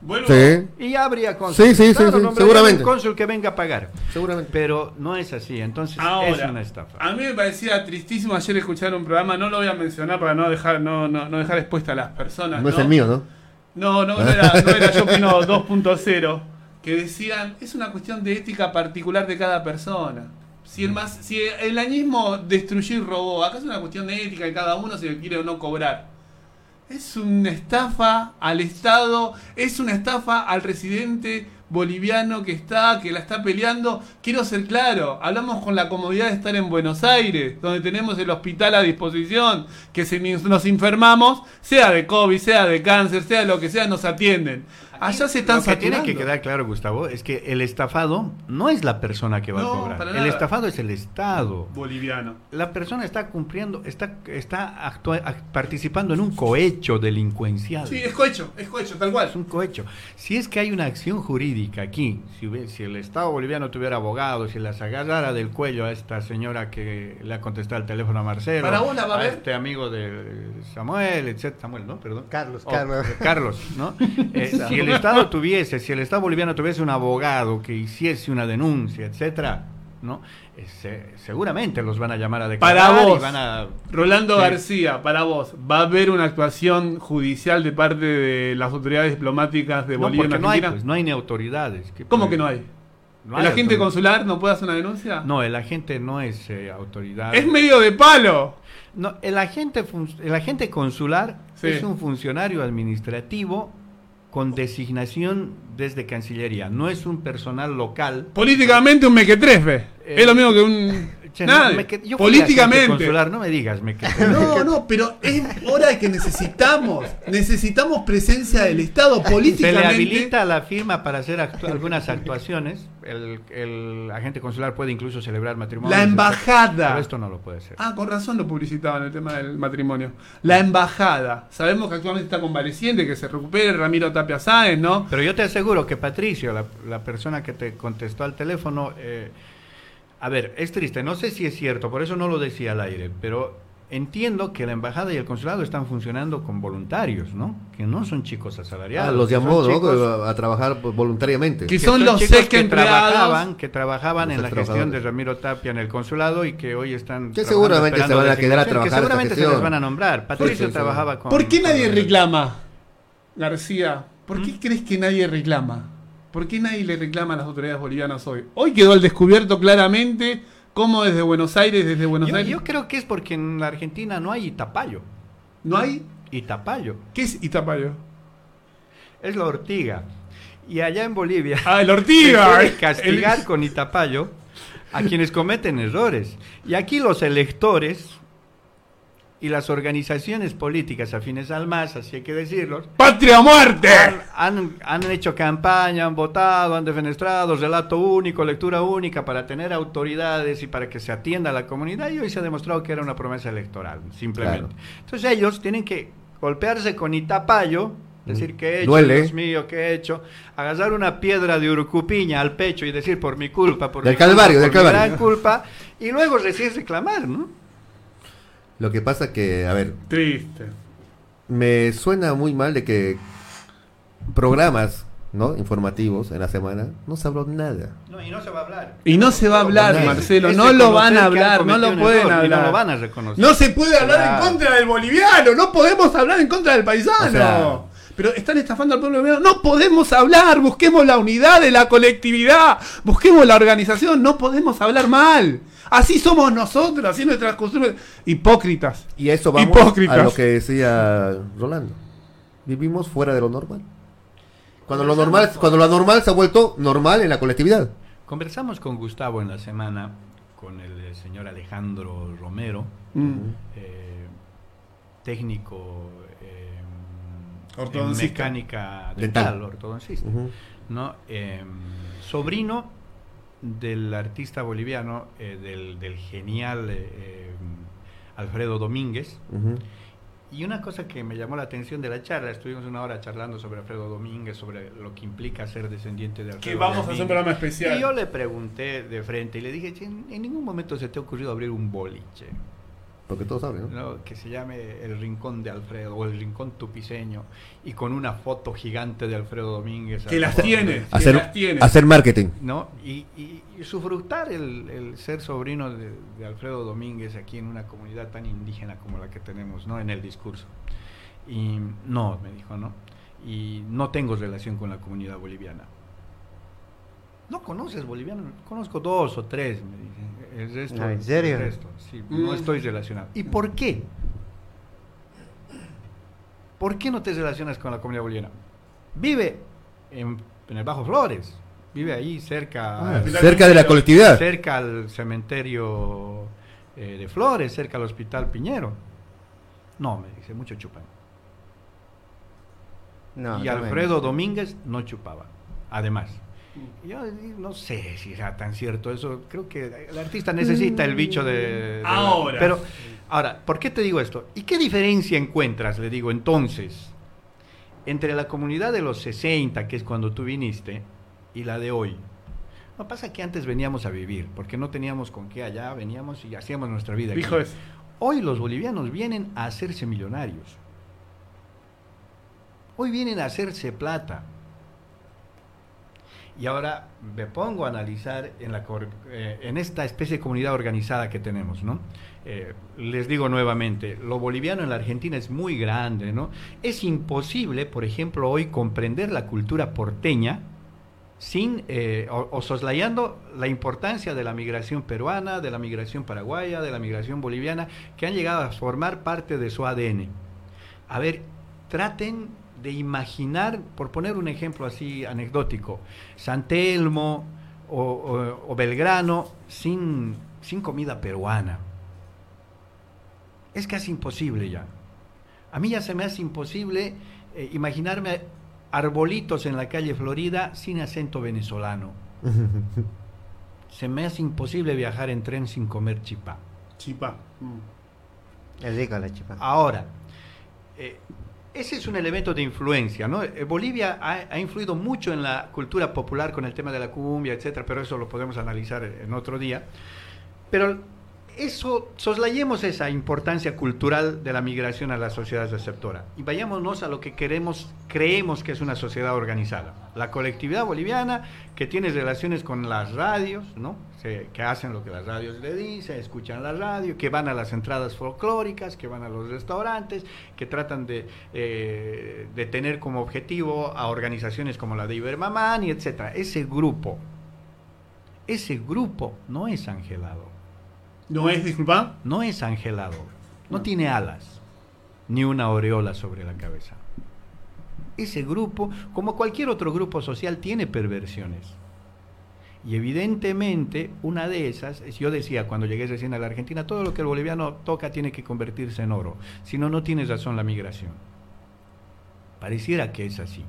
Bueno, sí. Y habría cónsul. Sí, sí, sí, seguramente. cónsul que venga a pagar. Seguramente. Pero no es así, entonces es una estafa. A mí me parecía tristísimo ayer escuchar un programa, no lo voy a mencionar para no dejar, no, no, no dejar expuesta a las personas. No, es el mío, ¿no? No, no, no era, no era Yo Opino 2.0, [laughs] que decían, es una cuestión de ética particular de cada persona. Si el, más, si el añismo destruyó y robó, acá es una cuestión de ética de cada uno si quiere o no cobrar. Es una estafa al Estado, es una estafa al residente boliviano que está, que la está peleando. Quiero ser claro, hablamos con la comodidad de estar en Buenos Aires, donde tenemos el hospital a disposición, que si nos enfermamos, sea de COVID, sea de cáncer, sea lo que sea, nos atienden. Allá se están Lo que tiene que quedar claro, Gustavo, es que el estafado no es la persona que va a cobrar. El estafado es el Estado. Boliviano. La persona está cumpliendo, está, está participando en un cohecho delincuencial. Sí, es cohecho, es cohecho, tal cual. Es un cohecho. Si es que hay una acción jurídica aquí, si, si el Estado boliviano tuviera abogados, si las agarrara del cuello a esta señora que le ha contestado el teléfono a Marcelo, a, este amigo de Samuel, etc. Samuel, ¿no? Perdón. Carlos, oh, Carlos. Carlos, ¿no? [laughs] Eh, si el Estado tuviese, si el Estado boliviano tuviese un abogado que hiciese una denuncia, etcétera, ¿no? seguramente los van a llamar a declarar. Para vos, van a... Rolando García, para vos, ¿va a haber una actuación judicial de parte de las autoridades diplomáticas de Bolivia no, no hay, pues, no hay ni autoridades. ¿Cómo que no hay? ¿El agente consular no puede hacer una denuncia? No, el agente no es eh, autoridad. ¡Es medio de palo! No, el agente, el agente consular es un funcionario administrativo con designación desde Cancillería. No es un personal local. Políticamente un mequetrefe. Es lo mismo que un políticamente. no me digas, me No, [laughs] no, pero es hora que necesitamos, necesitamos presencia del Estado políticamente. Se le habilita la firma para hacer algunas actuaciones. El, agente consular puede incluso celebrar matrimonio. La embajada. Pero esto no lo puede hacer. Ah, con razón lo publicitaban el tema del matrimonio. La embajada. Sabemos que actualmente está convaleciente, que se recupere Ramiro Tapia Sáenz, ¿no? Pero yo te aseguro que Patricio, la, persona que te contestó al teléfono, eh, a ver, es triste, no sé si es cierto, por eso no lo decía al aire, pero entiendo que la embajada y el consulado están funcionando con voluntarios, ¿no? Que no son chicos asalariados. Ah, los llamó, ¿no? A trabajar voluntariamente. Que, son, los chicos que trabajaban, que trabajaban en la gestión de Ramiro Tapia en el consulado y que hoy están. Que seguramente se van a quedar a trabajar. Que seguramente se les van a nombrar. Patricio trabajaba con. ¿Por qué nadie reclama, García? ¿Por qué ¿Mm? crees que nadie reclama? ¿Por qué nadie le reclama a las autoridades bolivianas hoy? Hoy quedó al descubierto claramente cómo desde Buenos Aires, desde Buenos yo, Aires. Yo creo que es porque en la Argentina no hay Itapallo. ¿No hay? Itapallo. ¿Qué es Itapallo? Es la ortiga. Y allá en Bolivia. ¡Ah, la ortiga! [laughs] Se castigar con Itapallo a quienes cometen errores. Y aquí los electores y las organizaciones políticas afines al MAS, así hay que decirlo. ¡Patria muerte! Han, han, hecho campaña, han votado, han defenestrado, relato único, lectura única para tener autoridades y para que se atienda a la comunidad y hoy se ha demostrado que era una promesa electoral, simplemente. Entonces ellos tienen que golpearse con Itapallo, decir que he hecho, Dios mío, que he hecho, agarrar una piedra de urcupiña al pecho y decir por mi culpa, por, del calvario, del calvario. gran culpa, y luego recién reclamar, ¿no? Lo que pasa que, a ver. Triste. Me suena muy mal de que programas ¿no? informativos en la semana no se habló nada. No, y no se va a hablar. Y no se va a hablar, Marcelo, no lo van a hablar, no lo pueden hablar. No lo van a reconocer. No se puede hablar en contra del boliviano, no podemos hablar en contra del paisano. pero están estafando al pueblo boliviano. No podemos hablar, busquemos la unidad de la colectividad, busquemos la organización, no podemos hablar mal. Así somos nosotros, así nuestras costumbres. Hipócritas. Y eso vamos a lo que decía Rolando. Vivimos fuera de lo normal. Cuando lo normal, cuando lo normal se ha vuelto normal en la colectividad. Conversamos con Gustavo en la semana, con el eh, señor Alejandro Romero, mm. eh, técnico eh, en mecánica dental, ortodoncista, ¿no? sobrino del artista boliviano, eh, del, genial eh, eh, Alfredo Domínguez. Y una cosa que me llamó la atención de la charla, estuvimos una hora charlando sobre Alfredo Domínguez, sobre lo que implica ser descendiente de Alfredo Que vamos a hacer un programa especial. Y yo le pregunté de frente y le dije, en ningún momento se te ha ocurrido abrir un boliche. Porque todos saben, ¿no? Que se llame El Rincón de Alfredo o El Rincón Tupiceño y con una foto gigante de Alfredo Domínguez. Que las tiene, hacer, las tiene. Hacer marketing. ¿No? Y, y, sufructar el, el, ser sobrino de, Alfredo Domínguez aquí en una comunidad tan indígena como la que tenemos, ¿no? En el discurso. Y no, me dijo, ¿no? Y no tengo relación con la comunidad boliviana. ¿No conoces boliviano? Conozco dos o tres, me dicen. El resto, ¿En serio? no mm. estoy relacionado. ¿Y por qué? ¿Por qué no te relacionas con la comunidad boliviana? Vive en, el Bajo Flores, vive ahí cerca. Ah, cerca de la colectividad. Cerca al cementerio eh, de Flores, cerca al Hospital Piñero. No, me dice, mucho chupan. y Alfredo Domínguez no chupaba, además. Yo no sé si era tan cierto eso. Creo que el artista necesita el bicho de. ahora. Pero, ahora, ¿por qué te digo esto? ¿Y qué diferencia encuentras, le digo entonces, entre la comunidad de los 60, que es cuando tú viniste, y la de hoy? No pasa que antes veníamos a vivir, porque no teníamos con qué allá, veníamos y hacíamos nuestra vida. Hoy los bolivianos vienen a hacerse millonarios. Hoy vienen a hacerse plata. Y ahora me pongo a analizar en, la, eh, en esta especie de comunidad organizada que tenemos, ¿no? Eh, les digo nuevamente, lo boliviano en la Argentina es muy grande, ¿no? Es imposible, por ejemplo, hoy comprender la cultura porteña sin, eh, o, soslayando la importancia de la migración peruana, de la migración paraguaya, de la migración boliviana, que han llegado a formar parte de su ADN. A ver, traten de imaginar, por poner un ejemplo así anecdótico, San Telmo o, Belgrano sin, sin comida peruana. Es casi imposible ya. A mí ya se me hace imposible eh, imaginarme arbolitos en la calle Florida sin acento venezolano. [laughs] se me hace imposible viajar en tren sin comer chipá. Chipá. Es rica la chipá. Ahora, eh, ese es un elemento de influencia, ¿no? Eh, Bolivia ha, influido mucho en la cultura popular con el tema de la cumbia, etcétera, pero eso lo podemos analizar en otro día. Pero eso, soslayemos esa importancia cultural de la migración a la sociedad receptora y vayámonos a lo que queremos, creemos que es una sociedad organizada. La colectividad boliviana que tiene relaciones con las radios, ¿no? que hacen lo que las radios le dicen, escuchan la radio, que van a las entradas folclóricas, que van a los restaurantes, que tratan de, eh, de tener como objetivo a organizaciones como la de Ibermamán y etcétera. Ese grupo, ese grupo no es angelado ¿No es, disculpa? No es angelado. No, tiene alas, ni una aureola sobre la cabeza. Ese grupo, como cualquier otro grupo social, tiene perversiones. Y evidentemente una de esas, yo decía cuando llegué recién a la Argentina, todo lo que el boliviano toca tiene que convertirse en oro. Si no, no tiene razón la migración. Pareciera que es así.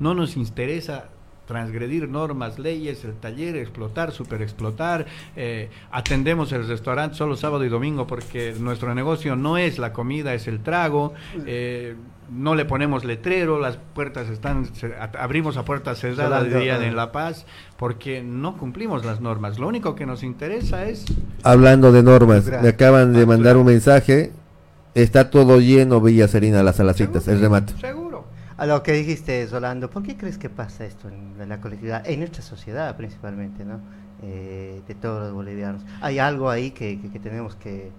No nos interesa transgredir normas, leyes, el taller, explotar, superexplotar. Eh, atendemos el restaurante solo sábado y domingo porque nuestro negocio no es la comida, es el trago. Eh, no le ponemos letrero, las puertas están, abrimos a puertas cerradas de día en La Paz porque no cumplimos las normas. Lo único que nos interesa es... Hablando de normas, me acaban de mandar un mensaje, está todo lleno Villa Serena, las alacitas, el remate. Seguro. A lo que dijiste, Solando, ¿por qué crees que pasa esto en, la colectividad, en nuestra sociedad principalmente, ¿no? Eh, de todos los bolivianos? ¿Hay algo ahí que, tenemos que...?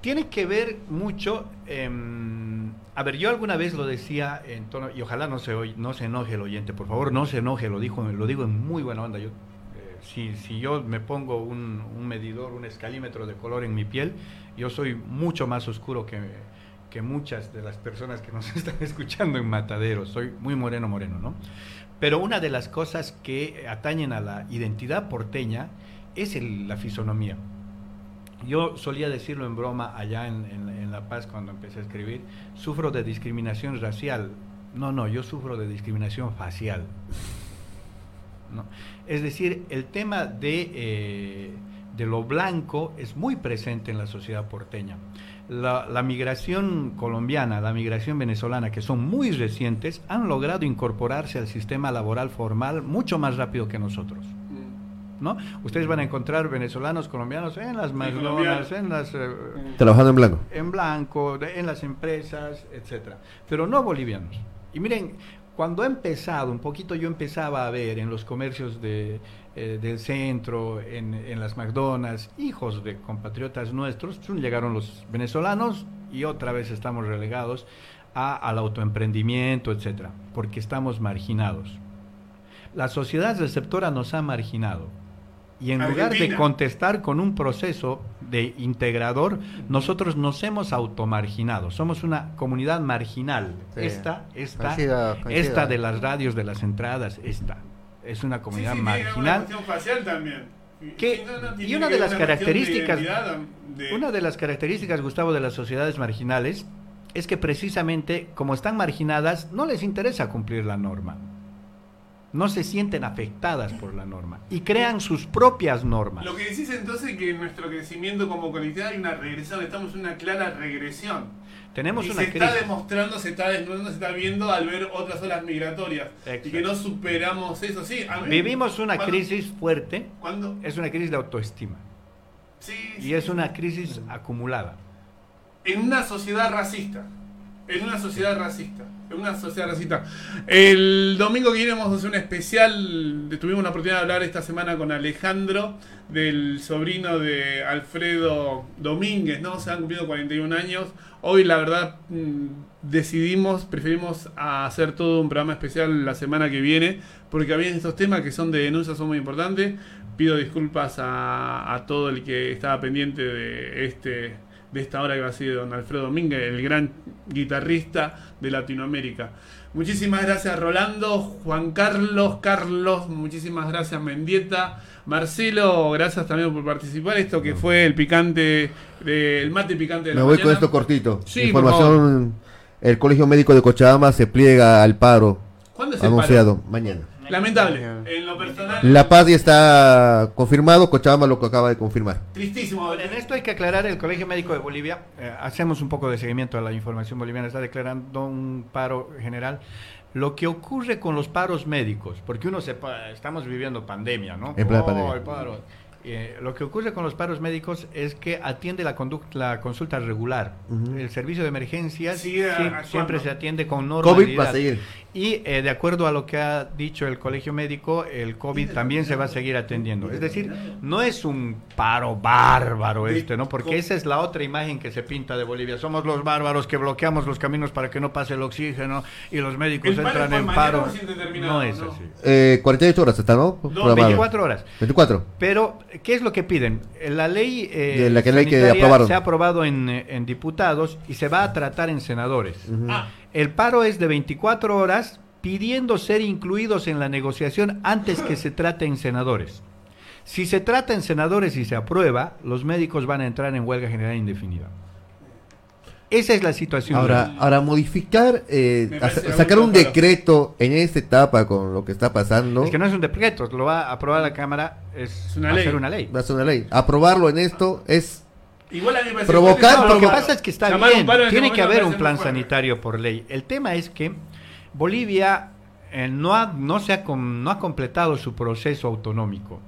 Tiene que ver mucho, em, a ver, yo alguna vez lo decía en tono, y ojalá no se, no se enoje el oyente, por favor, no se enoje, lo, dijo, lo digo en muy buena onda. Yo, eh, si, si, yo me pongo un medidor, un escalímetro de color en mi piel, yo soy mucho más oscuro que que muchas de las personas que nos [laughs] están escuchando en Matadero. Soy muy moreno, moreno, ¿no? Pero una de las cosas que atañen a la identidad porteña es la fisonomía. Yo solía decirlo en broma allá en, La Paz cuando empecé a escribir, sufro de discriminación racial. No, no, yo sufro de discriminación facial. ¿no? Es decir, el tema de, eh, de lo blanco es muy presente en la sociedad porteña la, migración colombiana, la migración venezolana, que son muy recientes, han logrado incorporarse al sistema laboral formal mucho más rápido que nosotros. Mm. ¿No? Ustedes van a encontrar venezolanos, colombianos en las McDonald's, en las... Eh, Trabajando en blanco. En blanco, en las empresas, etcétera. Pero no bolivianos. Y miren, cuando ha empezado, un poquito yo empezaba a ver en los comercios de, eh, del centro, en, las McDonald's, hijos de compatriotas nuestros, llegaron los venezolanos y otra vez estamos relegados a, al autoemprendimiento, etcétera, porque estamos marginados. La sociedad receptora nos ha marginado. Y en lugar de contestar con un proceso de integrador, nosotros nos hemos automarginado. Somos una comunidad marginal. Esta, esta, esta de las radios, de las entradas, esta es una comunidad marginal. y una de las características, una de las características, Gustavo, de las sociedades marginales es que precisamente como están marginadas, no les interesa cumplir la norma. No se sienten afectadas por la norma y crean sus propias normas. Lo que decís entonces es que en nuestro crecimiendo como colectividad hay una regresión, estamos en una clara regresión. Tenemos y una se está demostrando, se está desnudando, se está viendo al ver otras olas migratorias. Y que no superamos eso. Sí, Vivimos una crisis fuerte. Es una crisis de autoestima. Sí, y es una crisis acumulada. En una sociedad racista. En una sociedad racista. Una sociedad racista. El domingo que viene vamos a hacer un especial. Tuvimos una oportunidad de hablar esta semana con Alejandro, del sobrino de Alfredo Domínguez, ¿no? Se han cumplido 41 años. Hoy, la verdad, mm, decidimos, preferimos hacer todo un programa especial la semana que viene, porque había estos temas que son de denuncia, son muy importantes. Pido disculpas a todo el que estaba pendiente de este de esta hora que va a ser don Alfredo Domínguez, el gran guitarrista de Latinoamérica. Muchísimas gracias Rolando, Juan Carlos, Carlos, muchísimas gracias Mendieta, Marcelo, gracias también por participar. Esto que fue el picante, el mate picante de Me voy con esto cortito. Información, el Colegio Médico de Cochabamba se pliega al paro. ¿Cuándo se anunciado? Mañana. Lamentable. En lo personal. La Paz ya está confirmado, Cochabamba lo que acaba de confirmar. Tristísimo. En esto hay que aclarar, el Colegio Médico de Bolivia, eh, hacemos un poco de seguimiento a la información boliviana, está declarando un paro general. Lo que ocurre con los paros médicos, porque uno sepa, estamos viviendo pandemia, ¿no? En oh, pandemia. Eh, lo que ocurre con los paros médicos es que atiende la, la consulta regular. El servicio de emergencias siempre se atiende con normalidad. COVID va a seguir. Y eh, de acuerdo a lo que ha dicho el colegio médico, el COVID también se va a seguir atendiendo. Es decir, no es un paro bárbaro este, ¿no? Porque esa es la otra imagen que se pinta de Bolivia. Somos los bárbaros que bloqueamos los caminos para que no pase el oxígeno y los médicos entran en paro. No es así. Eh, 48 horas está, ¿no? 24 horas. 24. Pero, ¿qué es lo que piden? La ley, eh, de la que, ley que aprobaron. se ha aprobado en, en, diputados y se va a tratar en senadores. ah. El paro es de 24 horas pidiendo ser incluidos en la negociación antes que se trate en senadores. Si se trata en senadores y se aprueba, los médicos van a entrar en huelga general indefinida. Esa es la situación. Ahora, ahora modificar, eh, sacar un decreto en esta etapa con lo que está pasando. Es que no es un decreto, lo va a aprobar la Cámara, es una ley. una ley. Va a ser una ley. Aprobarlo en esto es Igual a mí me provocar. lo que pasa es que está bien. Tiene que haber un plan sanitario por ley. El tema es que Bolivia eh, no, ha, no, se ha, no ha completado su proceso autonómico.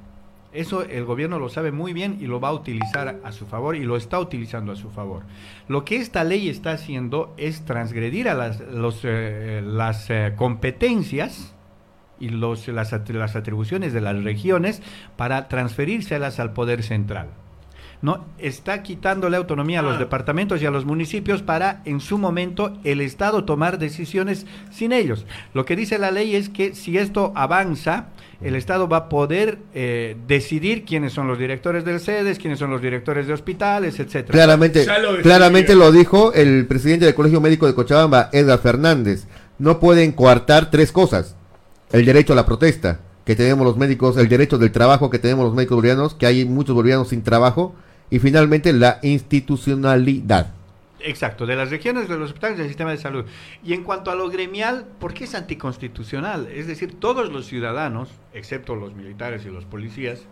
Eso el gobierno lo sabe muy bien y lo va a utilizar a su favor y lo está utilizando a su favor. Lo que esta ley está haciendo es transgredir a las, los, eh, las eh, competencias y los, las, las atribuciones de las regiones para transferírselas al poder central. ¿No? Está quitándole autonomía a los ah. departamentos y a los municipios para en su momento el Estado tomar decisiones sin ellos. Lo que dice la ley es que si esto avanza, el Estado va a poder eh, decidir quiénes son los directores de sedes, quiénes son los directores de hospitales, etcétera. Claramente, lo claramente lo dijo el presidente del Colegio Médico de Cochabamba, Edgar Fernández. No pueden coartar tres cosas. El derecho a la protesta, que tenemos los médicos, el derecho del trabajo que tenemos los médicos bolivianos, que hay muchos bolivianos sin trabajo, y finalmente la institucionalidad. Exacto, de las regiones, de los hospitales del sistema de salud. Y en cuanto a lo gremial, ¿por qué es anticonstitucional? Es decir, todos los ciudadanos, excepto los militares y los policías,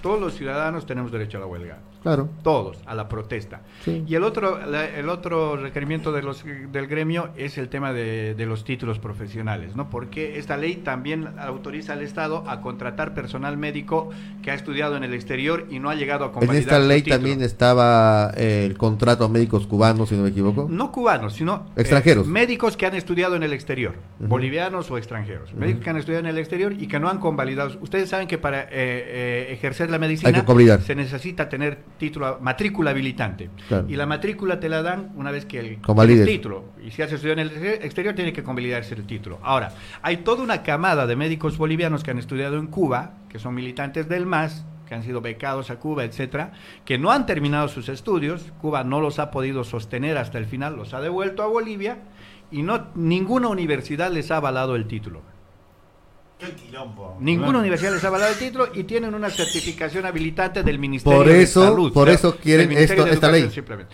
todos los ciudadanos tenemos derecho a la huelga. Claro. Todos, a la protesta. Y el otro, el otro requerimiento de los, del gremio es el tema de, de, los títulos profesionales, ¿no? Porque esta ley también autoriza al Estado a contratar personal médico que ha estudiado en el exterior y no ha llegado a convalidar En esta ley también estaba eh, el contrato a médicos cubanos, si no me equivoco. No cubanos, sino eh, extranjeros. médicos que han estudiado en el exterior, bolivianos o extranjeros. Médicos que han estudiado en el exterior y que no han convalidado. Ustedes saben que para eh, ejercer la medicina se necesita tener título, matrícula habilitante. Y la matrícula te la dan una vez que el, título. Y si has estudiado en el exterior, tiene que convalidarse el título. Ahora, hay toda una camada de médicos bolivianos que han estudiado en Cuba, que son militantes del MAS, que han sido becados a Cuba, etcétera, que no han terminado sus estudios, Cuba no los ha podido sostener hasta el final, los ha devuelto a Bolivia y no ninguna universidad les ha avalado el título. Ninguna universidad les ha avalado el título y tienen una certificación habilitante del Ministerio por eso, de Salud. Por eso quieren esto, esta ley.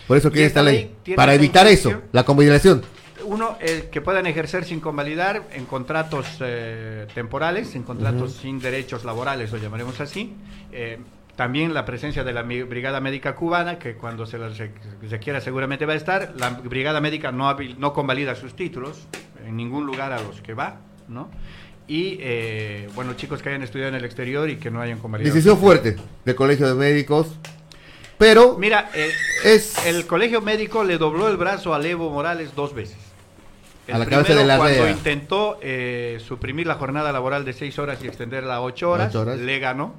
Por eso quieren esta, ley. para evitar eso, la convalidación. Uno, eh, que puedan ejercer sin convalidar en contratos eh, temporales, en contratos sin derechos laborales, lo llamaremos así. Eh, también la presencia de la Brigada Médica Cubana, que cuando se, se, quiera seguramente va a estar. La Brigada Médica no, no convalida sus títulos en ningún lugar a los que va, ¿no? Y eh, bueno, chicos que hayan estudiado en el exterior y que no hayan convalidado. Decisión fuerte del Colegio de Médicos, pero... Mira, eh, es... el Colegio Médico le dobló el brazo a Evo Morales dos veces. a la cabeza de la cuando intentó eh, suprimir la jornada laboral de seis horas y extenderla a ocho horas, le ganó.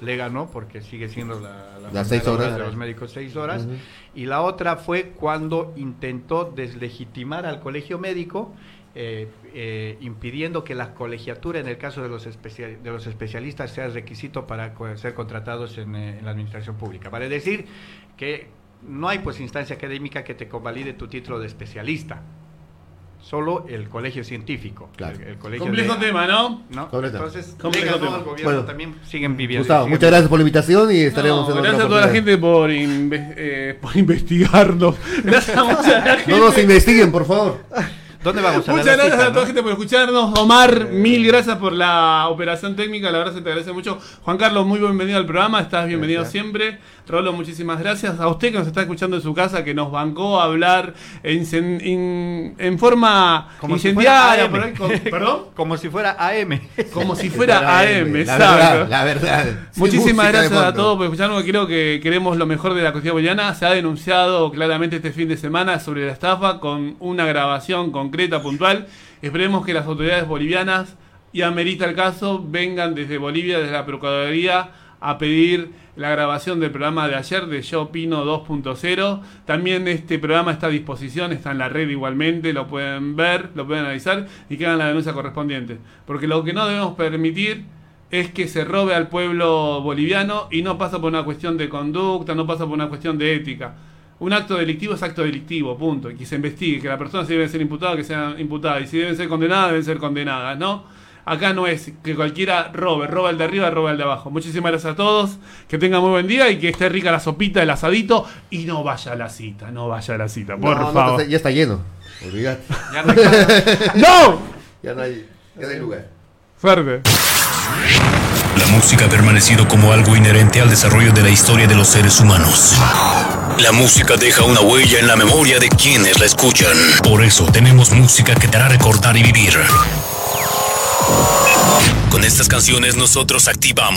Le ganó porque sigue siendo la, las seis horas de los médicos seis horas. Y la otra fue cuando intentó deslegitimar al colegio médico eh, eh, impidiendo que la colegiatura en el caso de los, de los especialistas sea requisito para ser contratados en, eh, en, la administración pública. Vale decir que no hay pues instancia académica que te convalide tu título de especialista. Solo el colegio científico. Claro. El, Complejo tema, ¿no? ¿No? Entonces, Complejo tema. el gobierno bueno, también siguen viviendo. Gustavo, muchas gracias por la invitación y estaremos no, en Gracias a toda la gente por, eh, por investigarnos. [laughs] Gracias a mucha gente. No nos investiguen, por favor. ¿Dónde vamos a Muchas gracias a toda la gente por escucharnos. Omar, mil gracias por la operación técnica. La verdad se te agradece mucho. Juan Carlos, muy bienvenido al programa. Estás bienvenido siempre. Rolo, muchísimas gracias. A usted que nos está escuchando en su casa, que nos bancó a hablar en, en, forma Como incendiaria. ¿Perdón? [laughs] Como si fuera AM. Como si fuera AM, exacto. La verdad. Muchísimas gracias a todos por escucharnos. Creo que queremos lo mejor de la cuestión boliviana. Se ha denunciado claramente este fin de semana sobre la estafa con una grabación concreta, puntual. Esperemos que las autoridades bolivianas, y amerita el caso, vengan desde Bolivia, desde la Procuraduría, a pedir la grabación del programa de ayer de Yo Opino 2.0. También este programa está a disposición, está en la red igualmente, lo pueden ver, lo pueden analizar y que hagan la denuncia correspondiente. Porque lo que no debemos permitir es que se robe al pueblo boliviano y no pasa por una cuestión de conducta, no pasa por una cuestión de ética. Un acto delictivo es acto delictivo, punto. Y que se investigue, que la persona si debe ser imputada, que sea imputada. Y si deben ser condenadas, deben ser condenadas, ¿no? Acá no es que cualquiera robe, roba el de arriba, roba el de abajo. Muchísimas gracias a todos, que tengan muy buen día y que esté rica la sopita, el asadito y no vaya a la cita, no vaya a la cita, por favor. ya está lleno, olvídate. Ya no, hay... [laughs] ¡No! Ya no hay, ya no hay lugar. Fuerte. La música ha permanecido como algo inherente al desarrollo de la historia de los seres humanos. La música deja una huella en la memoria de quienes la escuchan. Por eso tenemos música que te hará recordar y vivir. Con estas canciones nosotros activamos